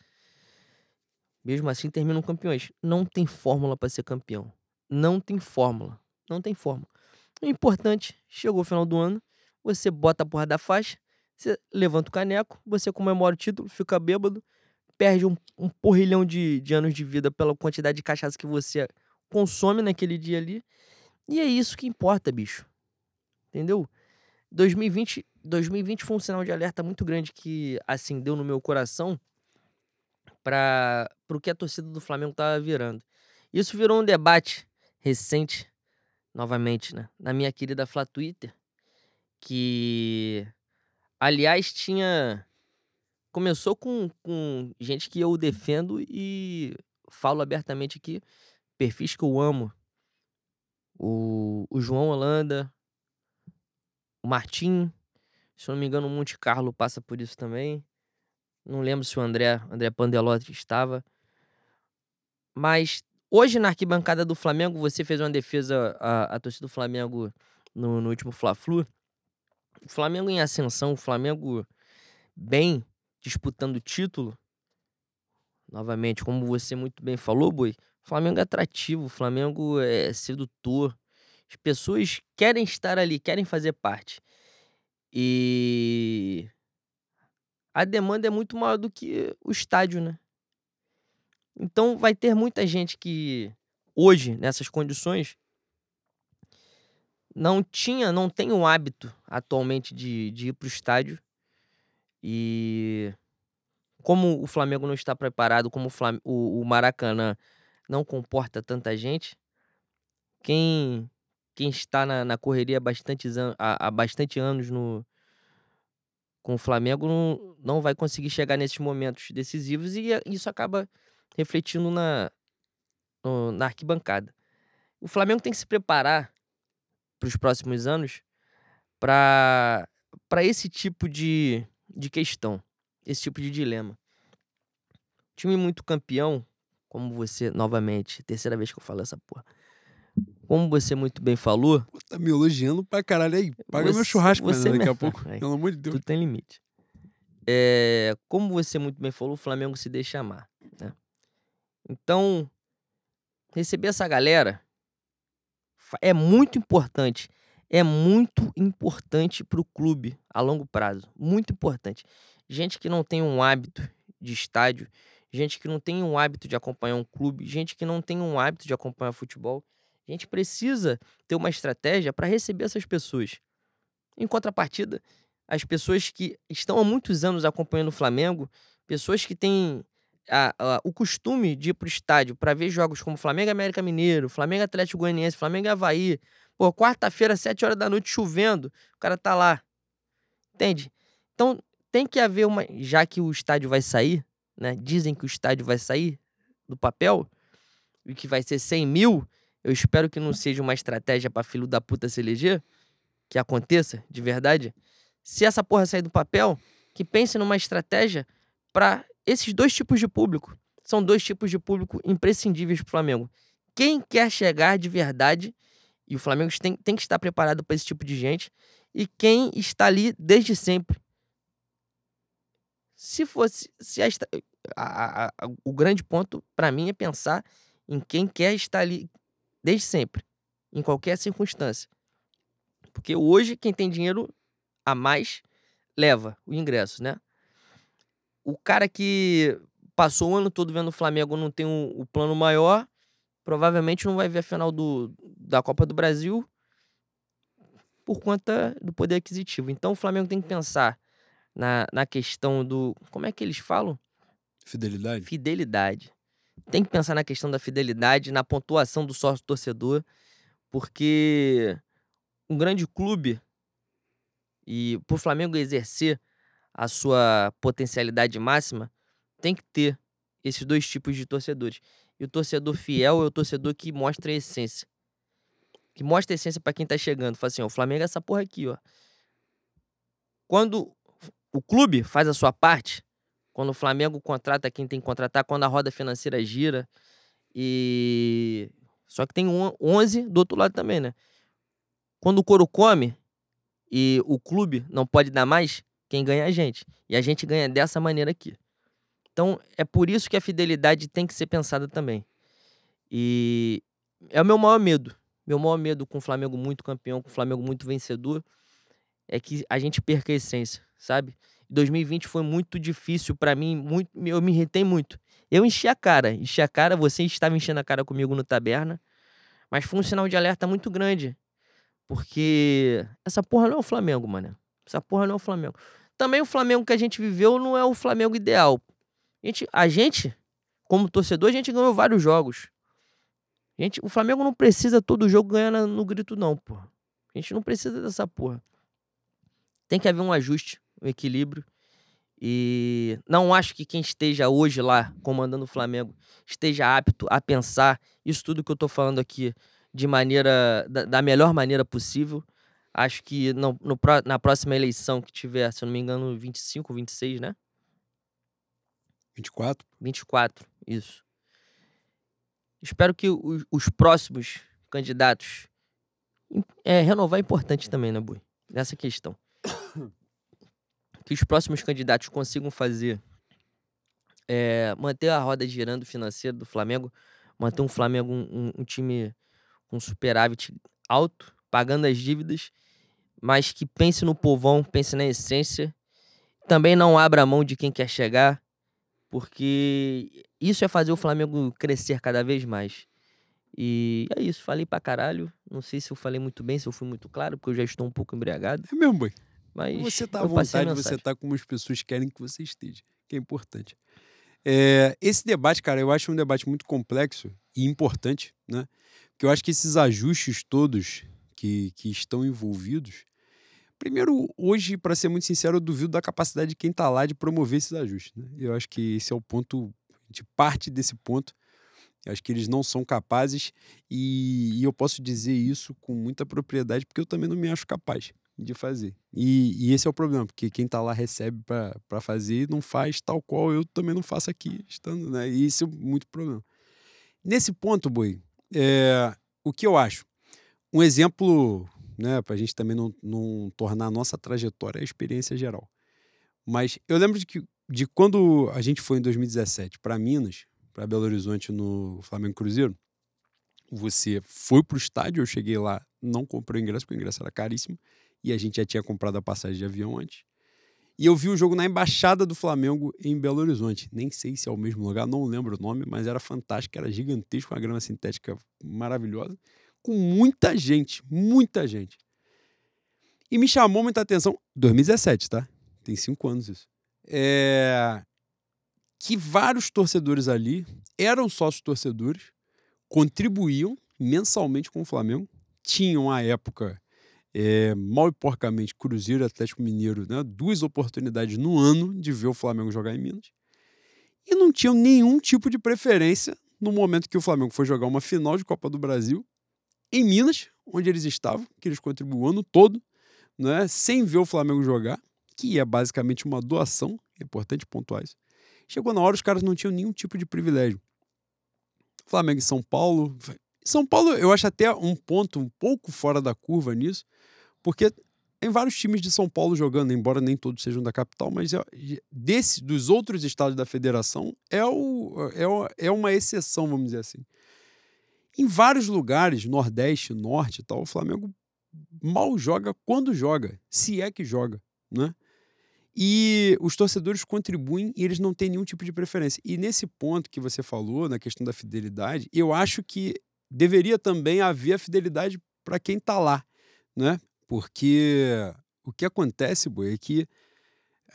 Mesmo assim, terminam campeões. Não tem fórmula para ser campeão. Não tem fórmula. Não tem fórmula. O importante, chegou o final do ano, você bota a porra da faixa, você levanta o caneco, você comemora o título, fica bêbado, perde um, um porrilhão de, de anos de vida pela quantidade de cachaça que você consome naquele dia ali. E é isso que importa, bicho. Entendeu? 2020, 2020 foi um sinal de alerta muito grande que acendeu no meu coração para pro que a torcida do Flamengo tava virando. Isso virou um debate recente, novamente, né? Na minha querida Flá Twitter, que, aliás, tinha. Começou com, com gente que eu defendo e falo abertamente aqui, perfis que eu amo. O, o João Holanda, o Martim, se eu não me engano, o Monte Carlo passa por isso também. Não lembro se o André, André Pandelotti estava. Mas hoje na arquibancada do Flamengo, você fez uma defesa à, torcida do Flamengo no, no último Fla-Flu. O Flamengo em ascensão, o Flamengo bem disputando o título. Novamente, como você muito bem falou, Boi, o Flamengo é atrativo, o Flamengo é sedutor. As pessoas querem estar ali, querem fazer parte. E a demanda é muito maior do que o estádio, né? Então vai ter muita gente que hoje, nessas condições, não tinha, não tem o hábito atualmente de, de ir para o estádio. E como o Flamengo não está preparado, como o, Flam o, o Maracanã não comporta tanta gente, quem, quem está na, na correria há bastante, há, há bastante anos no, com o Flamengo não, não vai conseguir chegar nesses momentos decisivos e isso acaba refletindo na, no, na arquibancada. O Flamengo tem que se preparar para os próximos anos para esse tipo de, de questão, esse tipo de dilema. Time muito campeão, como você, novamente, terceira vez que eu falo essa porra. Como você muito bem falou. Pô, tá me elogiando pra caralho aí. Paga você, meu churrasco, você daqui mesmo. a pouco. pelo amor de Deus. Tudo tem limite. É, como você muito bem falou, o Flamengo se deixa amar. Né? Então, receber essa galera é muito importante. É muito importante para o clube a longo prazo. Muito importante. Gente que não tem um hábito de estádio, gente que não tem um hábito de acompanhar um clube, gente que não tem um hábito de acompanhar futebol. A gente precisa ter uma estratégia para receber essas pessoas. Em contrapartida, as pessoas que estão há muitos anos acompanhando o Flamengo, pessoas que têm a, a, o costume de ir para o estádio para ver jogos como Flamengo América Mineiro, Flamengo Atlético Goianiense, Flamengo Havaí. Pô, quarta-feira, sete horas da noite, chovendo, o cara tá lá. Entende? Então, tem que haver uma. Já que o estádio vai sair, né? Dizem que o estádio vai sair do papel e que vai ser 100 mil. Eu espero que não seja uma estratégia para filho da puta se eleger. Que aconteça, de verdade. Se essa porra sair do papel, que pense numa estratégia para esses dois tipos de público. São dois tipos de público imprescindíveis pro Flamengo. Quem quer chegar de verdade, e o Flamengo tem, tem que estar preparado para esse tipo de gente, e quem está ali desde sempre. Se fosse. Se a, a, a, o grande ponto para mim é pensar em quem quer estar ali desde sempre, em qualquer circunstância. Porque hoje quem tem dinheiro a mais leva o ingresso, né? O cara que passou o ano todo vendo o Flamengo não tem o, plano maior, provavelmente não vai ver a final do, da Copa do Brasil por conta do poder aquisitivo. Então o Flamengo tem que pensar na, na questão do. Como é que eles falam? Fidelidade. Fidelidade. Tem que pensar na questão da fidelidade, na pontuação do sócio torcedor, porque um grande clube e por Flamengo exercer a sua potencialidade máxima, tem que ter esses dois tipos de torcedores. E o torcedor fiel é o torcedor que mostra a essência. Que mostra a essência para quem tá chegando. Fala assim, ó, o Flamengo é essa porra aqui, ó. Quando o clube faz a sua parte, quando o Flamengo contrata quem tem que contratar, quando a roda financeira gira. E. Só que tem 11 do outro lado também, né? Quando o couro come e o clube não pode dar mais, quem ganha é a gente. E a gente ganha dessa maneira aqui. Então, é por isso que a fidelidade tem que ser pensada também. E é o meu maior medo. Meu maior medo com o Flamengo muito campeão, com o Flamengo muito vencedor, é que a gente perca a essência, sabe? 2020 foi muito difícil para mim, muito, eu me irritei muito. Eu enchi a cara, enchi a cara, você estava enchendo a cara comigo no taberna, mas foi um sinal de alerta muito grande. Porque essa porra não é o Flamengo, mano. Essa porra não é o Flamengo. Também o Flamengo que a gente viveu não é o Flamengo ideal. A gente, a gente como torcedor, a gente ganhou vários jogos. Gente, o Flamengo não precisa todo jogo ganhar no grito, não, porra. A gente não precisa dessa porra. Tem que haver um ajuste, um equilíbrio. E não acho que quem esteja hoje lá comandando o Flamengo esteja apto a pensar isso tudo que eu tô falando aqui de maneira da, da melhor maneira possível. Acho que no, no, na próxima eleição que tiver, se eu não me engano, 25, 26, né? 24? 24, isso. Espero que os, os próximos candidatos. É, renovar é importante também, né, Bui? Nessa questão. Que os próximos candidatos consigam fazer. É, manter a roda girando financeira do Flamengo. Manter um Flamengo, um, um time com superávit alto, pagando as dívidas, mas que pense no povão, pense na essência. Também não abra mão de quem quer chegar, porque isso é fazer o Flamengo crescer cada vez mais. E é isso, falei pra caralho. Não sei se eu falei muito bem, se eu fui muito claro, porque eu já estou um pouco embriagado. É mesmo, boy. Mas você tá à vontade, você tá como as pessoas querem que você esteja, que é importante. É, esse debate, cara, eu acho um debate muito complexo e importante, né? Porque eu acho que esses ajustes todos que, que estão envolvidos. Primeiro, hoje, para ser muito sincero, eu duvido da capacidade de quem está lá de promover esses ajustes. Né? Eu acho que esse é o ponto, de parte desse ponto. Eu acho que eles não são capazes e, e, eu posso dizer isso com muita propriedade porque eu também não me acho capaz de fazer. E, e esse é o problema, porque quem está lá recebe para fazer e não faz tal qual eu também não faço aqui, estando, né? E isso é muito problema. Nesse ponto, Boi, é, o que eu acho? Um exemplo, né, para a gente também não, não tornar a nossa trajetória a experiência geral. Mas eu lembro de, que, de quando a gente foi em 2017 para Minas, para Belo Horizonte no Flamengo Cruzeiro, você foi para o estádio, eu cheguei lá, não comprei o ingresso, porque o ingresso era caríssimo, e a gente já tinha comprado a passagem de avião antes. E eu vi o jogo na Embaixada do Flamengo em Belo Horizonte. Nem sei se é o mesmo lugar, não lembro o nome, mas era fantástico, era gigantesco, uma grama sintética maravilhosa, com muita gente, muita gente. E me chamou muita atenção, 2017, tá? Tem cinco anos isso. É... Que vários torcedores ali eram sócios torcedores, contribuíam mensalmente com o Flamengo, tinham à época é, mal e porcamente Cruzeiro e Atlético Mineiro, né, duas oportunidades no ano de ver o Flamengo jogar em Minas. E não tinham nenhum tipo de preferência no momento que o Flamengo foi jogar uma final de Copa do Brasil em Minas, onde eles estavam, que eles contribuíram o ano todo, né, sem ver o Flamengo jogar, que é basicamente uma doação, é importante pontuar isso. Chegou na hora, os caras não tinham nenhum tipo de privilégio. Flamengo e São Paulo. São Paulo, eu acho até um ponto um pouco fora da curva nisso, porque tem vários times de São Paulo jogando, embora nem todos sejam da capital, mas desse, dos outros estados da federação é, o, é, é uma exceção, vamos dizer assim. Em vários lugares, Nordeste, Norte e tal, o Flamengo mal joga quando joga, se é que joga, né? E os torcedores contribuem e eles não têm nenhum tipo de preferência. E nesse ponto que você falou, na questão da fidelidade, eu acho que deveria também haver a fidelidade para quem está lá, né? Porque o que acontece, Boi, é que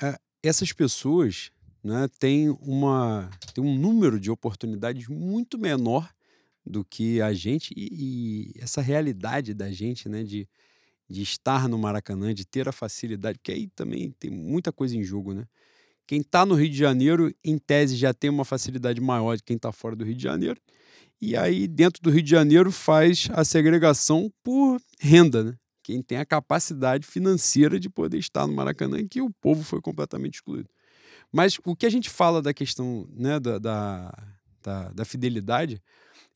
é, essas pessoas né, têm, uma, têm um número de oportunidades muito menor do que a gente e, e, essa realidade da gente, né, de, de estar no Maracanã, de ter a facilidade, porque aí também tem muita coisa em jogo, né? Quem está no Rio de Janeiro, em tese, já tem uma facilidade maior de quem está fora do Rio de Janeiro. E aí, dentro do Rio de Janeiro, faz a segregação por renda, né? quem tem a capacidade financeira de poder estar no Maracanã, que o povo foi completamente excluído. Mas o que a gente fala da questão né, da, da, da, da fidelidade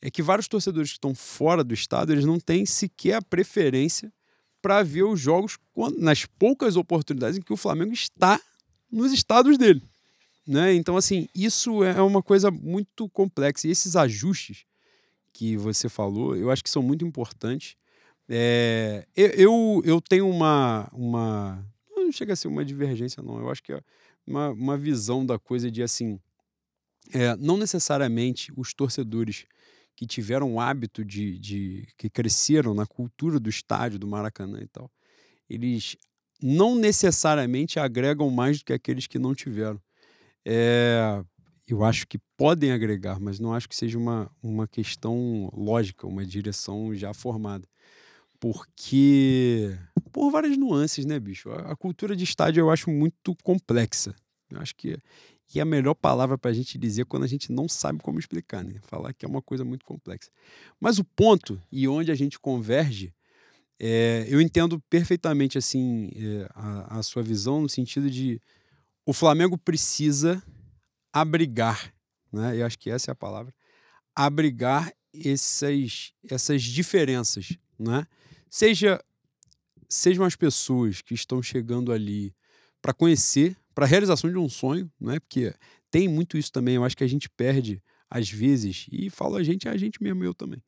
é que vários torcedores que estão fora do estado eles não têm sequer a preferência para ver os jogos quando, nas poucas oportunidades em que o Flamengo está nos estados dele. Né? Então, assim, isso é uma coisa muito complexa. E esses ajustes que você falou, eu acho que são muito importantes. É, eu, eu tenho uma, uma. Não chega a ser uma divergência, não. Eu acho que é uma, uma visão da coisa de assim. É, não necessariamente os torcedores que tiveram o hábito de, de. que cresceram na cultura do estádio, do Maracanã e tal, eles não necessariamente agregam mais do que aqueles que não tiveram. É, eu acho que podem agregar, mas não acho que seja uma, uma questão lógica, uma direção já formada. Porque. Por várias nuances, né, bicho? A, a cultura de estádio eu acho muito complexa. Eu acho que e a melhor palavra para a gente dizer quando a gente não sabe como explicar, né? Falar que é uma coisa muito complexa. Mas o ponto e onde a gente converge, é, eu entendo perfeitamente assim é, a, a sua visão no sentido de o Flamengo precisa abrigar, né? Eu acho que essa é a palavra, abrigar essas, essas diferenças, né? Seja sejam as pessoas que estão chegando ali para conhecer para a realização de um sonho, não é? Porque tem muito isso também. Eu acho que a gente perde, às vezes, e falo a gente, é a gente mesmo, eu também.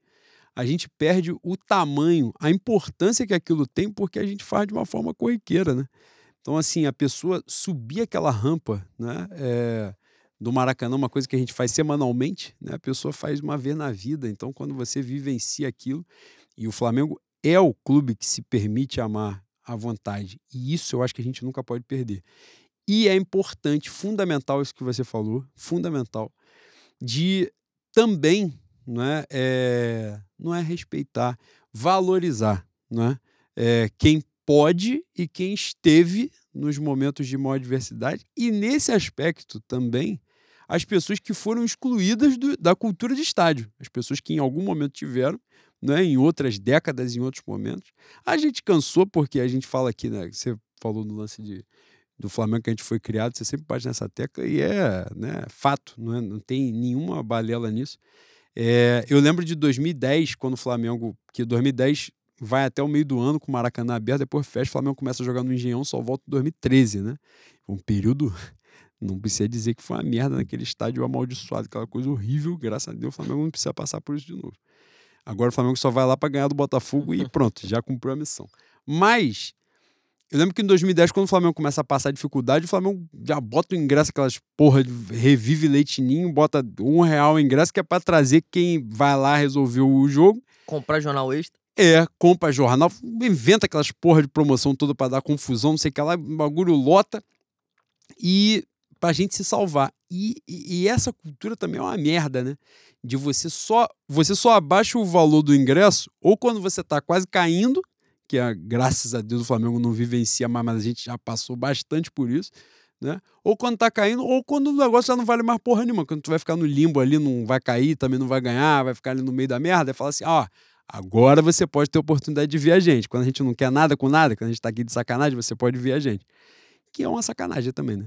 A gente perde o tamanho, a importância que aquilo tem, porque a gente faz de uma forma corriqueira, né? Então, assim, a pessoa subir aquela rampa, né? É, do Maracanã, uma coisa que a gente faz semanalmente, né? A pessoa faz uma vez na vida. Então, quando você vivencia aquilo, e o Flamengo é o clube que se permite amar à vontade. E isso eu acho que a gente nunca pode perder. E é importante, fundamental isso que você falou, fundamental, de também não é, é não é respeitar, valorizar não é? é, quem pode e quem esteve nos momentos de maior adversidade. E nesse aspecto também, as pessoas que foram excluídas do, da cultura de estádio, as pessoas que em algum momento tiveram, né, em outras décadas, em outros momentos. A gente cansou, porque a gente fala aqui, né, você falou no lance de do Flamengo que a gente foi criado, você sempre bate nessa tecla e é né, fato, não, é, não tem nenhuma balela nisso. É, eu lembro de 2010, quando o Flamengo, que 2010 vai até o meio do ano com o Maracanã aberto, depois fecha, o Flamengo começa a jogar no Engenhão, só volta em 2013, né? Um período, não precisa dizer que foi uma merda naquele estádio amaldiçoado, aquela coisa horrível, graças a Deus o Flamengo não precisa passar por isso de novo. Agora o Flamengo só vai lá para ganhar do Botafogo e pronto, já cumpriu a missão. Mas eu lembro que em 2010, quando o Flamengo começa a passar dificuldade, o Flamengo já bota o ingresso, aquelas porra de revive leitinho, bota um real o ingresso, que é para trazer quem vai lá resolver o jogo. Comprar jornal extra. É, compra jornal, inventa aquelas porra de promoção toda para dar confusão, não sei o que lá, bagulho lota. E pra gente se salvar. E, e, e, essa cultura também é uma merda, né? De você só você só abaixa o valor do ingresso ou quando você tá quase caindo que a, graças a Deus o Flamengo não vivencia mais, mas a gente já passou bastante por isso, né? Ou quando tá caindo, ou quando o negócio já não vale mais porra nenhuma, quando tu vai ficar no limbo ali, não vai cair, também não vai ganhar, vai ficar ali no meio da merda, e fala assim, ó, agora você pode ter oportunidade de ver a gente. Quando a gente não quer nada com nada, quando a gente tá aqui de sacanagem, você pode ver a gente. Que é uma sacanagem também, né?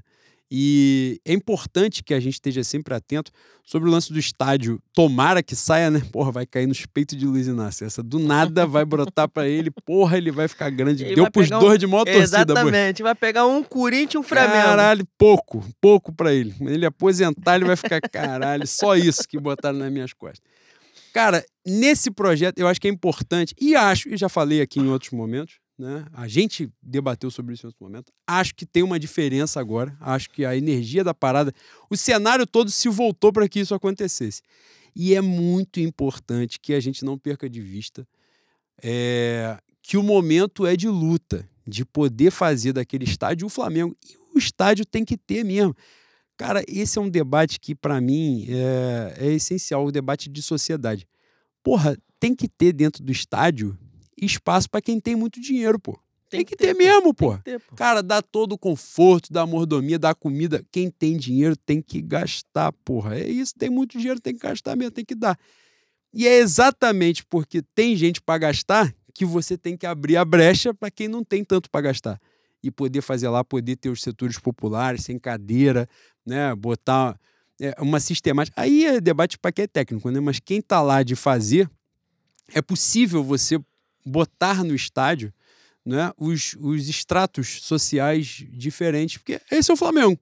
E é importante que a gente esteja sempre atento sobre o lance do estádio. Tomara que saia, né? Porra, vai cair nos peitos de Luiz Inácio. Essa do nada vai brotar para ele. Porra, ele vai ficar grande. Ele Deu pros dois um... de maior torcida. Exatamente. Vai pegar um Corinthians e um Flamengo. Caralho, pouco. Pouco para ele. Ele aposentar, ele vai ficar, caralho, só isso que botaram nas minhas costas. Cara, nesse projeto eu acho que é importante, e acho, e já falei aqui em outros momentos, né? A gente debateu sobre isso em outro momento. Acho que tem uma diferença agora. Acho que a energia da parada, o cenário todo se voltou para que isso acontecesse. E é muito importante que a gente não perca de vista é, que o momento é de luta, de poder fazer daquele estádio o Flamengo. E o estádio tem que ter mesmo. Cara, esse é um debate que, para mim, é, é essencial o debate de sociedade. Porra, tem que ter dentro do estádio espaço para quem tem muito dinheiro, pô. Tem, tem que, ter, ter mesmo, pô. Ter, pô. Cara, dá todo o conforto, dá mordomia, dá comida. Quem tem dinheiro tem que gastar, porra. É isso, tem muito dinheiro, tem que gastar mesmo, tem que dar. E é exatamente porque tem gente para gastar que você tem que abrir a brecha para quem não tem tanto para gastar. E poder fazer lá, poder ter os setores populares, sem cadeira, né? Botar é, uma sistemática. Aí é debate para quem é técnico, né? Mas quem tá lá de fazer, é possível você botar no estádio né, os, os estratos sociais diferentes, porque esse é o Flamengo.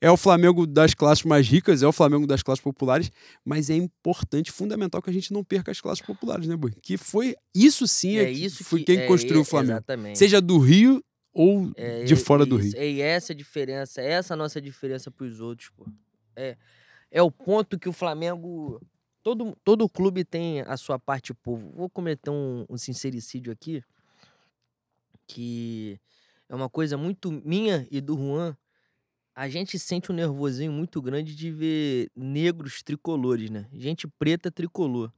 É o Flamengo das classes mais ricas, é o Flamengo das classes populares, mas é importante, fundamental que a gente não perca as classes populares, né, Boi? Que foi isso sim é, é isso foi que, quem é, construiu o Flamengo. Exatamente. Seja do Rio ou é, de fora do Rio. É, e essa é a diferença, essa é a nossa diferença para os outros, pô. É, é o ponto que o Flamengo Todo, todo clube tem a sua parte povo. Vou cometer um, um sincericídio aqui, que é uma coisa muito minha e do Juan, a gente sente um nervosinho muito grande de ver negros tricolores, né? Gente preta tricolor.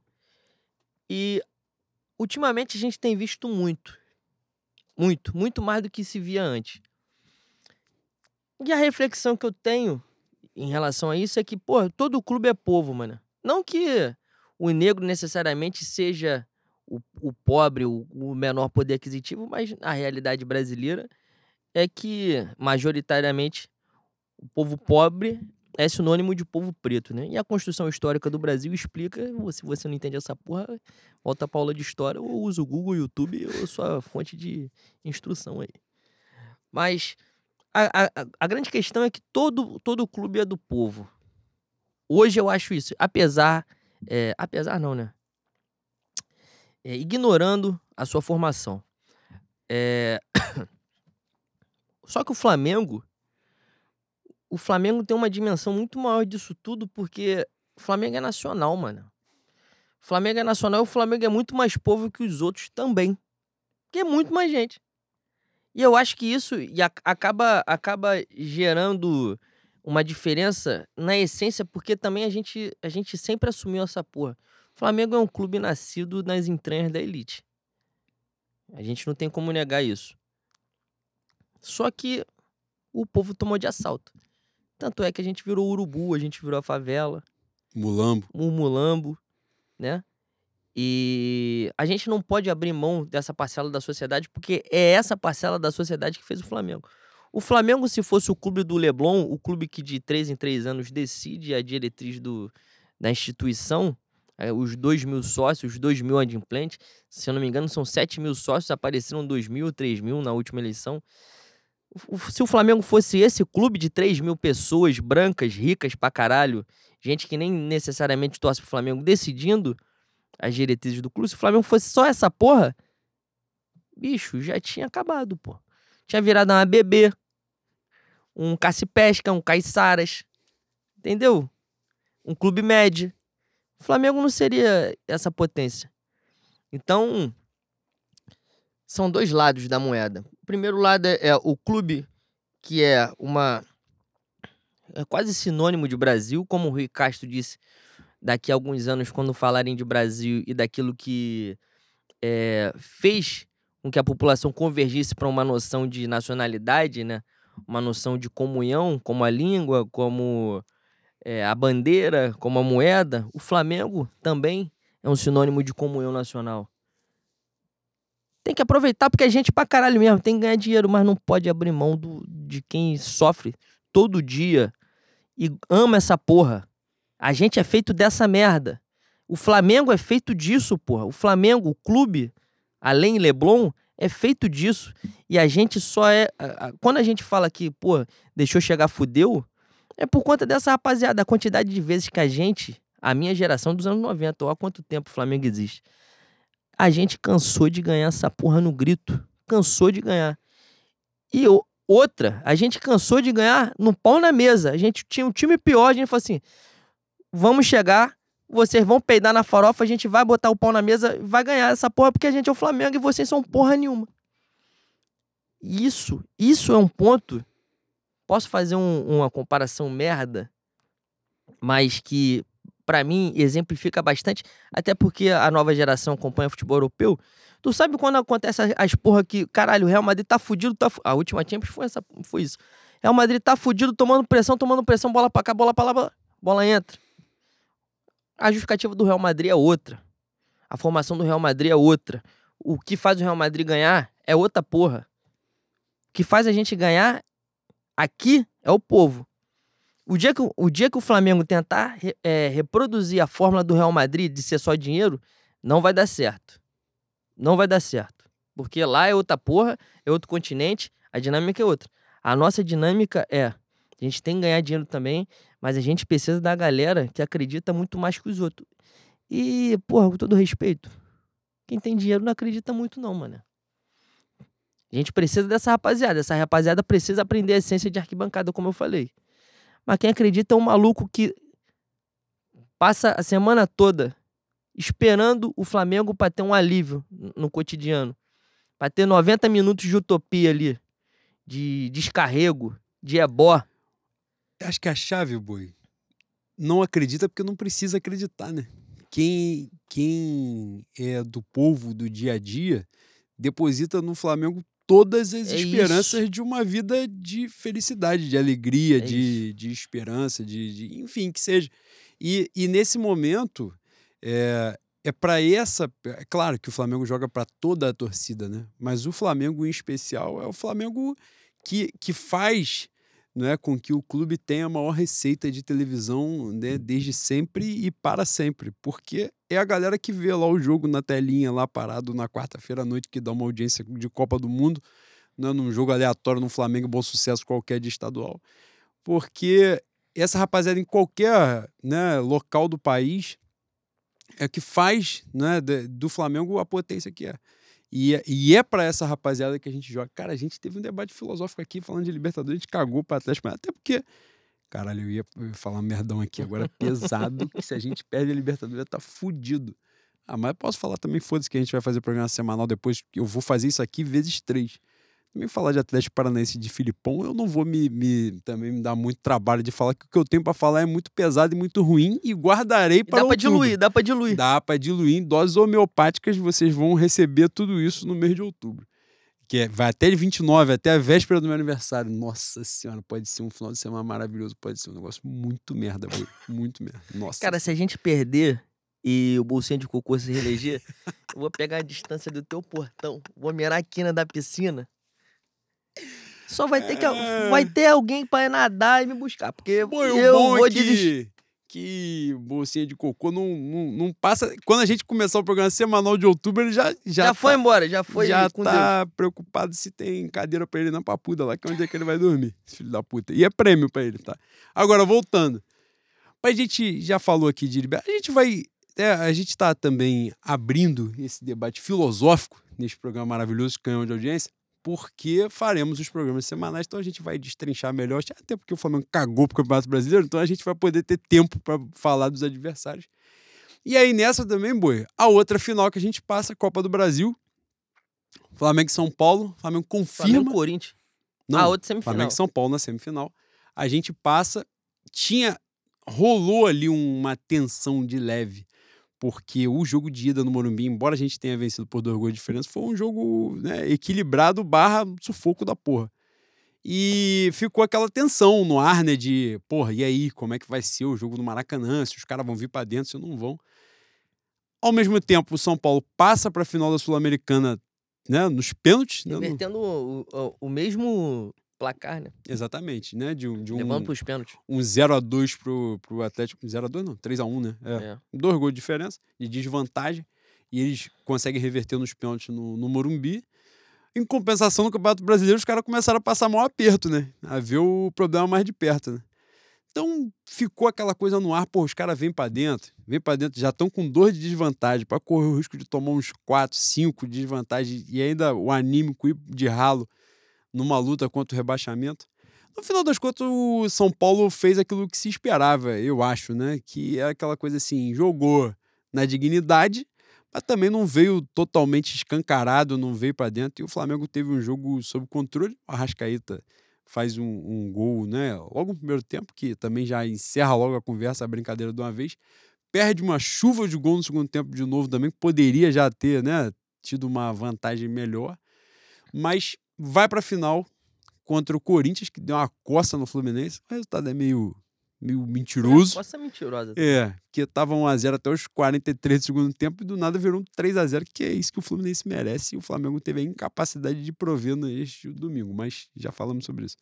E ultimamente a gente tem visto muito. Muito, muito mais do que se via antes. E a reflexão que eu tenho em relação a isso é que, pô, todo clube é povo, mano. Não que o negro necessariamente seja o, o pobre, o, o menor poder aquisitivo, mas a realidade brasileira é que, majoritariamente, o povo pobre é sinônimo de povo preto, né? E a construção histórica do Brasil explica, se você não entende essa porra, volta pra aula de história ou usa o Google, o YouTube ou sua fonte de instrução aí. Mas a, a, a grande questão é que todo, todo clube é do povo. Hoje eu acho isso. Apesar. É, apesar não, né? É, ignorando a sua formação. É... Só que o Flamengo. O Flamengo tem uma dimensão muito maior disso tudo, porque o Flamengo é nacional, mano. O Flamengo é nacional e o Flamengo é muito mais povo que os outros também. Porque é muito mais gente. E eu acho que isso acaba, acaba gerando uma diferença na essência, porque também a gente, a gente sempre assumiu essa porra. O Flamengo é um clube nascido nas entranhas da elite. A gente não tem como negar isso. Só que o povo tomou de assalto. Tanto é que a gente virou urubu, a gente virou a favela. Mulambo. O mulambo, né? E a gente não pode abrir mão dessa parcela da sociedade, porque é essa parcela da sociedade que fez o Flamengo. O Flamengo, se fosse o clube do Leblon, o clube que de três em três anos decide a diretriz do, da instituição, é, os dois mil sócios, os dois mil adimplentes, se eu não me engano, são sete mil sócios, apareceram dois mil, três mil na última eleição. Se o Flamengo fosse esse clube de três mil pessoas brancas, ricas pra caralho, gente que nem necessariamente torce pro Flamengo, decidindo, as diretrizes do clube, se o Flamengo fosse só essa porra, bicho, já tinha acabado, pô. Tinha virado uma BB, um Caça-Pesca, um Caiçaras, entendeu? Um clube médio. O Flamengo não seria essa potência. Então, são dois lados da moeda. O primeiro lado é, é o clube, que é uma. É quase sinônimo de Brasil, como o Rui Castro disse daqui a alguns anos, quando falarem de Brasil e daquilo que é, fez com que a população convergisse para uma noção de nacionalidade, né? uma noção de comunhão, como a língua, como é, a bandeira, como a moeda, o Flamengo também é um sinônimo de comunhão nacional. Tem que aproveitar porque a gente pra caralho mesmo tem que ganhar dinheiro, mas não pode abrir mão do, de quem sofre todo dia e ama essa porra. A gente é feito dessa merda. O Flamengo é feito disso, porra. O Flamengo, o clube, além Leblon, é feito disso. E a gente só é. Quando a gente fala que, pô, deixou chegar, fudeu, é por conta dessa rapaziada, a quantidade de vezes que a gente, a minha geração dos anos 90, ó, há quanto tempo o Flamengo existe. A gente cansou de ganhar essa porra no grito. Cansou de ganhar. E outra, a gente cansou de ganhar no pau na mesa. A gente tinha um time pior, a gente falou assim: vamos chegar, vocês vão peidar na farofa, a gente vai botar o pau na mesa vai ganhar essa porra porque a gente é o Flamengo e vocês são porra nenhuma. Isso, isso é um ponto. Posso fazer um, uma comparação merda, mas que para mim exemplifica bastante, até porque a nova geração acompanha futebol europeu. Tu sabe quando acontece as porra que, caralho, o Real Madrid tá fudido, tá A última Champions foi, essa, foi isso. Real Madrid tá fudido, tomando pressão, tomando pressão, bola pra cá, bola pra lá, bola entra. A justificativa do Real Madrid é outra. A formação do Real Madrid é outra. O que faz o Real Madrid ganhar é outra porra. O que faz a gente ganhar aqui é o povo. O dia que o, dia que o Flamengo tentar é, reproduzir a fórmula do Real Madrid de ser só dinheiro, não vai dar certo. Não vai dar certo. Porque lá é outra porra, é outro continente, a dinâmica é outra. A nossa dinâmica é: a gente tem que ganhar dinheiro também, mas a gente precisa da galera que acredita muito mais que os outros. E, porra, com todo respeito, quem tem dinheiro não acredita muito, não, mano. A gente precisa dessa rapaziada. Essa rapaziada precisa aprender a essência de arquibancada, como eu falei. Mas quem acredita é um maluco que passa a semana toda esperando o Flamengo para ter um alívio no cotidiano. Para ter 90 minutos de utopia ali, de descarrego, de ebó, Acho que a chave, boi, não acredita porque não precisa acreditar, né? Quem, quem é do povo do dia a dia deposita no Flamengo todas as É esperanças isso. de uma vida de felicidade, de alegria, É de, de esperança, de, de- enfim, que seja. E, e nesse momento, é, é para essa. É claro que o Flamengo joga para toda a torcida, né? Mas o Flamengo, em especial, é o Flamengo que, que faz né, com que o clube tenha a maior receita de televisão né, desde sempre e para sempre. Porque é a galera que vê lá o jogo na telinha, lá parado na quarta-feira à noite, que dá uma audiência de Copa do Mundo, né, num jogo aleatório no Flamengo, bom sucesso qualquer de estadual. Porque essa rapaziada em qualquer né, local do país é que faz né, do Flamengo a potência que é. E, é- e é para essa rapaziada que a gente joga. Cara, a gente teve um debate filosófico aqui falando de Libertadores, a gente cagou para Atlético, mas até porque. Caralho, eu ia, falar merdão aqui agora pesado, que se a gente perde a Libertadores, tá fudido. Ah, mas posso falar também, foda-se, que a gente vai fazer programa semanal depois, eu vou fazer isso aqui vezes três. Também falar de Atlético Paranaense de Filipão, eu não vou me, me- também me dar muito trabalho de falar que o que eu tenho para falar é muito pesado e muito ruim e guardarei E para dá pra outubro. diluir, dá pra diluir. Dá para diluir em doses homeopáticas, vocês vão receber tudo isso no mês de outubro. Que é- vai até 29, até a véspera do meu aniversário. Nossa senhora, pode ser um final de semana maravilhoso, pode ser um negócio muito merda, muito merda. Nossa. Cara, se a gente perder e o bolsinho de cocô se reeleger, eu vou pegar a distância do teu portão, vou mirar a quina da piscina. Só vai ter que É. vai ter alguém ir nadar e me buscar, porque Pô, o eu vou é desistir. que, que bolsinha de cocô não, não, não passa. Quando a gente começar o programa semanal de outubro, ele já, já, Já, foi tá- embora, já foi já com Deus. tá preocupado se tem cadeira pra ele na papuda lá, que é onde é que ele vai dormir, filho da puta. E é prêmio pra ele, tá? Agora, voltando. A gente já falou aqui de liberdade. A gente vai. é, a gente tá também abrindo esse debate filosófico nesse programa maravilhoso, Canhão de Audiência, porque faremos os programas semanais, então a gente vai destrinchar melhor, até porque o Flamengo cagou pro Campeonato Brasileiro, então a gente vai poder ter tempo para falar dos adversários. E aí nessa também, boi, a outra final que a gente passa, Copa do Brasil, Flamengo e São Paulo, Flamengo confirma. Flamengo Corinthians. Não, a outra semifinal. Flamengo e São Paulo na semifinal. A gente passa. Tinha. Rolou ali uma tensão de leve. Porque o jogo de ida no Morumbi, embora a gente tenha vencido por dois gols de diferença, foi um jogo né, equilibrado barra sufoco da porra. E ficou aquela tensão no ar, né? De, porra, e aí, como é que vai ser o jogo no Maracanã? Se os caras vão vir pra dentro, se não vão. Ao mesmo tempo, o São Paulo passa pra final da Sul-Americana, né? Nos pênaltis. né, no- Invertendo o, o- o mesmo placar, né? Exatamente, né? De um, de um, Levando pros pênaltis. um 0x2 pro, pro Atlético. 0x2 não, 3x1, né? É. É. Dois gols de diferença, de desvantagem. E eles conseguem reverter nos pênaltis no, no Morumbi. Em compensação, no Campeonato Brasileiro, os caras começaram a passar maior aperto, né? A ver o problema mais de perto, né? Então ficou aquela coisa no ar, pô, os caras vêm pra dentro, vêm pra dentro, já estão com dois de desvantagem, para correr o risco de tomar uns 4, 5 de desvantagem e ainda o anímico ir de ralo numa luta contra o rebaixamento. No final das contas, o São Paulo fez aquilo que se esperava, eu acho, né? Que é aquela coisa assim, jogou na dignidade, mas também não veio totalmente escancarado, não veio para dentro. E o Flamengo teve um jogo sob controle. O Arrascaíta faz um, um gol, né? Logo no primeiro tempo, que também já encerra logo a conversa, a brincadeira de uma vez. Perde uma chuva de gol no segundo tempo de novo também, poderia já ter, né? Tido uma vantagem melhor. Mas vai para a final contra o Corinthians, que deu uma coça no Fluminense. O resultado é meio, meio mentiroso. Nossa, mentirosa. É, que tava 1x0 até os 43 do segundo tempo e do nada virou um 3x0, que é isso que o Fluminense merece. E o Flamengo teve a incapacidade de prover neste domingo, mas já falamos sobre isso.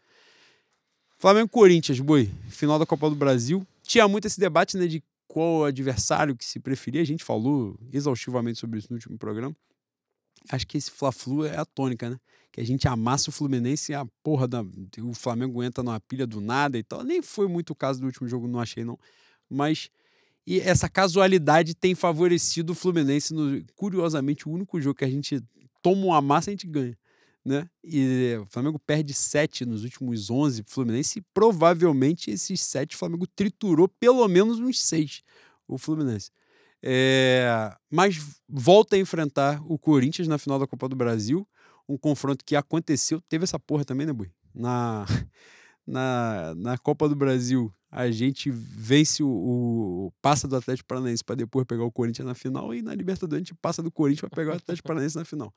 Flamengo e Corinthians, boi, final da Copa do Brasil. Tinha muito esse debate, né, de qual adversário que se preferia. A gente falou exaustivamente sobre isso no último programa. Acho que esse Fla-Flu é a tônica, né? Que a gente amassa o Fluminense e a porra da. O Flamengo entra numa pilha do nada e tal. Nem foi muito o caso do último jogo, não achei, não. Mas. E essa casualidade tem favorecido o Fluminense. No, curiosamente, o único jogo que a gente toma uma massa, a gente ganha. Né? E o Flamengo perde 7 nos últimos 11 pro Fluminense. E provavelmente esses 7 o Flamengo triturou pelo menos uns 6 o Fluminense. É, mas volta a enfrentar o Corinthians na final da Copa do Brasil. Um confronto que aconteceu. Teve essa porra também, né, Bui? Na, na, na Copa do Brasil a gente vence o, o passa do Atlético Paranaense para depois pegar o Corinthians na final e na Libertadores a gente passa do Corinthians para pegar o Atlético Paranaense na final.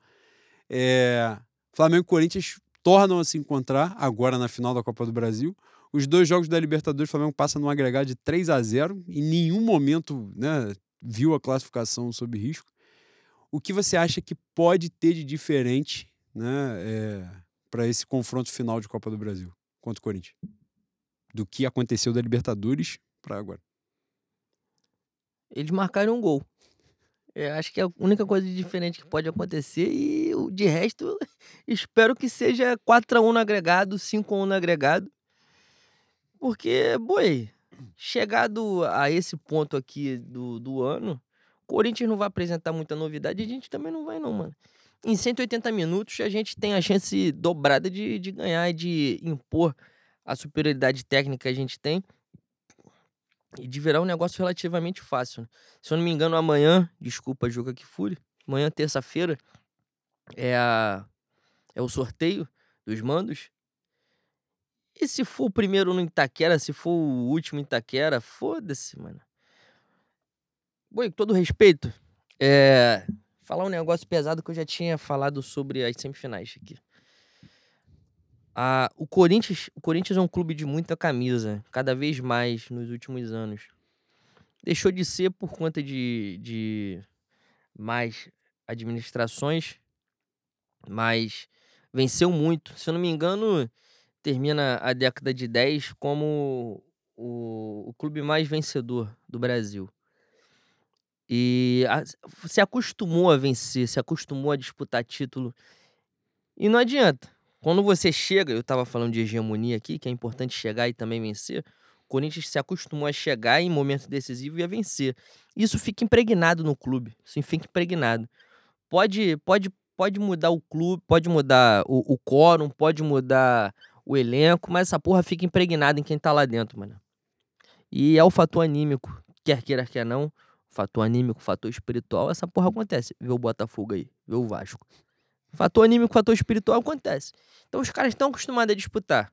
É, Flamengo e Corinthians tornam a se encontrar agora na final da Copa do Brasil. Os dois jogos da Libertadores, o Flamengo passa num agregado de 3 a 0 Em nenhum momento né, viu a classificação sob risco. O que você acha que pode ter de diferente né, é, para esse confronto final de Copa do Brasil contra o Corinthians? Do que aconteceu da Libertadores para agora? Eles marcaram um gol. Eu acho que é a única coisa diferente que pode acontecer. E de resto, espero que seja 4x1 no agregado, 5x1 no agregado. Porque, boi, chegado a esse ponto aqui do, do ano, Corinthians não vai apresentar muita novidade, a gente também não vai, não, mano. Em 180 minutos, a gente tem a chance dobrada de, de ganhar e de impor a superioridade técnica que a gente tem e de virar um negócio relativamente fácil. Né? Se eu não me engano, amanhã, desculpa, Juca que fure, amanhã, terça-feira, é, a, é o sorteio dos mandos. E se for o primeiro no Itaquera, se for o último Itaquera, foda-se, mano. Boi, com todo respeito, é, falar um negócio pesado que eu já tinha falado sobre as semifinais aqui. Ah, o, Corinthians, o Corinthians é um clube de muita camisa, cada vez mais nos últimos anos. Deixou de ser por conta de, de mais administrações, mas venceu muito. Se eu não me engano, termina a década de 10 como o, o clube mais vencedor do Brasil. E a, se acostumou a vencer, se acostumou a disputar título. E não adianta. Quando você chega, eu estava falando de hegemonia aqui, que é importante chegar e também vencer. O Corinthians se acostumou a chegar em momento decisivo e a vencer. Isso fica impregnado no clube. Isso fica impregnado. Pode, pode, pode mudar o clube, pode mudar o, o quórum, pode mudar o elenco, mas essa porra fica impregnada em quem tá lá dentro, mano. E é o fator anímico, quer queira, quer não. Fator anímico, fator espiritual, essa porra acontece. Vê o Botafogo aí, vê o Vasco. Fator anímico, fator espiritual acontece. Então os caras estão acostumados a disputar.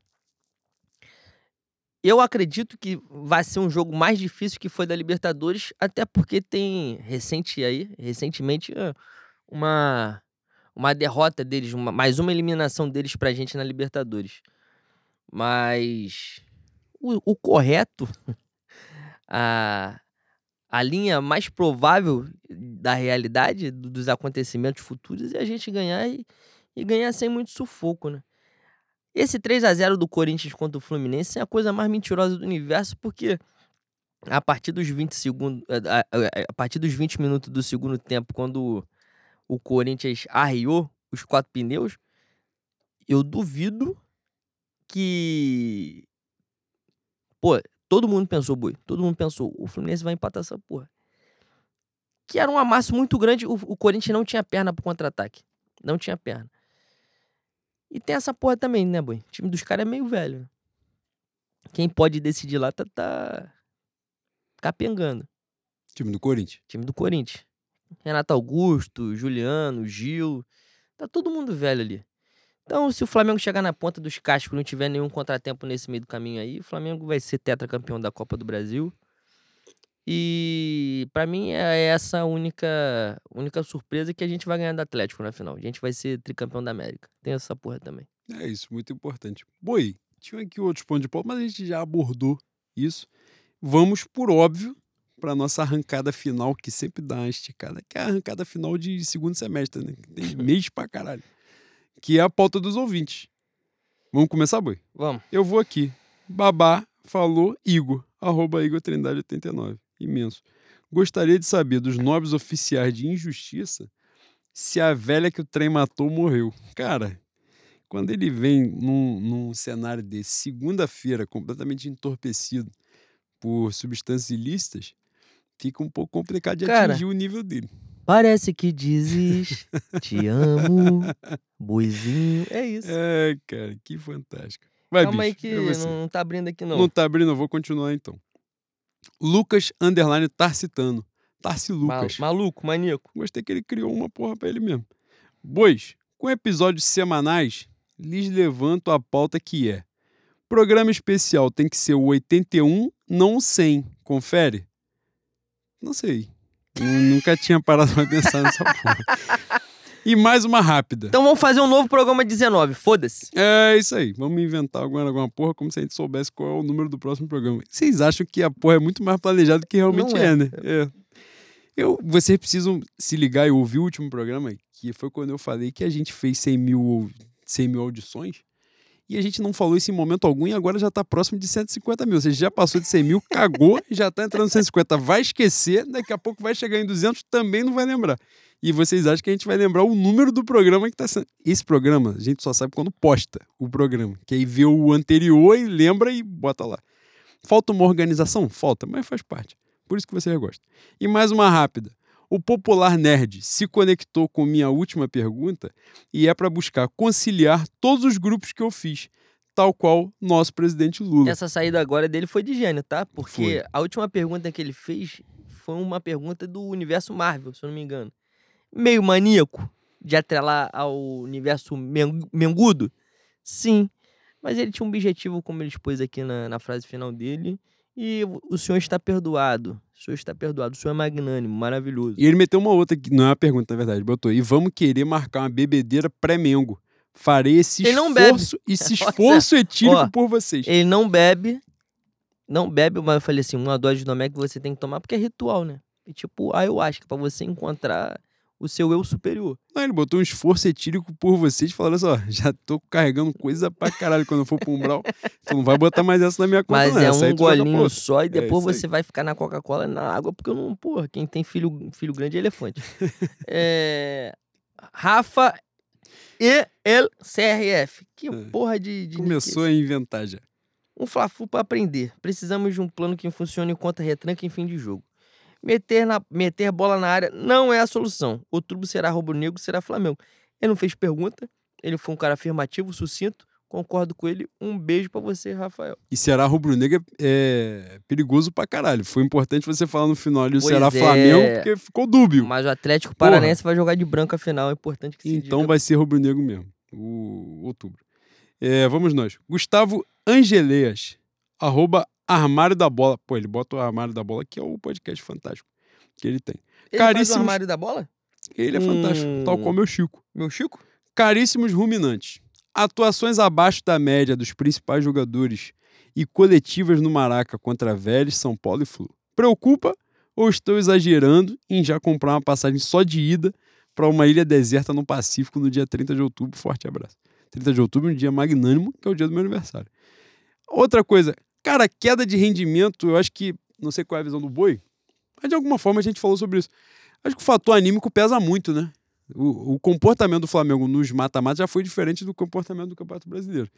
Eu acredito que vai ser um jogo mais difícil que foi da Libertadores, até porque tem recente aí, recentemente uma uma derrota deles, uma, mais uma eliminação deles pra gente na Libertadores. Mas o, o correto, a, a linha mais provável da realidade, dos acontecimentos futuros, é a gente ganhar e, e ganhar sem muito sufoco, né? Esse 3 a 0 do Corinthians contra o Fluminense é a coisa mais mentirosa do universo, porque a partir dos 20 segundos, a, a, a partir dos 20 minutos do segundo tempo, quando o Corinthians arriou os quatro pneus, eu duvido que. Pô, todo mundo pensou, Boi. Todo mundo pensou, o Fluminense vai empatar essa porra. Que era um amasso muito grande. O, o Corinthians não tinha perna pro contra-ataque. Não tinha perna. E tem essa porra também, né, Boi? O time dos caras é meio velho. Quem pode decidir lá tá, tá capengando. Time do Corinthians. Time do Corinthians. Renato Augusto, Juliano, Gil. Tá todo mundo velho ali. Então, se o Flamengo chegar na ponta dos cascos e não tiver nenhum contratempo nesse meio do caminho aí, o Flamengo vai ser tetracampeão da Copa do Brasil. E para mim é essa a única, única surpresa que a gente vai ganhar do Atlético na final. A gente vai ser tricampeão da América. Tem essa porra também. É isso, muito importante. Boi, tinha aqui outros pontos de ponto, mas a gente já abordou isso. Vamos, por óbvio, para nossa arrancada final, que sempre dá uma esticada, que é a arrancada final de segundo semestre, né? Tem mês pra caralho que é a pauta dos ouvintes. Vamos começar, Boi? Vamos. Eu vou aqui. Babá falou Igor, arroba Igor Trindade 89. Imenso. Gostaria de saber dos nobres oficiais de injustiça se a velha que o trem matou morreu. Cara, quando ele vem num, num cenário desse, segunda-feira, completamente entorpecido por substâncias ilícitas, fica um pouco complicado de Cara, atingir o nível dele. Parece que dizes te amo, boizinho. É isso. É, cara, que fantástico. Vai, Calma bicho, aí que não tá abrindo aqui não. Não tá abrindo, eu vou continuar então. Lucas Underline Tarcitano. Tarci Lucas. Mal, maluco, maníaco. Gostei que ele criou uma porra pra ele mesmo. Bois, com episódios semanais, lhes levanto a pauta que é Programa especial tem que ser o 81, não o 100. Confere? Não sei. Nunca tinha parado pra pensar nessa porra. E mais uma rápida. Então vamos fazer um novo programa 19, foda-se. É isso aí. Vamos inventar agora alguma porra como se a gente soubesse qual é o número do próximo programa. Vocês acham que a porra é muito mais planejada do que realmente é. é. né? É. Eu, vocês precisam se ligar e ouvir o último programa, que foi quando eu falei que a gente fez 100 mil, 100 mil audições. E a gente não falou isso em momento algum e agora já tá próximo de 150 mil. Ou seja, já passou de 100 mil, cagou, já tá entrando em 150. Vai esquecer, daqui a pouco vai chegar em 200, também não vai lembrar. E vocês acham que a gente vai lembrar o número do programa que tá sendo. Esse programa, a gente só sabe quando posta o programa. Que aí vê o anterior e lembra e bota lá. Falta uma organização? Falta, mas faz parte. Por isso que você gosta. E mais uma rápida. O popular nerd se conectou com minha última pergunta e é para buscar conciliar todos os grupos que eu fiz, tal qual nosso presidente Lula. Essa saída agora dele foi de gênio, tá? Porque Foi. a última pergunta que ele fez foi uma pergunta do universo Marvel, se eu não me engano. Meio maníaco de atrelar ao universo men- mengudo? Sim. Mas ele tinha um objetivo, como ele expôs aqui na, na frase final dele. E o- senhor está perdoado. O senhor está perdoado. O senhor é magnânimo, maravilhoso. E ele meteu uma outra, que não é uma pergunta, na verdade. Botou, e vamos querer marcar uma bebedeira pré-mengo. Farei esse Ele esforço, esse esforço etílico ó, por vocês. Ele não bebe. Não bebe, mas eu falei assim, uma dose de Domec você tem que tomar porque é ritual, né? E tipo, ayahuasca, pra você encontrar o seu eu superior. Não, ele botou um esforço etílico por vocês, falando assim, ó, já tô carregando coisa pra caralho quando eu for pro umbral. Tu não vai botar mais essa na minha conta, Mas não. é Essa um pra golinho só e depois isso aí. você vai ficar na Coca-Cola e na água, porque eu não, porra, quem tem filho, filho grande é elefante. é... Rafa e el CRF. Que É. porra de. de Começou a inventar já. Um Fla-Flu pra aprender. Precisamos de um plano que funcione enquanto retranca em fim de jogo. Meter, na, meter bola na área não é a solução. Outubro será rubro-negro, será Flamengo. Ele não fez pergunta, ele foi um cara afirmativo, sucinto. Concordo com ele. Um beijo pra você, Rafael. E Ceará rubro-negra é perigoso pra caralho. Foi importante você falar no final ali o Pois Ceará é. Flamengo, porque ficou dúbio. Mas o Atlético. Paranaense vai jogar de branco a final. É importante que se Então diga. vai ser rubro-negro mesmo, o outubro. É, vamos nós. Gustavo Angeleias, arroba Armário da Bola. Pô, ele bota o Armário da Bola, que é o podcast fantástico que ele tem. Ele faz o caríssimos- armário da bola? Ele é fantástico, tal Hum. qual meu Chico. Meu Chico? Caríssimos ruminantes. Atuações abaixo da média dos principais jogadores e coletivas no Maraca contra Vélez, São Paulo e Flu. Preocupa ou estou exagerando em já comprar uma passagem só de ida para uma ilha deserta no Pacífico no dia 30 de outubro? Forte abraço. 30 de outubro, um dia magnânimo, que é o dia do meu aniversário. Outra coisa, cara, queda de rendimento, eu acho que, não sei qual é a visão do boi, mas de alguma forma a gente falou sobre isso. Acho que o fator anímico pesa muito, né? O, o comportamento do Flamengo nos mata-matas já foi diferente do comportamento do Campeonato Brasileiro.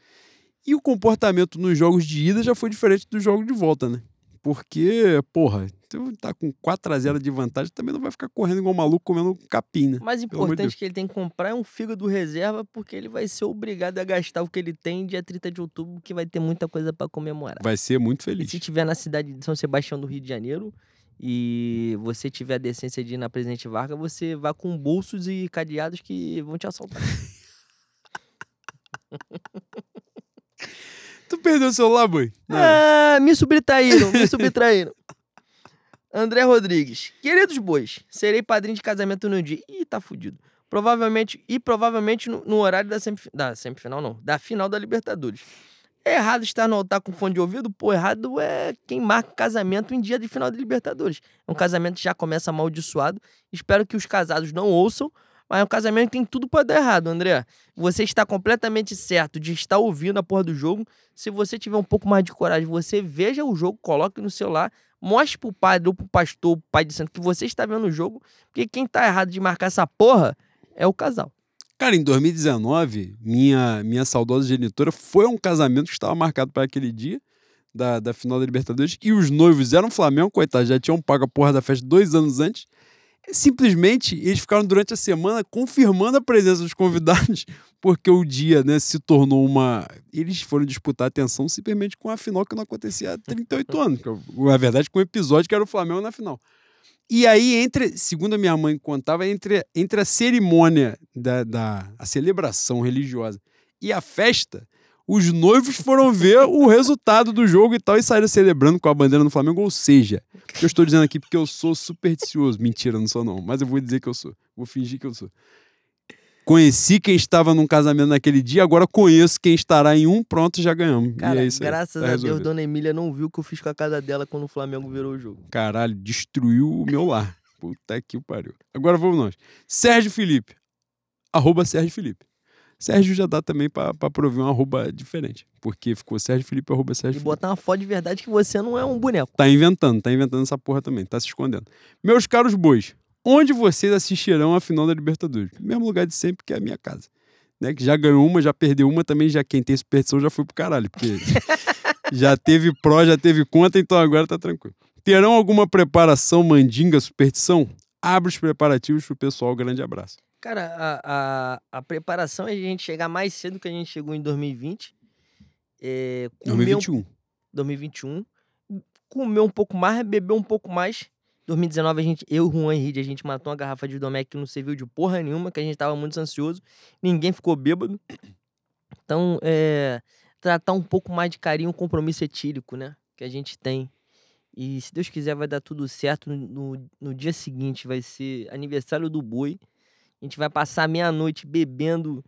E o comportamento nos jogos de ida já foi diferente dos jogos de volta, né? Porque, porra, tu tá com 4x0 de vantagem, também não vai ficar correndo igual um maluco comendo capim, né? O mais de importante que ele tem que comprar é um fígado reserva, porque ele vai ser obrigado a gastar o que ele tem dia 30 de outubro, que vai ter muita coisa pra comemorar. Vai ser muito E feliz. se tiver na cidade de São Sebastião do Rio de Janeiro e você tiver a decência de ir na Presidente Vargas, você vá com bolsos e cadeados que vão te assaltar. Tu perdeu o celular, boi? Ah, me subtraíram, me subtraíram. André Rodrigues. Queridos bois, serei padrinho de casamento no dia. Ih, tá fudido. Provavelmente, e provavelmente no, no horário da, semif da semifinal, não, da final da Libertadores. É errado estar no altar com fone de ouvido? Pô, errado é quem marca casamento em dia de final da Libertadores. É um casamento que já começa amaldiçoado. Espero que os casados não ouçam, mas é um casamento que tem tudo pra dar errado, André. Você está completamente certo de estar ouvindo a porra do jogo. Se você tiver um pouco mais de coragem, você veja o jogo, coloque no celular, mostre pro padre ou pro pastor, pro pai de santo, que você está vendo o jogo, porque quem tá errado de marcar essa porra é o casal. Cara, em 2019, minha, minha saudosa genitora foi a um casamento que estava marcado para aquele dia da, da final da Libertadores e os noivos eram Flamengo, coitado, já tinham pago a porra da festa dois anos antes. E, simplesmente, eles ficaram durante a semana confirmando a presença dos convidados, porque o dia né, se tornou uma. Eles foram disputar atenção simplesmente com a final que não acontecia há 38 anos. Na verdade, com o episódio que era o Flamengo na final. E aí, entre, segundo a minha mãe contava, entre, entre a cerimônia da, da a celebração religiosa e a festa, Os noivos foram ver o resultado do jogo e tal e saíram celebrando com a bandeira do Flamengo. Ou seja, eu estou dizendo aqui porque eu sou supersticioso. Mentira, não sou não. Mas eu vou dizer que eu sou. Vou fingir que eu sou. Conheci quem estava num casamento naquele dia, agora conheço quem estará em um, pronto, já ganhamos. Cara, e é isso aí, graças tá a Deus. Dona Emília não viu o que eu fiz com a casa dela quando o Flamengo virou o jogo. Caralho, destruiu o meu lar. Puta que pariu. Agora vamos nós. Sérgio Felipe. Arroba Sérgio Felipe. Sérgio já dá também pra, pra prover um arroba diferente. Porque ficou Sérgio Felipe, arroba E Sérgio Felipe. botar uma foto de verdade que você não é um boneco. Tá inventando, tá inventando essa porra também, tá se escondendo. Meus caros bois, onde vocês assistirão a final da Libertadores? Mesmo lugar de sempre, que é a minha casa. Né? Que já ganhou uma, já perdeu uma também, já quem tem superstição já foi pro caralho, porque já teve pró, já teve conta, então agora tá tranquilo. Terão alguma preparação, mandinga, superstição? Abre os preparativos pro pessoal, grande abraço. Cara, a, a, a preparação é a gente chegar mais cedo que a gente chegou em 2020. É, comer um 2021. 2021. Comer um pouco mais, beber um pouco mais. 2019, a gente, eu e o Juan Henrique, a gente matou uma garrafa de Domec que não serviu de porra nenhuma, que a gente tava muito ansioso. Ninguém ficou bêbado. Então, é, tratar um pouco mais de carinho o compromisso etílico, né? Que a gente tem. E se Deus quiser, vai dar tudo certo. No, no dia seguinte vai ser aniversário do boi. A gente vai passar meia-noite bebendo.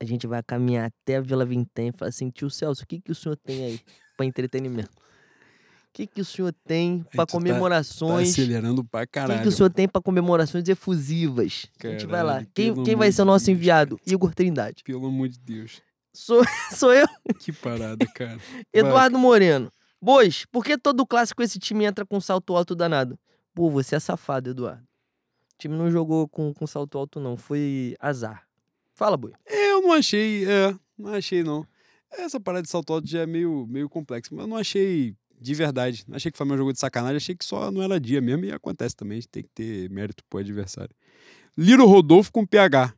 A gente vai caminhar até a Vila Vintém e falar assim: tio Celso, o que, que o senhor tem aí para entretenimento? O que, que o senhor tem para tu tá- Tá comemorações? acelerando pra o que, caralho. que o senhor tem para comemorações efusivas? a gente vai lá. Caralho, Quem, quem vai ser o nosso Deus, enviado? Igor Trindade. Pelo amor de Deus. Sou, sou eu, Que parada, cara. Eduardo Moreno. Bois, por que todo clássico esse time entra com salto alto danado? Pô, você é safado, Eduardo. O time não jogou com, com salto alto, não. Foi azar. Fala, Boi. Eu não achei, é, não achei não. Essa parada de salto alto já é meio, meio complexa, mas eu não achei de verdade. Não achei que o Flamengo jogou de sacanagem, achei que só não era dia mesmo e acontece também, a gente tem que ter mérito pro adversário. Liro Rodolfo com PH,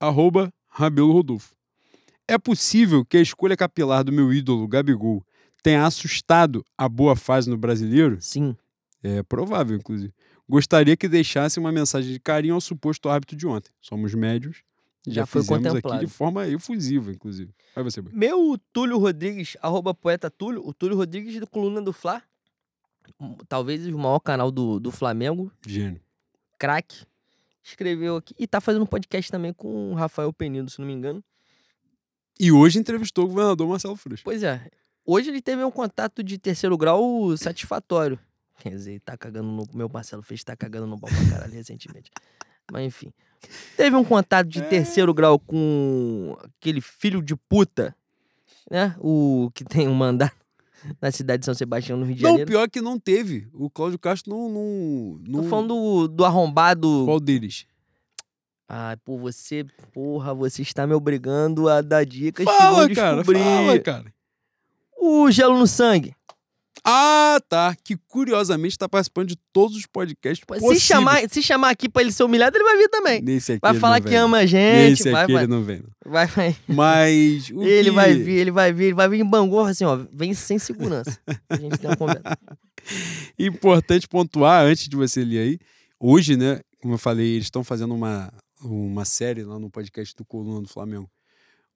arroba Rabelo Rodolfo. É possível que a escolha capilar do meu ídolo, Gabigol, tenha assustado a boa fase no brasileiro? Sim. É provável, inclusive. Gostaria que deixasse uma mensagem de carinho ao suposto árbitro de ontem. Somos médios. e Já Já, foi fizemos aqui contemplado. de forma efusiva, inclusive. Vai você, Boi. Meu Túlio Rodrigues, arroba poeta Túlio, o Túlio Rodrigues do Coluna do Fla. um- Talvez o maior canal do, do Flamengo, Gênio. craque. Escreveu aqui. E tá fazendo um podcast também com o Rafael Penido, se não me engano. E hoje entrevistou o governador Marcelo Freixo. Pois é. Hoje ele teve um contato de terceiro grau satisfatório. Quer dizer, ele tá cagando no. Meu Marcelo fez tá cagando no pau pra caralho recentemente. Mas enfim. Teve um contato de terceiro grau com aquele filho de puta, né? O que tem um mandato na cidade de São Sebastião, no Rio de Não, Janeiro. pior que não teve. O Cláudio Castro não. não, não... Tô falando do, do arrombado. Qual deles? Ai, pô, você, porra, você está me obrigando a dar dicas Fala, que vão cara. descobrir. Fala, cara. O gelo no sangue. Ah, tá. Que curiosamente está participando de todos os podcasts Pô, Se possíveis. chamar, se chamar aqui pra ele ser humilhado, ele vai vir também. Nesse aqui Vai falar que vem, ama a gente, Nesse vai, aqui vai, ele não vem. não. vai, vai. Mas. Ele que- vai vir, ele vai vir, ele vai vir em Bangu, assim, ó, vem sem segurança. A gente tem uma conversa. Importante pontuar antes de você ler aí. Hoje, né, como eu falei, eles estão fazendo uma, uma série lá no podcast do Coluna do Flamengo.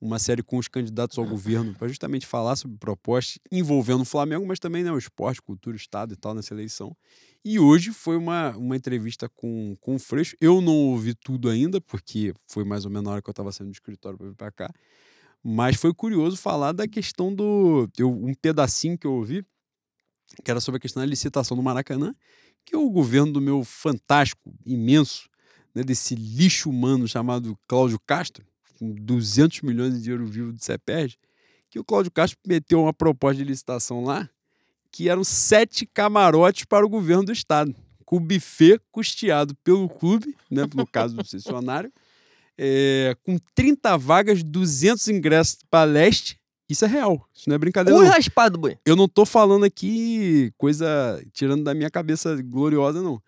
Uma série com os candidatos ao governo para justamente falar sobre propostas envolvendo o Flamengo, mas também né, o esporte, cultura, Estado e tal nessa eleição. E hoje foi uma, uma entrevista com, com o Freixo. Eu não ouvi tudo ainda, porque foi mais ou menos na hora que eu estava saindo do escritório para vir para cá. Mas foi curioso falar da questão do. Eu, um pedacinho que eu ouvi, que era sobre a questão da licitação do Maracanã, que o governo do meu fantástico, imenso, né, desse lixo humano chamado Cláudio Castro, com 200 milhões de dinheiro vivo de CEPERG, que o Cláudio Castro meteu uma proposta de licitação lá, que eram sete camarotes para o governo do estado, com o buffet custeado pelo clube, né, no caso do concessionário, é, com 30 vagas, 200 ingressos para leste. Isso é real, isso não é brincadeira. Não. raspado, boi. Eu não tô falando aqui coisa tirando da minha cabeça gloriosa, não.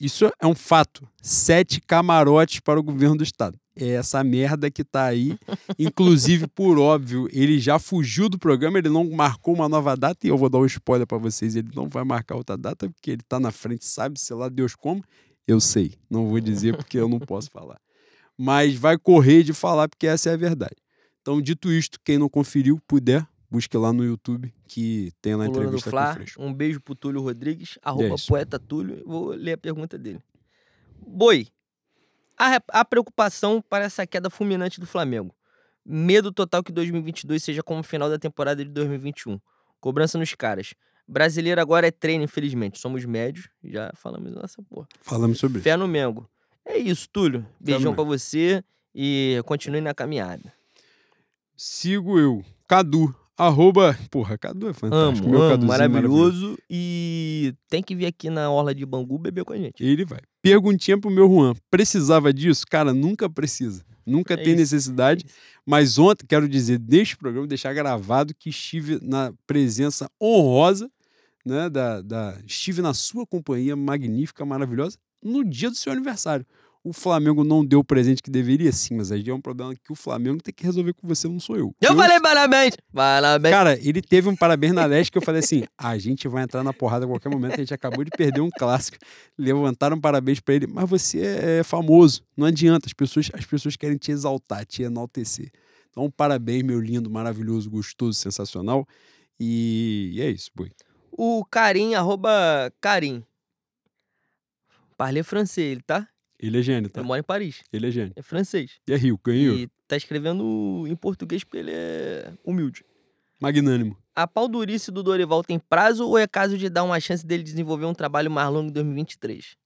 Isso é um fato. Sete camarotes para o governo do estado. É essa merda que tá aí. Inclusive, por óbvio, ele já fugiu do programa, ele não marcou uma nova data, e eu vou dar um spoiler para vocês: ele não vai marcar outra data, porque ele tá na frente, sabe, sei lá, Deus como. Eu sei, não vou dizer porque eu não posso falar. Mas vai correr de falar, porque essa é a verdade. Então, dito isto, quem não conferiu, puder, busque lá no YouTube que tem lá a entrevista com o. Freixo. Um beijo pro Túlio Rodrigues, arroba isso. poeta Túlio. Vou ler a pergunta dele. Boi, a, a preocupação para essa queda fulminante do Flamengo. Medo total que 2022 seja como o final da temporada de 2021. Cobrança nos caras. Brasileiro agora é treino, infelizmente. Somos médios, já falamos nessa porra. Falamos sobre isso. Fé no Mengo. É isso, Túlio. Beijão pra você e continue na caminhada. Sigo eu, Cadu, arroba... Porra, Cadu é fantástico. Amo, meu amo, Caduzinho maravilhoso. E tem que vir aqui na Orla de Bangu beber com a gente. Ele vai. Perguntinha pro meu Juan. Precisava disso? Cara, nunca precisa. Nunca É tem isso, necessidade. Mas ontem, quero dizer, neste programa, deixar gravado que estive na presença honrosa, né? Da, da, estive na sua companhia magnífica, maravilhosa, no dia do seu aniversário. O Flamengo não deu o presente que deveria, sim, mas aí é um problema que o Flamengo tem que resolver com você, não sou eu. Eu falei parabéns! Parabéns! Cara, ele teve um parabéns na leste que eu falei assim: a gente vai entrar na porrada a qualquer momento, a gente acabou de perder um clássico. Levantaram parabéns pra ele, mas você é famoso, não adianta, as pessoas, as pessoas querem te exaltar, te enaltecer. Então, parabéns, meu lindo, maravilhoso, gostoso, sensacional. E, e é isso, boi. O Karim, arroba Karim. Parlez francês, ele, tá? Ele é gênio, tá? Ele mora em Paris. Ele é gênio. É francês. E é rico, ganhou. E tá escrevendo em português porque ele é humilde. Magnânimo. A pau-durice do Dorival tem prazo ou é caso de dar uma chance dele desenvolver um trabalho mais longo em 2023?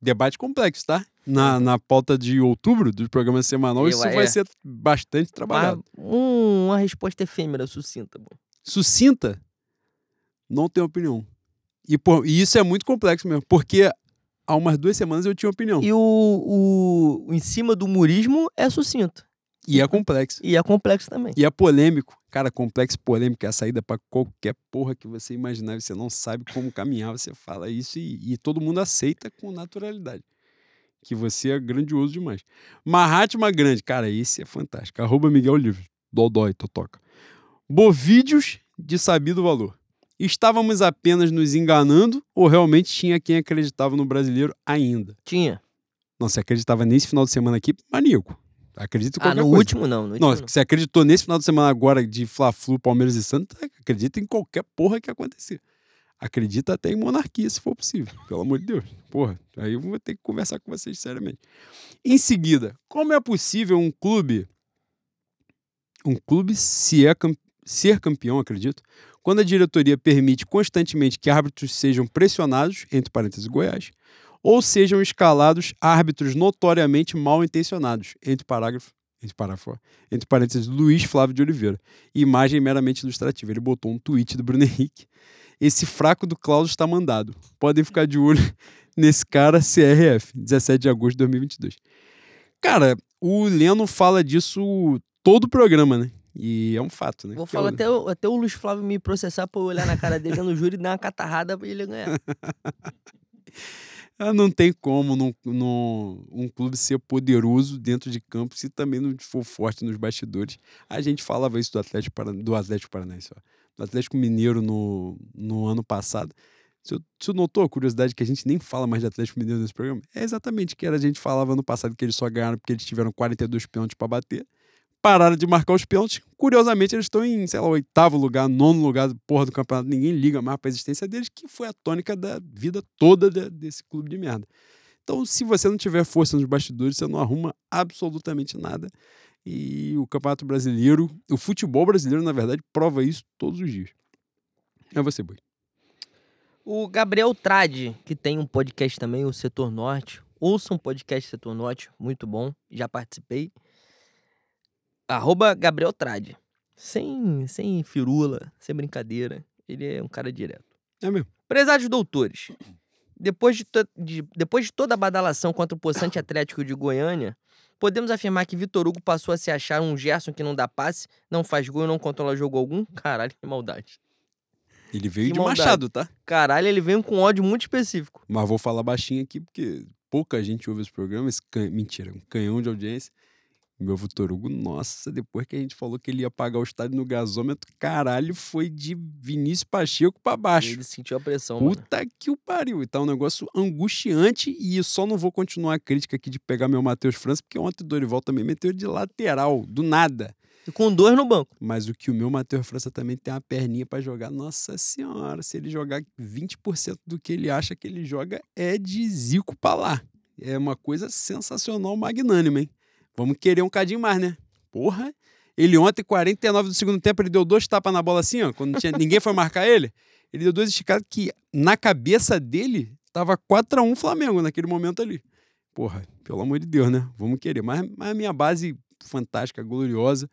Debate complexo, tá? Na, na pauta de outubro do programa semanal, Eu, isso é. vai ser bastante trabalhado. Mas, um- uma resposta efêmera, sucinta. bom. sucinta, não tenho opinião. E, por- e isso é muito complexo mesmo, porque há umas duas semanas eu tinha opinião. E, E o, o, o em cima do murismo é sucinto. é complexo. E é complexo também. E é polêmico. Cara, complexo e polêmico é a saída pra qualquer porra que você imaginar. Você não sabe como caminhar, você fala isso e, e todo mundo aceita com naturalidade. Que você é grandioso demais. Mahatma Grande, cara, esse é fantástico. Arroba Miguel Livre. Dodói, Totoca. Bovídeos de sabido valor. Estávamos apenas nos enganando ou realmente tinha quem acreditava no brasileiro ainda? Tinha. Não, você acreditava nesse final de semana aqui, maníaco. Acredito em Ah, qualquer no coisa. último não. No último Não, não. você acreditou nesse final de semana agora de Fla-Flu, Palmeiras e Santos, acredita em qualquer porra que acontecer. Acredita até em monarquia, se for possível. Pelo amor de Deus. Porra, aí eu vou ter que conversar com vocês seriamente. Em seguida, como é possível um clube um clube se é ser campeão, acredito, quando a diretoria permite constantemente que árbitros sejam pressionados, entre parênteses Goiás, ou sejam escalados árbitros notoriamente mal intencionados, entre parágrafo, entre parágrafo, entre parênteses Luiz Flávio de Oliveira. Imagem meramente ilustrativa. Ele botou um tweet do Bruno Henrique. Esse fraco do Klaus está mandado. Podem ficar de olho nesse cara CRF, 17 de agosto de 2022. Cara, o Leno fala disso todo o programa, né? E é um fato, né? Vou falar o- até, o- até o Luiz Flávio me processar eu olhar na cara dele no júri e dar uma catarrada pra ele ganhar. Ah, Não tem como num, num- um clube ser poderoso dentro de campo se também não for forte nos bastidores. A gente falava isso do Atlético, Paran- do Atlético Paranaense, ó. do Atlético Mineiro no, no ano passado. Você, você notou a curiosidade que a gente nem fala mais de Atlético Mineiro nesse programa? É exatamente que era, a gente falava ano passado que eles só ganharam porque eles tiveram 42 pênaltis para bater. Pararam de marcar os pênaltis. Curiosamente, eles estão em, sei lá, oitavo lugar, nono lugar, porra do campeonato. Ninguém liga mais para a existência deles, que foi a tônica da vida toda de- desse clube de merda. Então, se você não tiver força nos bastidores, você não arruma absolutamente nada. E o Campeonato Brasileiro, o futebol brasileiro, na verdade, prova isso todos os dias. É você, Boi. O Gabriel Trade, que tem um podcast também, o Setor Norte. Ouça um podcast Setor Norte, muito bom. Já participei. Arroba Gabriel Trade. Sem, sem firula, sem brincadeira. Ele é um cara direto. É mesmo. Prezados doutores, depois de, de- depois de toda a badalação contra o Poçante Atlético de Goiânia, podemos afirmar que Vitor Hugo passou a se achar um Gerson que não dá passe, não faz gol e não controla jogo algum? Caralho, que maldade. Ele veio Que de maldade. Machado, tá? Caralho, ele veio com ódio muito específico. Mas vou falar baixinho aqui, porque pouca gente ouve esse programa. Esse can... Mentira, um canhão de audiência. Meu Vitor Hugo, nossa, depois que a gente falou que ele ia pagar o estádio no gasômetro, caralho, foi de Vinícius Pacheco pra baixo. Ele sentiu a pressão, mano. Puta que o pariu. E tá um negócio angustiante e só não vou continuar a crítica aqui de pegar meu Matheus França, porque ontem o Dorival também meteu de lateral, do nada. E com dois no banco. Mas o que o meu Matheus França também tem uma perninha pra jogar, nossa senhora, se ele jogar 20% do que ele acha que ele joga, é de zico pra lá. É uma coisa sensacional, magnânima, hein? Vamos querer um cadinho mais, né? Porra! Ele ontem, 49 do segundo tempo, ele deu dois tapas na bola assim, ó. Quando tinha, ninguém foi marcar ele. Ele deu dois esticados que, na cabeça dele, tava 4x1 Flamengo naquele momento ali. Porra, pelo amor de Deus, né? Vamos querer. Mas, mas a minha base fantástica, gloriosa,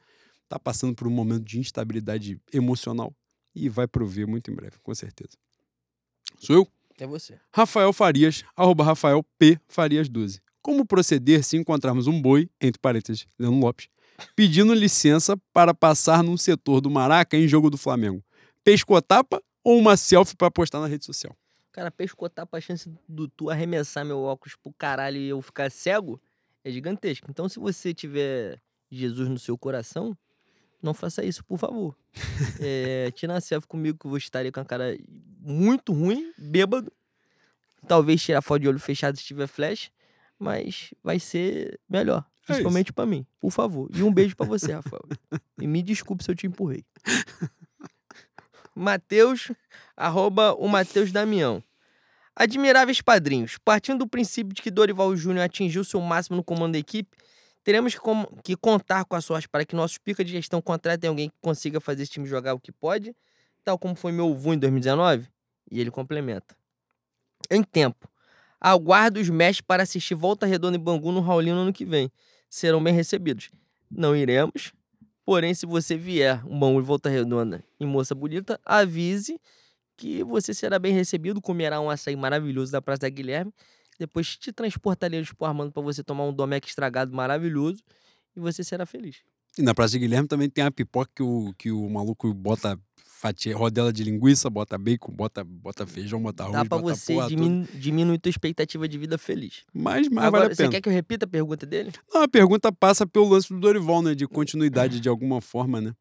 tá passando por um momento de instabilidade emocional e vai prover muito em breve, com certeza. Sou eu? É você. Rafael Farias, arroba Rafael P. Farias 12. Como proceder se encontrarmos um boi, entre parênteses, Leandro Lopes, pedindo licença para passar num setor do Maraca em jogo do Flamengo? Pescotapa ou uma selfie para postar na rede social? Cara, pescotapa, a chance do tu arremessar meu óculos pro caralho e eu ficar cego é gigantesca. Então, se você tiver Jesus no seu coração, não faça isso, por favor. é, tira uma selfie comigo que eu vou estar com a cara muito ruim, bêbado. Talvez tirar foto de olho fechado se tiver flash, mas vai ser melhor. É Principalmente pra mim, por favor. E um beijo pra você, Rafael. e me desculpe se eu te empurrei. Mateus, arroba o Mateus Damião. Admiráveis padrinhos, partindo do princípio de que Dorival Júnior atingiu seu máximo no comando da equipe, teremos que, que contar com a sorte para que nossos pica de gestão contratem alguém que consiga fazer esse time jogar o que pode, tal como foi meu avô em 2019? E ele complementa. Em tempo, aguardo os mestres para assistir Volta Redonda e Bangu no Raulino no ano que vem. Serão bem recebidos. Não iremos, porém, se você vier um Bangu e Volta Redonda em Moça Bonita, avise que você será bem recebido, comerá um açaí maravilhoso da Praça da Guilherme, depois te transportaremos pro Armando para você tomar um Domec estragado maravilhoso e você será feliz. E na Praça de Guilherme também tem a pipoca que o, que o maluco bota fatia, rodela de linguiça, bota bacon, bota, bota feijão, bota arroz, Dá pra bota você porra diminu diminuir tua expectativa de vida feliz. Mas, mas Agora, vale a você pena. quer que eu repita a pergunta dele? Não, a pergunta passa pelo lance do Dorival, né? De continuidade de alguma forma, né?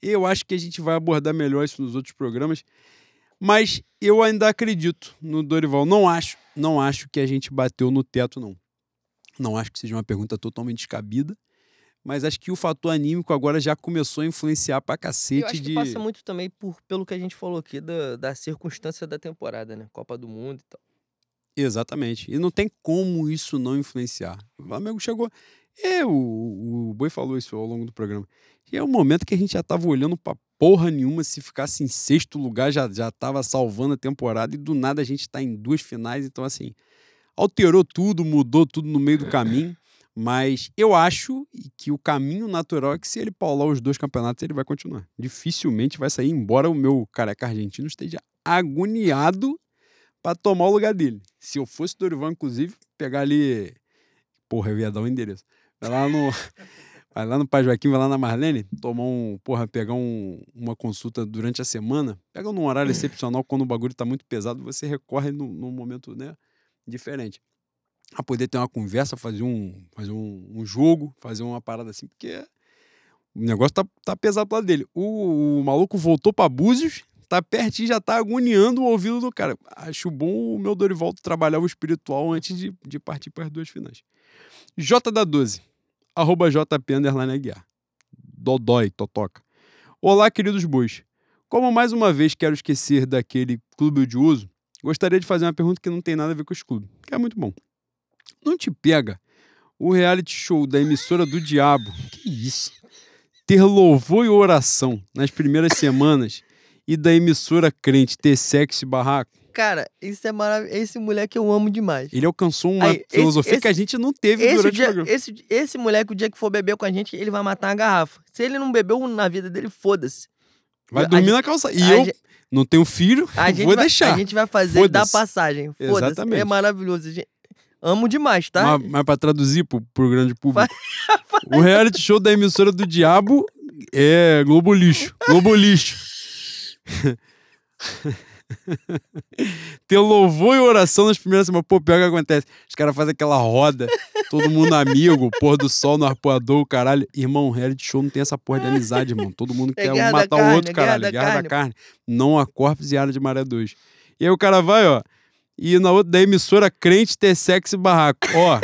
Eu acho que a gente vai abordar melhor isso nos outros programas. Mas eu ainda acredito no Dorival. Não acho, não acho que a gente bateu no teto, não. Não acho que seja uma pergunta totalmente descabida. Mas acho que o fator anímico agora já começou a influenciar pra cacete eu acho que de. passa muito também por, pelo que a gente falou aqui da, da circunstância da temporada, né? Copa do Mundo e tal. Exatamente. E não tem como isso não influenciar. O Flamengo chegou. É, o, o Boi falou isso ao longo do programa. E é um momento que a gente já tava olhando pra porra nenhuma. Se ficasse em sexto lugar, já, já tava salvando a temporada. E do nada a gente tá em duas finais. Então, assim, alterou tudo, mudou tudo no meio do caminho. Mas eu acho que o caminho natural é que se ele paular os dois campeonatos, ele vai continuar. Dificilmente vai sair, embora o meu careca argentino esteja agoniado para tomar o lugar dele. Se eu fosse Dorival, inclusive, pegar ali. Porra, eu ia dar um endereço. Vai lá no. Vai lá no Pai Joaquim, vai lá na Marlene, tomar um. Porra, pegar um- uma consulta durante a semana. Pega num horário excepcional, quando o bagulho tá muito pesado, você recorre num, num momento, né? Diferente. A poder ter uma conversa, fazer um, fazer um, um jogo, fazer uma parada assim, porque o negócio tá, tá pesado lado dele. O, o maluco voltou pra Búzios, tá pertinho, já tá agoniando o ouvido do cara. Acho bom o meu Dorival trabalhar o espiritual antes de, de partir para as duas finais. J da 12, arroba JP underline Aguiar. Dodói, Totoca. Olá, queridos bois. Como mais uma vez quero esquecer daquele clube de uso, gostaria de fazer uma pergunta que não tem nada a ver com esse clube, que é muito bom. Não te pega o reality show da emissora do diabo? Que isso? Ter louvor e oração nas primeiras semanas e da emissora crente ter sexo e barraco? Cara, isso é maravilhoso. Esse moleque eu amo demais. Ele alcançou uma Aí, esse- filosofia que a esse- gente não teve Esse, durante dia- o programa. esse, esse moleque, o dia que for beber com a gente, ele vai matar uma garrafa. Se ele não bebeu na vida dele, foda-se. Vai a dormir gente- na calça. E a eu gente- não tenho filho, A gente, vou vai, deixar. a gente vai fazer Foda-se. passagem. Foda-se. É maravilhoso. Amo demais, tá? Mas, mas pra traduzir pro, pro grande público. O reality show da emissora do diabo é Globo Lixo. Globo Lixo. Ter louvor e oração nas primeiras semanas. Pô, pior que acontece. Os caras fazem aquela roda, todo mundo amigo, pôr do sol no arpoador, caralho. Irmão, reality show não tem essa porra de amizade, irmão. Todo mundo É quer um guerra matar carne, o outro, é guerra caralho. da Guerra da carne. carne. Não a corpos e área de maré 2. E aí o cara vai, ó. E na outra da emissora crente ter sexo e barraco. Ó.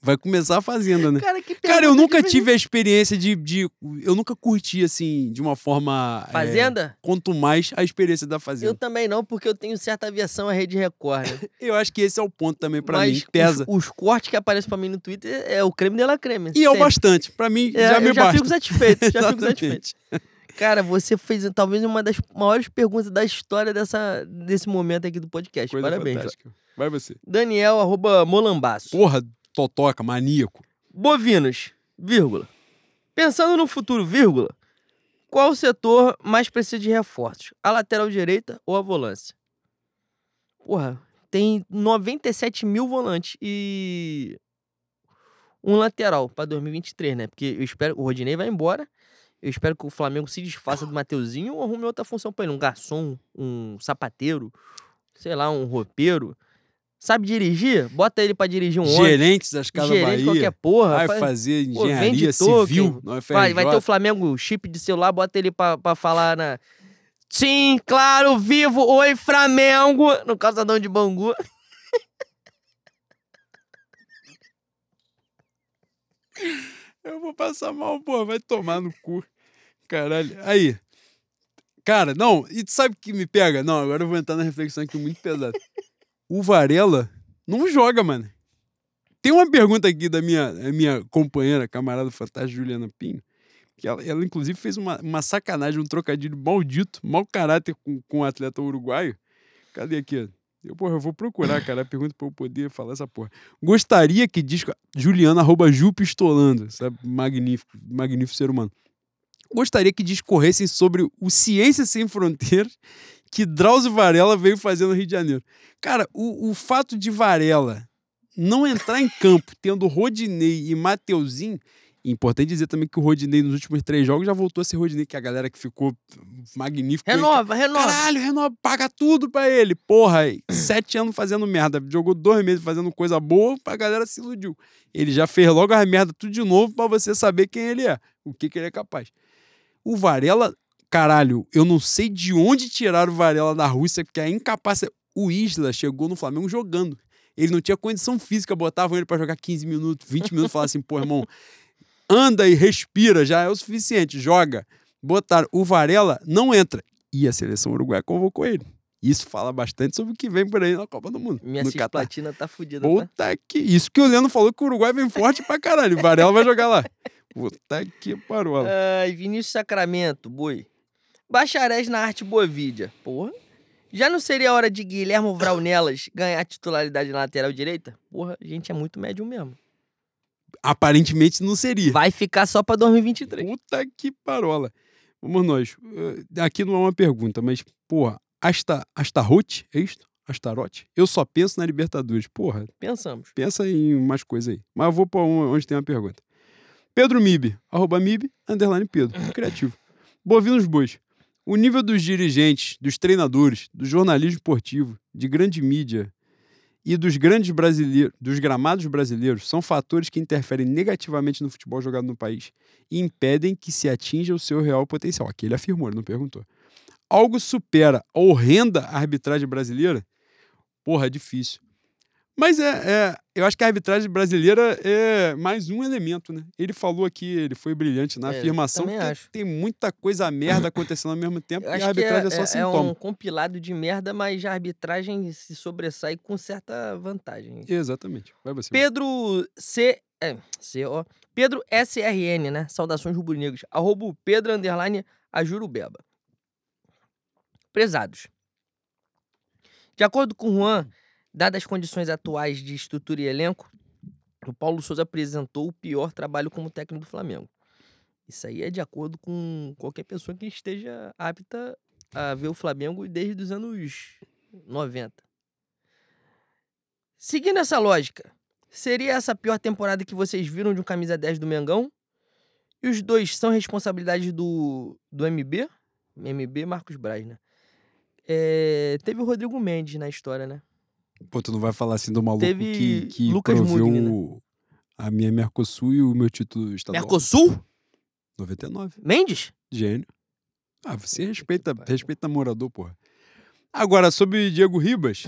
Vai começar a fazenda, né? Cara, Cara, eu nunca tive a experiência de, de. Eu nunca curti, assim, de uma forma. é, Fazenda? quanto mais a experiência da Eu fazenda. também não, porque eu tenho certa aviação à Rede Record. Né? Eu, acho que esse é o ponto também pra Mas mim. Pesa. Os, os cortes que aparecem pra mim no Twitter é o creme de la creme. E é o sempre. bastante. Pra mim, É, já me eu já basta. fico satisfeito, já fico satisfeito. Cara, você fez talvez uma das maiores perguntas da história dessa, desse momento aqui do podcast. Coisa Parabéns. fantástica. Vai você. Daniel, arroba Molambaço. Porra, totoca, maníaco. Bovinos, vírgula. Pensando no futuro, vírgula. Qual setor mais precisa de reforços? A lateral direita ou a volância? Porra, tem 97 mil volantes e um lateral pra 2023, né? Porque eu espero o Rodinei vai embora. Eu espero que o Flamengo se desfaça do Mateuzinho ou arrume outra função pra ele, um garçom, um sapateiro, sei lá, um roupeiro. Sabe dirigir? Bota ele pra dirigir um ônibus. Gerentes das Casas Gerente qualquer porra. Vai faz- fazer Pô, engenharia vende civil Vai, vai ter o. Flamengo chip de celular, bota ele pra, pra falar na. Sim, claro, vivo, oi, Flamengo! No calçadão de Bangu. Eu vou passar mal, pô. Vai tomar no cu. Caralho. Aí. Cara, não. E tu sabe o que me pega? Não, agora eu vou entrar na reflexão aqui muito pesada. O Varela não joga, mano. Tem uma pergunta aqui da minha, minha companheira, camarada fantástica Juliana Pinho, que ela, ela, inclusive fez uma, uma sacanagem, um trocadilho maldito, mau caráter com, com o atleta uruguaio. Cadê aqui? Eu, porra, eu vou procurar, cara, a pergunta pra eu poder falar essa porra. Gostaria que diz Juliana arroba Ju Pistolando, sabe? Magnífico, magnífico ser humano. Gostaria que discorressem sobre o Ciência Sem Fronteiras que Drauzio Varela veio fazer no Rio de Janeiro. Cara, o, o fato de Varela não entrar em campo tendo Rodinei e Mateuzinho. Importante dizer também que o Rodinei nos últimos três jogos já voltou a ser Rodinei, que é a galera que ficou magnífico. Renova, renova. Caralho, renova, paga tudo pra ele. Porra, aí, sete anos fazendo merda. Jogou dois meses fazendo coisa boa, a galera se iludiu. Ele já fez logo as merda tudo de novo pra você saber quem ele é, o que, que ele é capaz. O Varela, caralho, eu não sei de onde tiraram o Varela da Rússia, porque a incapacidade. O Isla chegou no Flamengo jogando. Ele não tinha condição física, botavam ele pra jogar 15 minutos, 20 minutos, falavam assim, pô, irmão, anda e respira, já é o suficiente, joga. Botaram. O Varela não entra. E a seleção uruguaia convocou ele. Isso fala bastante sobre o que vem por aí na Copa do Mundo. Minha cisplatina tá fudida, tá? Puta que. Isso que o Leandro falou que o Uruguai vem forte pra caralho. O Varela vai jogar lá. Puta que parola. Ai, Vinícius Sacramento, boi. Bacharéis na arte Bovídia. Porra. Já não seria a hora de Guilhermo Vraunelas ganhar a titularidade na lateral direita? Porra, a gente é muito médio mesmo. Aparentemente não seria. Vai ficar só pra 2023. Puta que parola. Vamos nós. Eh, Aqui não é uma pergunta, mas, porra, Asta, Astarote, é isto? Astarote? Eu só penso na Libertadores. Porra, Pensamos. pensa em mais coisa aí. Mas eu vou pra onde tem uma pergunta. Pedro Mib, arroba Mib, underline Pedro. Criativo. Bovinos Bois. O nível dos dirigentes, dos treinadores, do jornalismo esportivo, de grande mídia e dos grandes brasileiros, dos gramados brasileiros são fatores que interferem negativamente no futebol jogado no país e impedem que se atinja o seu real potencial. Aqui ele afirmou, ele não perguntou. Algo supera a horrenda arbitragem brasileira? Porra, é difícil. Mas é, é, eu acho que a arbitragem brasileira é mais um elemento, né? Ele falou aqui, ele foi brilhante na É, afirmação que acho. tem muita coisa merda acontecendo ao mesmo tempo e a arbitragem que é, é, só é- é sintoma. um compilado de merda, mas a arbitragem se sobressai com certa vantagem. Exatamente. Vai você. Pedro C. É, C, ó. Pedro SRN, né? Saudações rubro-negros. Arroba o Pedro Underline Ajurubeba. Prezados. De acordo com o Juan, dadas as condições atuais de estrutura e elenco, o Paulo Souza apresentou o pior trabalho como técnico do Flamengo. Isso aí é de acordo com qualquer pessoa que esteja apta a ver o Flamengo desde os anos 90. Seguindo essa lógica, seria essa a pior temporada que vocês viram de um camisa 10 do Mengão? E os dois são responsabilidade do, do MB? MB Marcos Braz, né? É, teve o Rodrigo Mendes na história, né? Pô, tu não vai falar assim do maluco Teve que, que Lucas proveu Mugni, né? a minha Mercosul e o meu título estadual. Mercosul? 99. Mendes? Gênio. Ah, você respeita, respeita morador, porra. Agora, sobre Diego Ribas.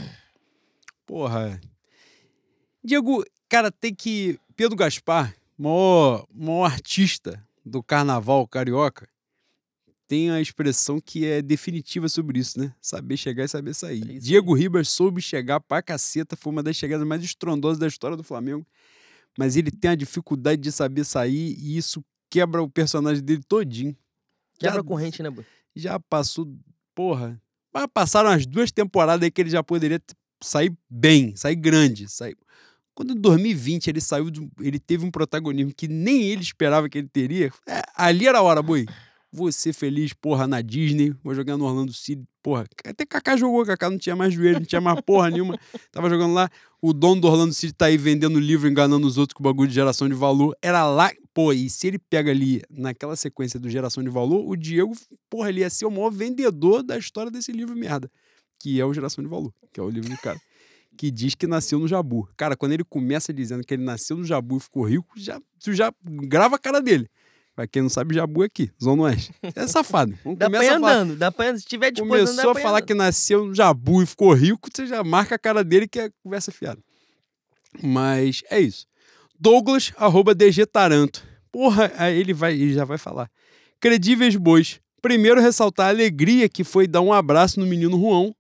Porra. Diego, cara, tem que. Pedro Gaspar, maior, maior artista do carnaval carioca, tem a expressão que é definitiva sobre isso, né? Saber chegar e saber sair. É Diego Ribas soube chegar pra caceta, foi uma das chegadas mais estrondosas da história do Flamengo. Mas ele tem a dificuldade de saber sair e isso quebra o personagem dele todinho. Quebra Já- a corrente, né, boy? já passou, porra. Mas passaram as duas temporadas aí que ele já poderia sair bem, sair grande, sair. Quando em 2020 ele saiu, ele teve um protagonismo que nem ele esperava que ele teria. é, ali era a hora, boi. Você feliz, porra, na Disney, vou jogar no Orlando City, porra. Até Kaká jogou, Kaká não tinha mais joelho, não tinha mais porra nenhuma. Tava jogando lá, o dono do Orlando City tá aí vendendo livro, enganando os outros com bagulho de geração de valor. Era lá, pô, e se ele pega ali naquela sequência do geração de valor, o Diego, porra, ele ia ser o maior vendedor da história desse livro merda, que é o Geração de Valor, que é o livro do cara. Que diz que nasceu no Jabu. Cara, quando ele começa dizendo que ele nasceu no Jabu e ficou rico, já, tu já grava a cara dele. Pra quem não sabe, Jabu é aqui, Zona Oeste. É safado. Vamos Dá pra ir andando, dá pra. Se tiver disposição, começou a falar andando. que nasceu no Jabu e ficou rico, você já marca a cara dele que é conversa fiada. Mas é isso. Douglas, arroba DG Taranto. Porra, aí ele, vai, ele já vai falar. Credíveis bois. Primeiro ressaltar a alegria que foi dar um abraço no menino Juan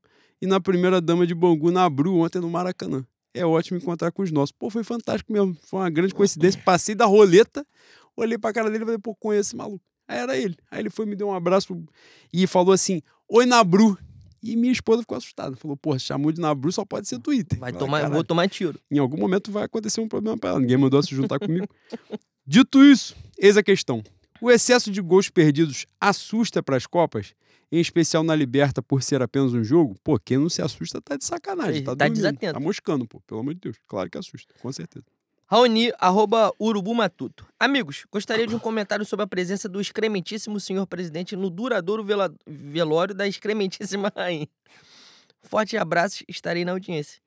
e na primeira dama de Bangu na Bru ontem no Maracanã. É ótimo encontrar com os nossos. Pô, foi fantástico mesmo. Foi uma grande coincidência. Passei da roleta, olhei pra cara dele e falei, pô, conheço esse maluco. Aí era ele. Aí ele foi, me deu um abraço e falou assim: Oi, Nabru. E minha esposa ficou assustada. Falou, porra, chamou de Nabru, só pode ser Twitter. Vai Falei, tomar, "Caralho, vou tomar tiro. Em algum momento vai acontecer um problema pra ela. Ninguém mandou se juntar comigo. Dito isso, eis a questão. O excesso de gols perdidos assusta para as Copas, em especial na Liberta por ser apenas um jogo? Pô, quem não se assusta tá de sacanagem. Tá, tá dormindo, desatento. Tá moscando, pô. Pelo amor de Deus. Claro que assusta, com certeza. Raoni, arroba Urubu Matuto. Amigos, gostaria de um comentário sobre a presença do excrementíssimo senhor presidente no duradouro velório da excrementíssima rainha. Forte abraços, estarei na audiência.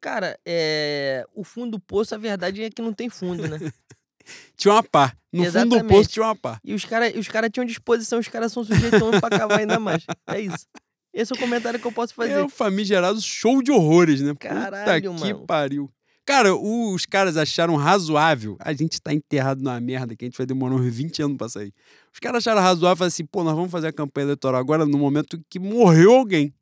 Cara, é... o fundo do poço, a verdade é que não tem fundo, né? Tinha uma pá. No fundo do Exatamente. poço tinha uma pá. E os caras os cara tinham disposição, os caras são sujeitos pra cavar ainda mais. É isso. Esse é o comentário que eu posso fazer. É o famigerado show de horrores, né? Caralho, Puta que mano. pariu. Cara, os caras acharam razoável. A gente tá enterrado numa merda que a gente vai demorar uns 20 anos pra sair. Os caras acharam razoável falaram assim: pô, nós vamos fazer a campanha eleitoral agora no momento que morreu alguém.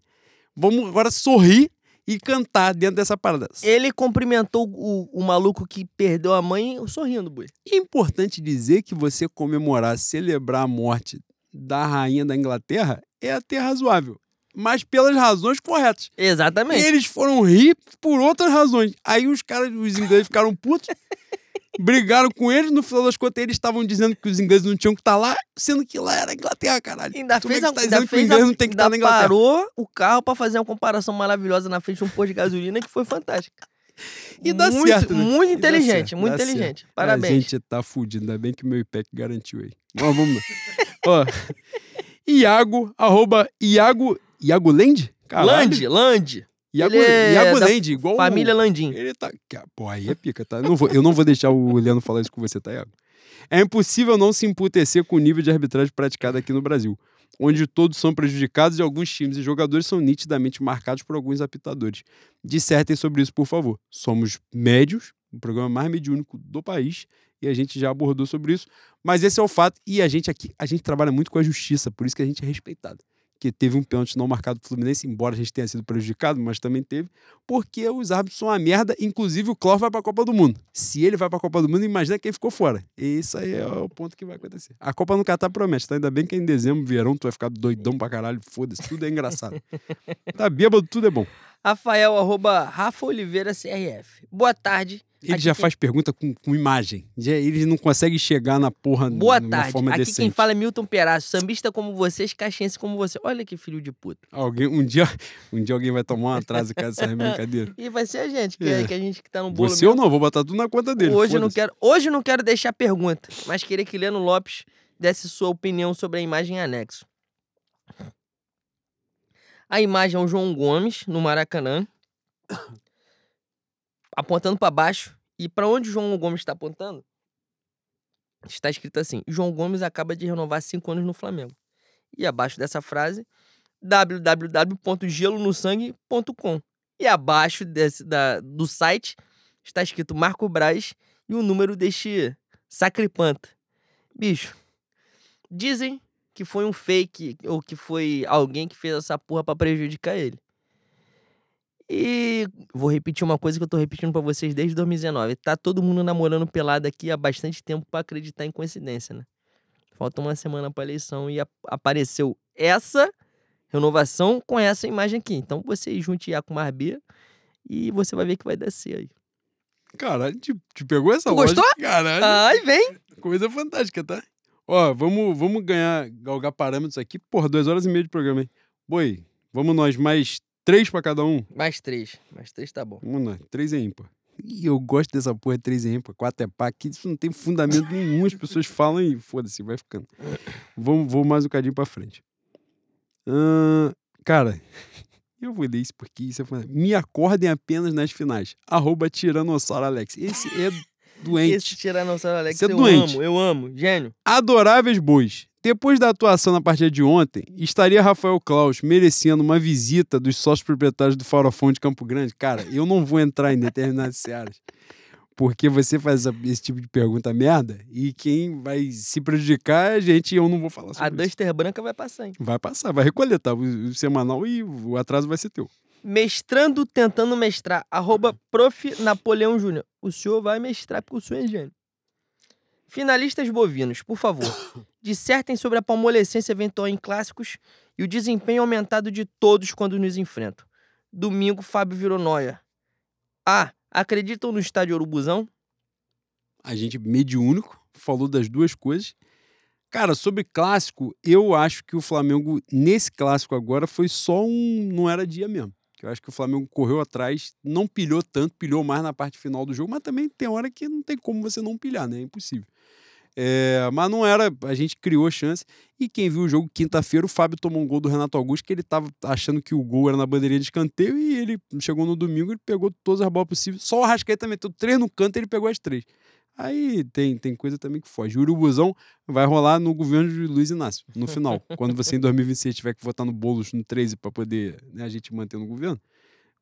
Vamos agora sorrir e cantar dentro dessa parada. Ele cumprimentou o, o maluco que perdeu a mãe sorrindo, boi. É importante dizer que você comemorar, celebrar a morte da rainha da Inglaterra é até razoável. Mas pelas razões corretas. Exatamente. Eles foram rir por outras razões. Aí os caras, os ingleses ficaram putos, brigaram com eles. No final das contas, eles estavam dizendo que os ingleses não tinham que estar lá, sendo que lá era a Inglaterra, caralho. Ainda Como é fez que a, você tá ainda dizendo que o fez inglês a, não tem que estar na Inglaterra? parou o carro pra fazer uma comparação maravilhosa na frente de um posto de gasolina que foi fantástica. E dá muito, certo, né? Muito E inteligente, certo, muito inteligente. certo. Parabéns. A gente tá fudido, ainda bem que o meu IPEC garantiu aí. Mas vamos lá. Ó, Iago, arroba Iago, Iago Land? Land. Iago, é Iago Land, igual o- Família Landim. Ele tá. que- Pô, aí é pica, tá? Eu não vou, eu não vou deixar o Leandro falar isso com você, tá, Iago? É impossível não se emputecer com o nível de arbitragem praticado aqui no Brasil, onde todos são prejudicados e alguns times e jogadores são nitidamente marcados por alguns apitadores. Dissertem sobre isso, por favor. Somos médios, o programa mais mediúnico do país, e a gente já abordou sobre isso, mas esse é o fato, e a gente aqui, a gente trabalha muito com a justiça, por isso que a gente é respeitado. Que teve um pênalti não marcado pro Fluminense, embora a gente tenha sido prejudicado, mas também teve porque os árbitros são uma merda, inclusive o Clóvis vai pra Copa do Mundo. Se ele vai pra Copa do Mundo, imagina quem ficou fora. E isso aí é o ponto que vai acontecer. A Copa no Catar promete, tá? Ainda bem que é em dezembro, verão, tu vai ficar doidão pra caralho, foda-se, tudo é engraçado. tá bêbado, tudo é bom. Rafael, arroba Rafa Oliveira CRF. Boa tarde. Ele Aqui já quem- faz pergunta com, com imagem. Ele não consegue chegar na porra Boa numa tarde. forma Aqui decente. quem fala é Milton Perazzo, sambista como vocês, caxiense como você. Olha que filho de puta. Alguém, um, dia, um dia alguém vai tomar um atraso por causa dessa brincadeira. E vai ser a gente, que, É. é. que a gente que tá no bolo Você mesmo. ou não, vou botar tudo na conta dele. Hoje eu não quero, hoje não quero deixar pergunta, mas queria que Leno Lopes desse sua opinião sobre a imagem em anexo. A imagem é o João Gomes no Maracanã, apontando para baixo. E para onde João Gomes está apontando? Está escrito assim: João Gomes acaba de renovar cinco anos no Flamengo. E abaixo dessa frase, www.gelonosangue.com. E abaixo desse, da, do site está escrito Marco Braz e o número deste sacripanta. Bicho, dizem que foi um fake ou que foi alguém que fez essa porra pra prejudicar ele. E vou repetir uma coisa que eu tô repetindo para vocês desde 2019. Tá todo mundo namorando pelado aqui há bastante tempo para acreditar em coincidência, né? Falta uma semana pra eleição e apareceu essa renovação com essa imagem aqui. Então você junte A com mais B e você vai ver que vai descer aí. Caralho, te, te pegou essa Tu gostou? lógica? Caralho. Ai, vem! Coisa fantástica, tá? Ó, vamos, vamos ganhar, galgar parâmetros aqui. Porra, duas horas e meia de programa, hein? Boi, vamos nós, mais três pra cada um? Mais três. Mais três tá bom. Vamos nós, três é ímpar. E eu gosto dessa porra, três é ímpar, quatro é pá, que isso não tem fundamento nenhum, as pessoas falam e foda-se, vai ficando. Vamos, vou mais um cadinho pra frente. Ahn, cara, eu vou ler isso porque isso é. Me acordem apenas nas finais. Arroba Tiranossauro Alex. Esse é doente. Esse Tiranossauro é eu doente. amo, eu amo. Gênio. Adoráveis bois. Depois da atuação na partida de ontem, estaria Rafael Klaus merecendo uma visita dos sócios proprietários do Farofão de Campo Grande? Cara, eu não vou entrar em determinadas searas. Porque você faz esse tipo de pergunta merda e quem vai se prejudicar é a gente e eu não vou falar A sobre isso. Duster branca vai passar, hein? Vai passar, vai recoletar o, o semanal e o atraso vai ser teu. Mestrando, tentando mestrar. Arroba prof. Napoleão Júnior. O senhor vai mestrar porque o senhor é gênio. Finalistas bovinos, por favor, dissertem sobre a palmolescência eventual em clássicos e o desempenho aumentado de todos quando nos enfrentam. Domingo, Fábio virou noia. A. Acreditam no estádio Urubuzão? a gente mediúnico, falou das duas coisas. Cara, sobre clássico, eu acho que o Flamengo, nesse clássico agora, foi só um. Não era dia mesmo. Eu acho que o Flamengo correu atrás, não pilhou tanto, pilhou mais na parte final do jogo, mas também tem hora que não tem como você não pilhar, né? É impossível. É, mas não era, a gente criou chance. E quem viu o jogo quinta-feira, o Fábio tomou um gol do Renato Augusto, que ele tava achando que o gol era na bandeirinha de escanteio, e ele chegou no domingo, ele pegou todas as bolas possíveis. Só o Arrascaeta meteu três no canto e ele pegou as três. Aí tem, tem coisa também que foge. O Urubuzão vai rolar no governo de Luiz Inácio, no final. quando você em 2026 tiver que votar no Boulos no 13 para poder né, a gente manter no governo,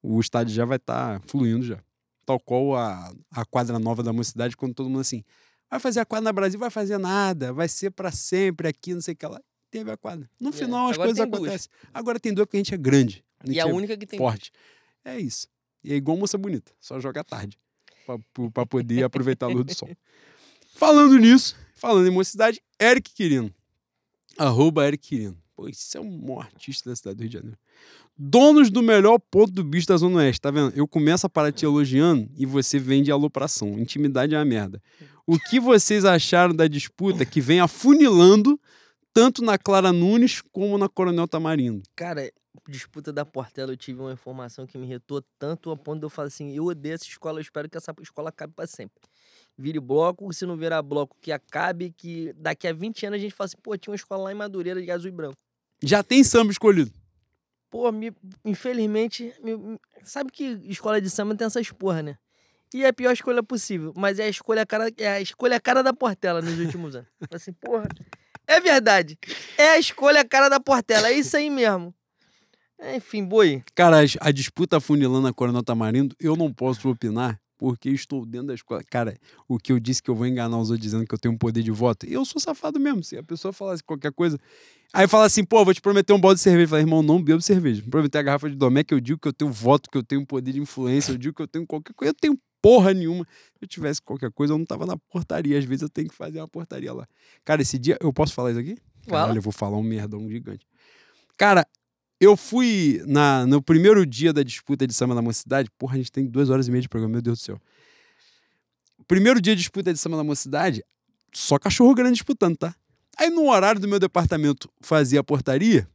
o estádio já vai estar fluindo já. Tal qual a, a quadra nova da mocidade, quando todo mundo assim, vai fazer a quadra na Brasil, vai fazer nada, vai ser para sempre aqui, não sei o que lá. Teve a quadra. No É, final as agora coisas tem duas. acontecem. Agora tem duas porque a gente é grande. A gente E a é única que tem. forte. É isso. E é igual moça bonita, só joga à tarde. Pra poder aproveitar a luz do sol. Falando nisso, falando em mocidade, Eric Quirino. Arroba Eric Quirino. Pô, isso é um artista da cidade do Rio de Janeiro. Donos do melhor ponto do bicho da Zona Oeste, tá vendo? Eu começo a parar te elogiando e você vem de alopração. Intimidade é uma merda. O que vocês acharam da disputa que vem afunilando tanto na Clara Nunes como na Coronel Tamarindo? Cara, disputa da Portela, eu tive uma informação que me irritou tanto a ponto de eu falar assim: eu odeio essa escola, eu espero que essa escola acabe pra sempre. Vire bloco, se não virar bloco, que acabe, que daqui a 20 anos a gente fala assim: pô, tinha uma escola lá em Madureira de azul e branco. Já tem samba escolhido. Pô, me- infelizmente, me- sabe que escola de samba tem essas porra, né? E é a pior escolha possível, mas é a escolha cara, é a escolha cara da Portela nos últimos anos. Assim, porra, é verdade. É a escolha cara da Portela, é isso aí mesmo. É, Enfim, boi. Cara, a disputa funilando a Coronel Tamarindo, eu não posso opinar porque estou dentro da escola. Cara, o que eu disse que eu vou enganar os outros dizendo que eu tenho um poder de voto, eu sou safado mesmo. Se a pessoa falasse qualquer coisa. Aí fala assim, pô, vou te prometer um balde de cerveja. Falei, irmão, não bebo cerveja. Me prometer a garrafa de Domé, que eu digo que eu tenho voto, que eu tenho poder de influência, eu digo que eu tenho qualquer coisa. Eu tenho porra nenhuma. Se eu tivesse qualquer coisa, eu não tava na portaria. Às vezes eu tenho que fazer uma portaria lá. Cara, esse dia, eu posso falar isso aqui? Fala. Caralho, eu vou falar um merdão gigante. Cara, eu fui na, no primeiro dia da disputa de samba na mocidade. Porra, a gente tem duas horas e meia de programa, meu Deus do céu. Primeiro dia de disputa de samba na mocidade, só cachorro grande disputando, tá? Aí no horário do meu departamento fazia a portaria,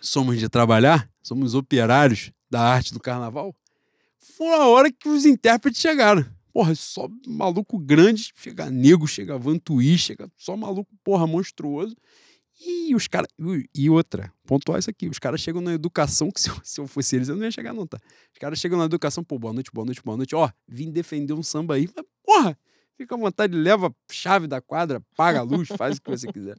somos de trabalhar, somos operários da arte do carnaval. Foi a hora que os intérpretes chegaram. Porra, só maluco grande, chega nego, chega vantuí, chega só maluco, porra, monstruoso. E os caras. E outra, pontuar isso aqui. Os caras chegam na educação, que se eu, se eu fosse eles, eu não ia chegar, não, tá? Os caras chegam na educação, pô, boa noite, boa noite, boa noite. Ó, vim defender um samba aí. Mas, porra, fica à vontade, leva a chave da quadra, paga a luz, faz o que você quiser.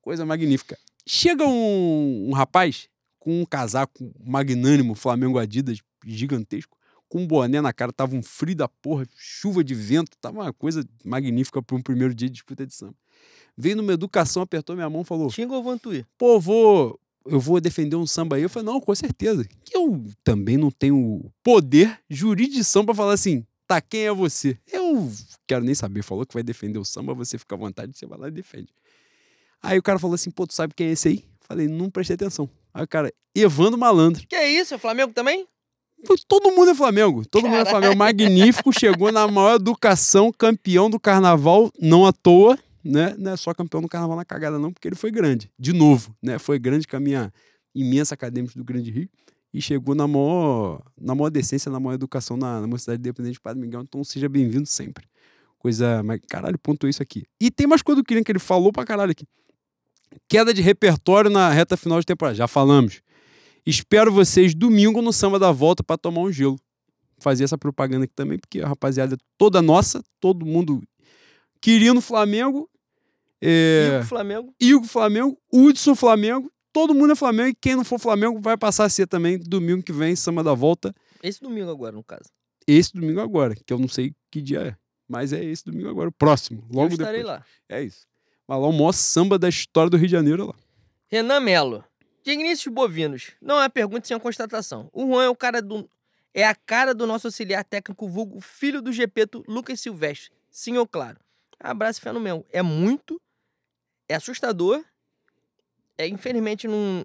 Coisa magnífica. Chega um, um rapaz com um casaco magnânimo, Flamengo Adidas, gigantesco, com um boné na cara, tava um frio da porra, chuva de vento, tava uma coisa magnífica para um primeiro dia de disputa de samba. Veio numa educação, apertou minha mão falou: Xinga ou Vantuí? Pô, vou, eu vou defender um samba aí. Eu falei: Não, com certeza. Que eu também não tenho poder jurisdição para falar assim: tá, quem é você? Eu quero nem saber. Falou que vai defender o samba, você fica à vontade, você vai lá e defende. Aí o cara falou assim: Pô, tu sabe quem é esse aí? Falei: Não prestei atenção. Aí o cara, Evandro Malandro. Que é isso? É Flamengo também? Todo mundo é Flamengo. Todo Caralho. mundo é Flamengo. Magnífico. Chegou na maior educação, campeão do carnaval, não à toa né? Não é só campeão do carnaval na cagada, não, porque ele foi grande. De novo, né? Foi grande com a minha imensa acadêmica do Grande Rio e chegou na maior, na maior decência, na maior educação na, na cidade independente de Padre Miguel. Então seja bem-vindo sempre. Coisa. Mas, caralho, ponto isso aqui. E tem mais coisa do Kylian que ele falou pra caralho aqui. Queda de repertório na reta final de temporada. Já falamos. Espero vocês domingo no samba da volta para tomar um gelo. Fazer essa propaganda aqui também, porque a rapaziada é toda nossa, todo mundo Quirino Flamengo. É... Igor Flamengo. Igor Flamengo. Hudson Flamengo. Todo mundo é Flamengo e quem não for Flamengo vai passar a ser também domingo que vem, Samba da Volta. Esse domingo agora, no caso. Esse domingo agora, que eu não sei que dia é. Mas é esse domingo agora, o próximo. Logo eu estarei depois. lá. É isso. Mas lá o maior samba da história do Rio de Janeiro é lá. Renan Melo. Dignícios bovinos. Não é pergunta sem a constatação. O Juan é o cara do. É a cara do nosso auxiliar técnico vulgo, filho do Gepeto, Lucas Silvestre. Sim ou claro? abraço fé no meu. É muito, é assustador. É, infelizmente, não,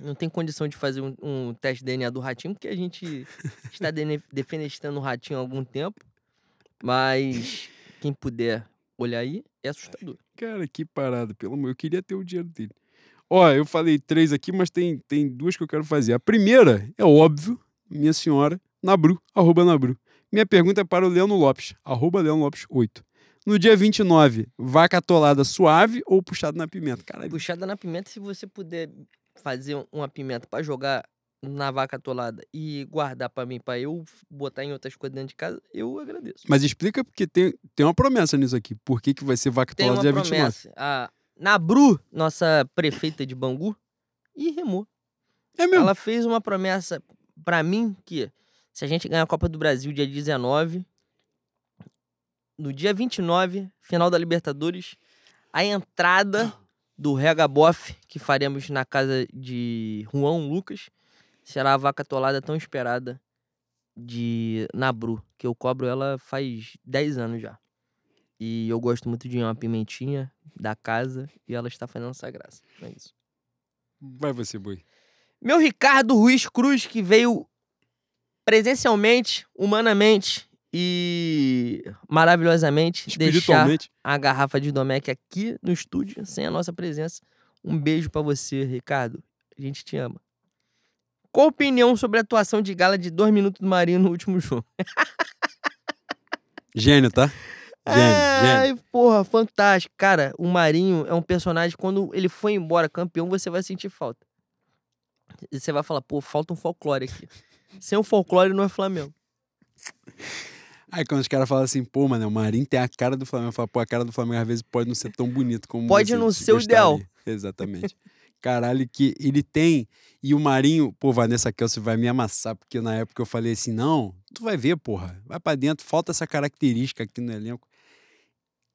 não tem condição de fazer um, um teste de DNA do ratinho, porque a gente está de, defenestrando o ratinho há algum tempo. Mas quem puder olhar aí, é assustador. Cara, que parada, pelo amor. Eu queria ter o dinheiro dele. Ó, eu falei três aqui, mas tem, tem duas que eu quero fazer. A primeira é óbvio, minha senhora, Nabru, arroba Nabru. Minha pergunta é para o Leandro Lopes, arroba Leandro Lopes 8. No dia 29, vaca atolada suave ou puxada na pimenta? Caralho. Puxada na pimenta, se você puder fazer uma pimenta para jogar na vaca atolada e guardar para mim, para eu botar em outras coisas dentro de casa, eu agradeço. Mas explica porque tem, tem uma promessa nisso aqui. Por que, que vai ser vaca atolada dia promessa. 29? A Nabru, nossa prefeita de Bangu, e remou. É mesmo? Ela fez uma promessa para mim que se a gente ganhar a Copa do Brasil dia 19, no dia 29, final da Libertadores, a entrada do Regabof, que faremos na casa de Juan Lucas, será a vaca atolada tão esperada de Nabru, que eu cobro ela faz 10 anos já. E eu gosto muito de uma pimentinha da casa e ela está fazendo essa graça. É isso. Vai você, boi. Meu Ricardo Ruiz Cruz, que veio presencialmente, humanamente e maravilhosamente deixar a garrafa de Domec aqui no estúdio, sem a nossa presença. Um beijo para você, Ricardo. A gente te ama. Qual a opinião sobre a atuação de gala de dois minutos do Marinho no último jogo? Gênio, tá? Ai, gênio. porra, fantástico. Cara, o Marinho é um personagem, quando ele foi embora campeão, você vai sentir falta. E você vai falar, pô, falta um folclore aqui. Sem o folclore não é Flamengo. Aí quando os caras falam assim, pô, mano, o Marinho tem a cara do Flamengo, eu falo, pô, a cara do Flamengo às vezes pode não ser tão bonito como Pode não ser o ideal. Exatamente. Caralho, que ele tem. E o Marinho, pô, Vanessa Kelsey vai me amassar, porque na época eu falei assim: não, tu vai ver, porra, vai para dentro, falta essa característica aqui no elenco.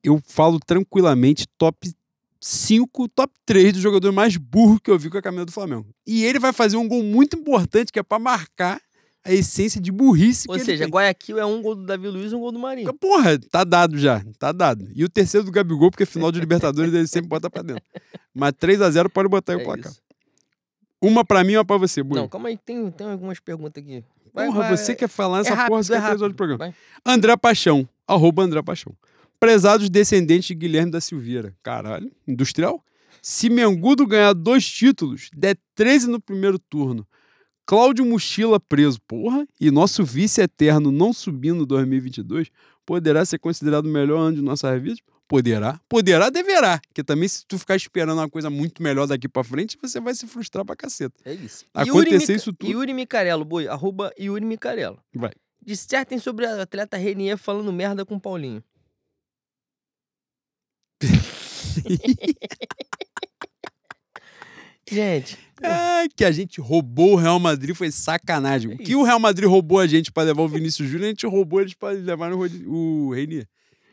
Eu falo tranquilamente, top 5, top 3 do jogador mais burro que eu vi com a camisa do Flamengo. E ele vai fazer um gol muito importante, que é para marcar a essência de burrice Ou seja, Guayaquil é um gol do Davi Luiz e um gol do Marinho. Porra, tá dado já, tá dado. E o terceiro do Gabigol, porque final de Libertadores ele sempre bota pra dentro. Mas 3 a 0 pode botar aí é o placar. Isso. Uma pra mim e uma pra você, Bui. Não, calma aí, tem, tem algumas perguntas aqui. Vai, porra, vai, você quer falar essa é rápido, porra, você é quer horas de programa. Vai. André Paixão, arroba André Paixão. Prezados descendentes de Guilherme da Silveira. Caralho, industrial? Se Mengudo ganhar dois títulos, der 13 no primeiro turno, Cláudio Mochila preso, porra, e nosso vice eterno não subindo em 2022, poderá ser considerado o melhor ano de nossa vida? poderá. Poderá, deverá. Porque também, se tu ficar esperando uma coisa muito melhor daqui pra frente, você vai se frustrar pra caceta. É isso. Acontecer isso tudo. Yuri Micarello, boi. Arroba Yuri Micarello. Vai. Dissertem sobre a atleta Renier falando merda com o Paulinho. Gente, É, que a gente roubou o Real Madrid foi sacanagem. O que o. Real Madrid roubou a gente pra levar o Vinícius Júnior, a gente roubou eles pra levar o Reinier.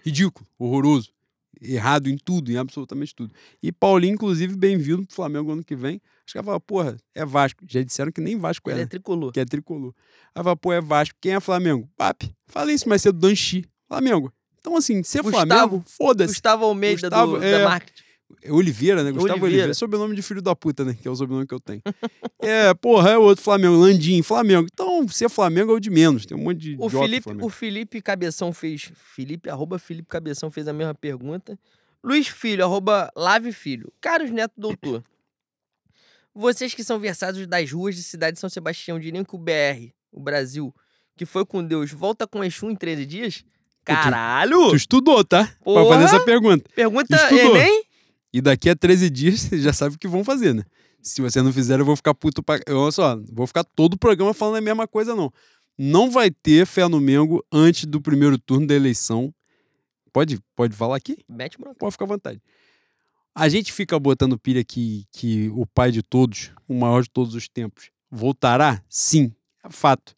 Ridículo, horroroso. Errado em tudo, em absolutamente tudo. E Paulinho, inclusive, bem-vindo pro Flamengo ano que vem. Acho que ela fala, porra, é Vasco. Já disseram que nem Vasco é, ele é tricolor. que é tricolor. Aí fala, pô, é Vasco. Quem é Flamengo? Papi. Falei isso mais cedo, Danchi. Flamengo. Então, assim, ser Gustavo. Flamengo, foda-se. Gustavo Almeida Gustavo, do, é. da marketing. É Oliveira, né? Gustavo Oliveira. Oliveira. Sobrenome de filho da puta, né? Que é o sobrenome que eu tenho. é, porra, é outro Flamengo. Landim, Flamengo. Então, ser Flamengo é o de menos. Tem um monte de O Felipe, o Felipe Cabeção fez. Felipe, arroba Felipe Cabeção fez a mesma pergunta. Luiz Filho, arroba Lave Filho. Caros Neto Doutor. Vocês que são versados das ruas de cidade de São Sebastião, diriam que o BR, o Brasil, que foi com Deus, volta com Exu em 13 dias? Caralho! Tu estudou, tá? Pra Porra! fazer essa pergunta. Pergunta estudou. Enem? E daqui a 13 dias, vocês já sabem o que vão fazer, né? Se você não fizer, eu vou ficar puto pra. Eu, Olha só, vou ficar todo o programa falando a mesma coisa, não. Não vai ter fé no Mengo antes do primeiro turno da eleição. Pode, pode falar aqui? Mete. Pode ficar à vontade. A gente fica botando pilha que, que o pai de todos, o maior de todos os tempos, voltará? Sim, é fato.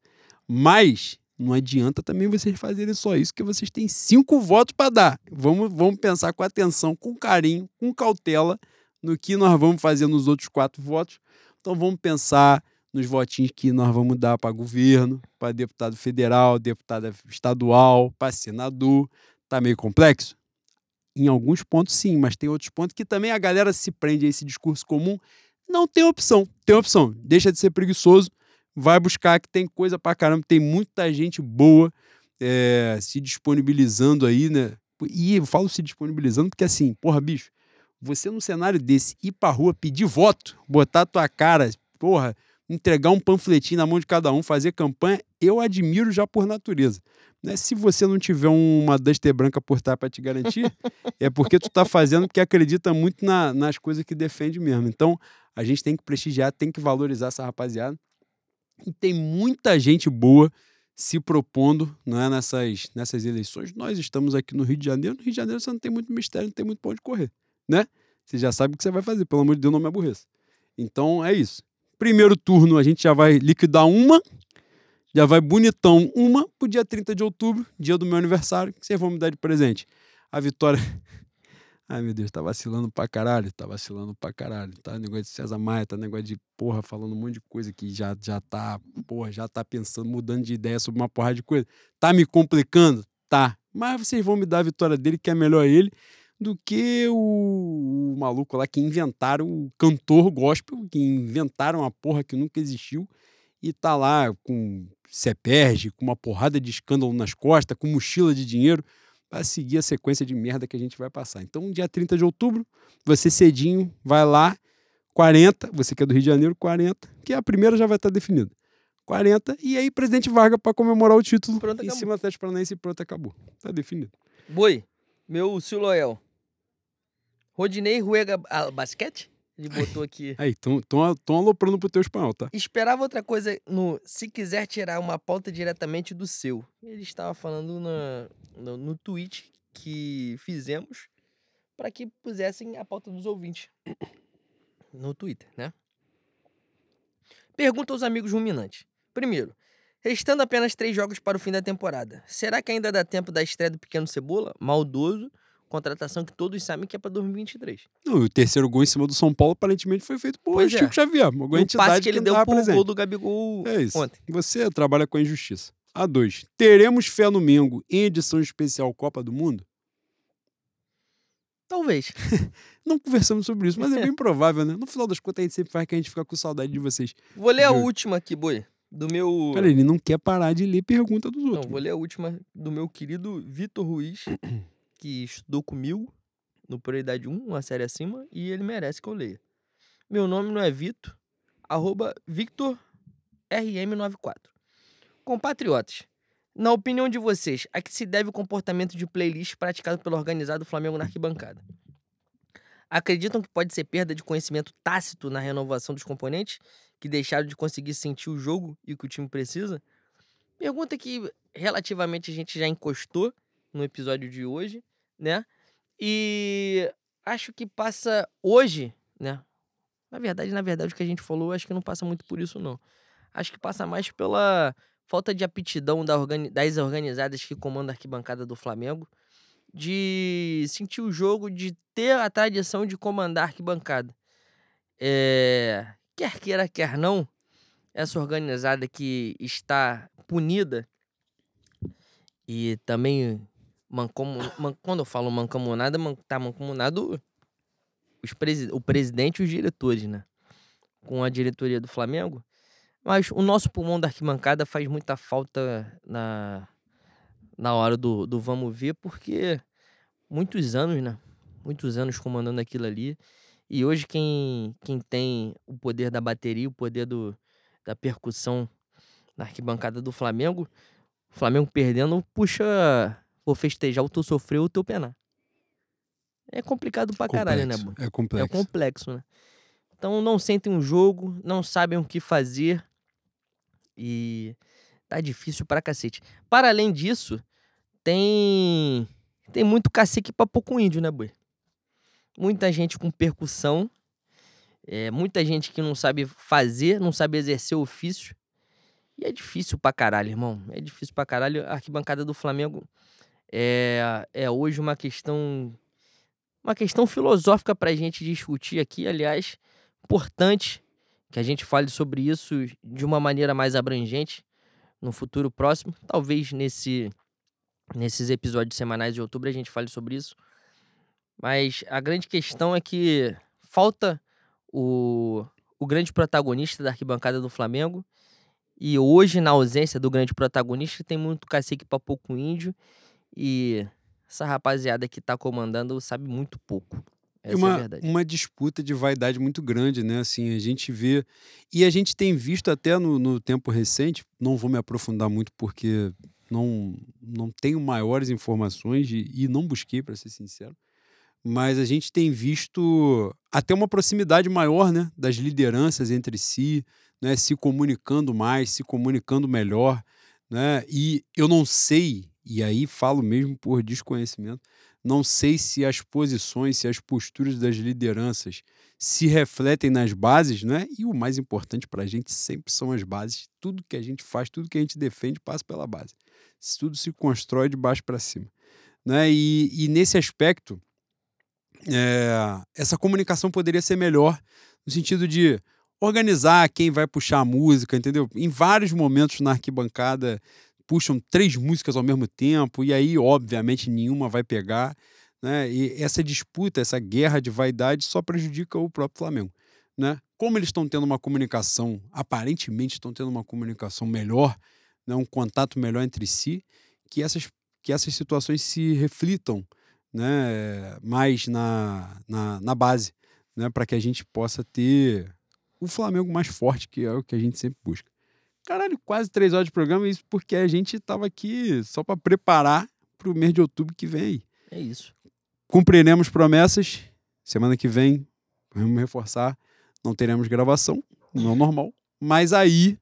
Mas não adianta também vocês fazerem só isso, que vocês têm cinco votos para dar. Vamos, vamos pensar com atenção, com carinho, com cautela no que nós vamos fazer nos outros quatro votos. Então vamos pensar nos votinhos que nós vamos dar para governo, para deputado federal, deputado estadual, para senador. Tá meio complexo? Em alguns pontos, sim, mas tem outros pontos que também a galera se prende a esse discurso comum. Não tem opção. Tem opção. Deixa de ser preguiçoso. Vai buscar que tem coisa pra caramba. Tem muita gente boa eh, se disponibilizando aí, né? E eu falo se disponibilizando porque, assim, porra, bicho, você num cenário desse ir pra rua pedir voto, botar tua cara, porra, entregar um panfletinho na mão de cada um, fazer campanha, eu admiro já por natureza. Né? Se você não tiver uma Duster branca por trás para te garantir, é porque tu tá fazendo porque acredita muito na- nas coisas que defende mesmo. Então, a gente tem que prestigiar, tem que valorizar essa rapaziada. E tem muita gente boa se propondo não é, nessas, nessas eleições. Nós estamos aqui no Rio de Janeiro. No Rio de Janeiro você não tem muito mistério, não tem muito pra onde correr, né? Você já sabe o que você vai fazer. Pelo amor de Deus, não me aborreça. Então, é isso. Primeiro turno, a gente já vai liquidar uma. Já vai bonitão uma pro dia 30 de outubro, dia do meu aniversário, que vocês vão me dar de presente. A vitória. Ai, meu Deus, tá vacilando pra caralho, tá vacilando pra caralho. Tá negócio de César Maia, tá negócio de porra, falando um monte de coisa que já, já tá, porra, já tá pensando, mudando de ideia sobre uma porrada de coisa. Tá me complicando? Tá. Mas vocês vão me dar a vitória dele, que é melhor ele, do que o, o maluco lá que inventaram o cantor gospel, que inventaram uma porra que nunca existiu e tá lá com CEPERG, com uma porrada de escândalo nas costas, com mochila de dinheiro, para seguir a sequência de merda que a gente vai passar. Então, dia 30 de outubro, você cedinho vai lá, 40, você que é do Rio de Janeiro, 40, que a primeira já vai estar definida. 40, e aí presidente Vargas para comemorar o título Pronto, em acabou. cima do Atlético Paranaense e pronto, acabou. Tá definido. Boi, meu Siloel. Rodinei Ruega ah, Basquete? Ele botou aqui. Aí, estão aloprando pro teu espanhol, tá? Esperava outra coisa no se quiser tirar uma pauta diretamente do seu. Ele estava falando na, no, no tweet que fizemos para que pusessem a pauta dos ouvintes no Twitter, né? Pergunta aos amigos ruminantes. Primeiro, restando apenas três jogos para o fim da temporada, será que ainda dá tempo da estreia do Pequeno Cebola? Maldoso, contratação que todos sabem que é para 2023. Não, e o terceiro gol em cima do São Paulo aparentemente foi feito por Pois é. Chico Xavier, uma entidade passe que ele não deu pro presente. gol do Gabigol É isso. ontem. Você trabalha com a injustiça. A dois. Teremos fé no Mengo em edição especial Copa do Mundo? Talvez. Não conversamos sobre isso, mas é bem provável, né? No final das contas, a gente sempre faz que a gente fica com saudade de vocês. Vou ler a Juro. última aqui, boi. Do meu. Cara, ele não quer parar de ler pergunta dos Não, outros. vou ler a última do meu querido Vitor Ruiz, que estudou comigo no Prioridade 1, uma série acima, e ele merece que eu leia. Meu nome não é Vitor, arroba Victor RM94. Compatriotas, Na opinião de vocês, a que se deve o comportamento de playlist praticado pelo organizado Flamengo na arquibancada? Acreditam que pode ser perda de conhecimento tácito na renovação dos componentes, que deixaram de conseguir sentir o jogo e o que o time precisa? Pergunta que relativamente a gente já encostou no episódio de hoje, né? E acho que passa hoje, né? Na verdade, na verdade, o que a gente falou, acho que não passa muito por isso, não. Acho que passa mais pela falta de aptidão das organizadas que comandam a arquibancada do Flamengo de sentir o jogo, de ter a tradição de comandar a arquibancada. É, quer queira, quer não, essa organizada que está punida e também mancomun, man, quando eu falo mancomunada, man, tá mancomunado os presi, o presidente e os diretores, né? Com a diretoria do Flamengo. Mas o nosso pulmão da arquibancada faz muita falta na, na hora do, do vamos ver, porque muitos anos, né? Muitos anos comandando aquilo ali. E hoje quem, quem tem o poder da bateria, o poder do, da percussão na arquibancada do Flamengo, o Flamengo perdendo, puxa, vou festejar o teu sofreu, o teu penar. É complicado pra complexo, caralho, né, Bo? É complexo. É complexo, né? Então não sentem um jogo, não sabem o que fazer. E tá difícil pra cacete. Para além disso, tem tem muito cacique pra pouco índio, né, boi? Muita gente com percussão, é, muita gente que não sabe fazer, não sabe exercer o ofício. E é difícil pra caralho, irmão. É difícil pra caralho. A arquibancada do Flamengo é, é hoje uma questão uma questão filosófica pra gente discutir aqui, aliás, importante que a gente fale sobre isso de uma maneira mais abrangente no futuro próximo. Talvez nesse, nesses episódios semanais de outubro a gente fale sobre isso. Mas a grande questão é que falta o, o grande protagonista da arquibancada do Flamengo. E hoje, na ausência do grande protagonista, tem muito cacique pra pouco índio. E essa rapaziada que tá comandando sabe muito pouco. Essa uma, é a verdade. uma disputa de vaidade muito grande, né? Assim, a gente vê. E a gente tem visto até no, no tempo recente, não vou me aprofundar muito porque não, não tenho maiores informações e, e não busquei, para ser sincero. Mas a gente tem visto até uma proximidade maior né, das lideranças entre si, né, se comunicando mais, se comunicando melhor. Né? E eu não sei, e aí falo mesmo por desconhecimento, não sei se as posições, se as posturas das lideranças se refletem nas bases, né? E o mais importante para a gente sempre são as bases. Tudo que a gente faz, tudo que a gente defende passa pela base. Tudo se constrói de baixo para cima, né? E, e nesse aspecto, é, essa comunicação poderia ser melhor no sentido de organizar quem vai puxar a música, entendeu? Em vários momentos na arquibancada puxam três músicas ao mesmo tempo, e aí, obviamente, nenhuma vai pegar. Né? E essa disputa, essa guerra de vaidade só prejudica o próprio Flamengo. Né? Como eles estão tendo uma comunicação, aparentemente estão tendo uma comunicação melhor, né? um contato melhor entre si, que essas, que essas situações se reflitam né? mais na, na, na base, né? para que a gente possa ter o Flamengo mais forte, que é o que a gente sempre busca. Caralho, quase três horas de programa, isso porque a gente estava aqui só para preparar para o mês de outubro que vem. É isso. Cumpriremos promessas. Semana que vem, vamos reforçar, não teremos gravação, não normal. Mas aí,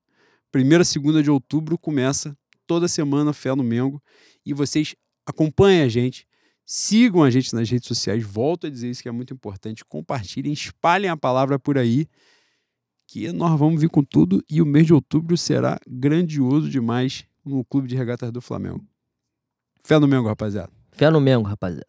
primeira, segunda de outubro, começa toda semana Fé no Mengo. E vocês acompanhem a gente, sigam a gente nas redes sociais. Volto a dizer isso que é muito importante. Compartilhem, espalhem a palavra por aí que nós vamos vir com tudo e o mês de outubro será grandioso demais no Clube de Regatas do Flamengo. Fé no Mengo, rapaziada. Fé no Mengo, rapaziada.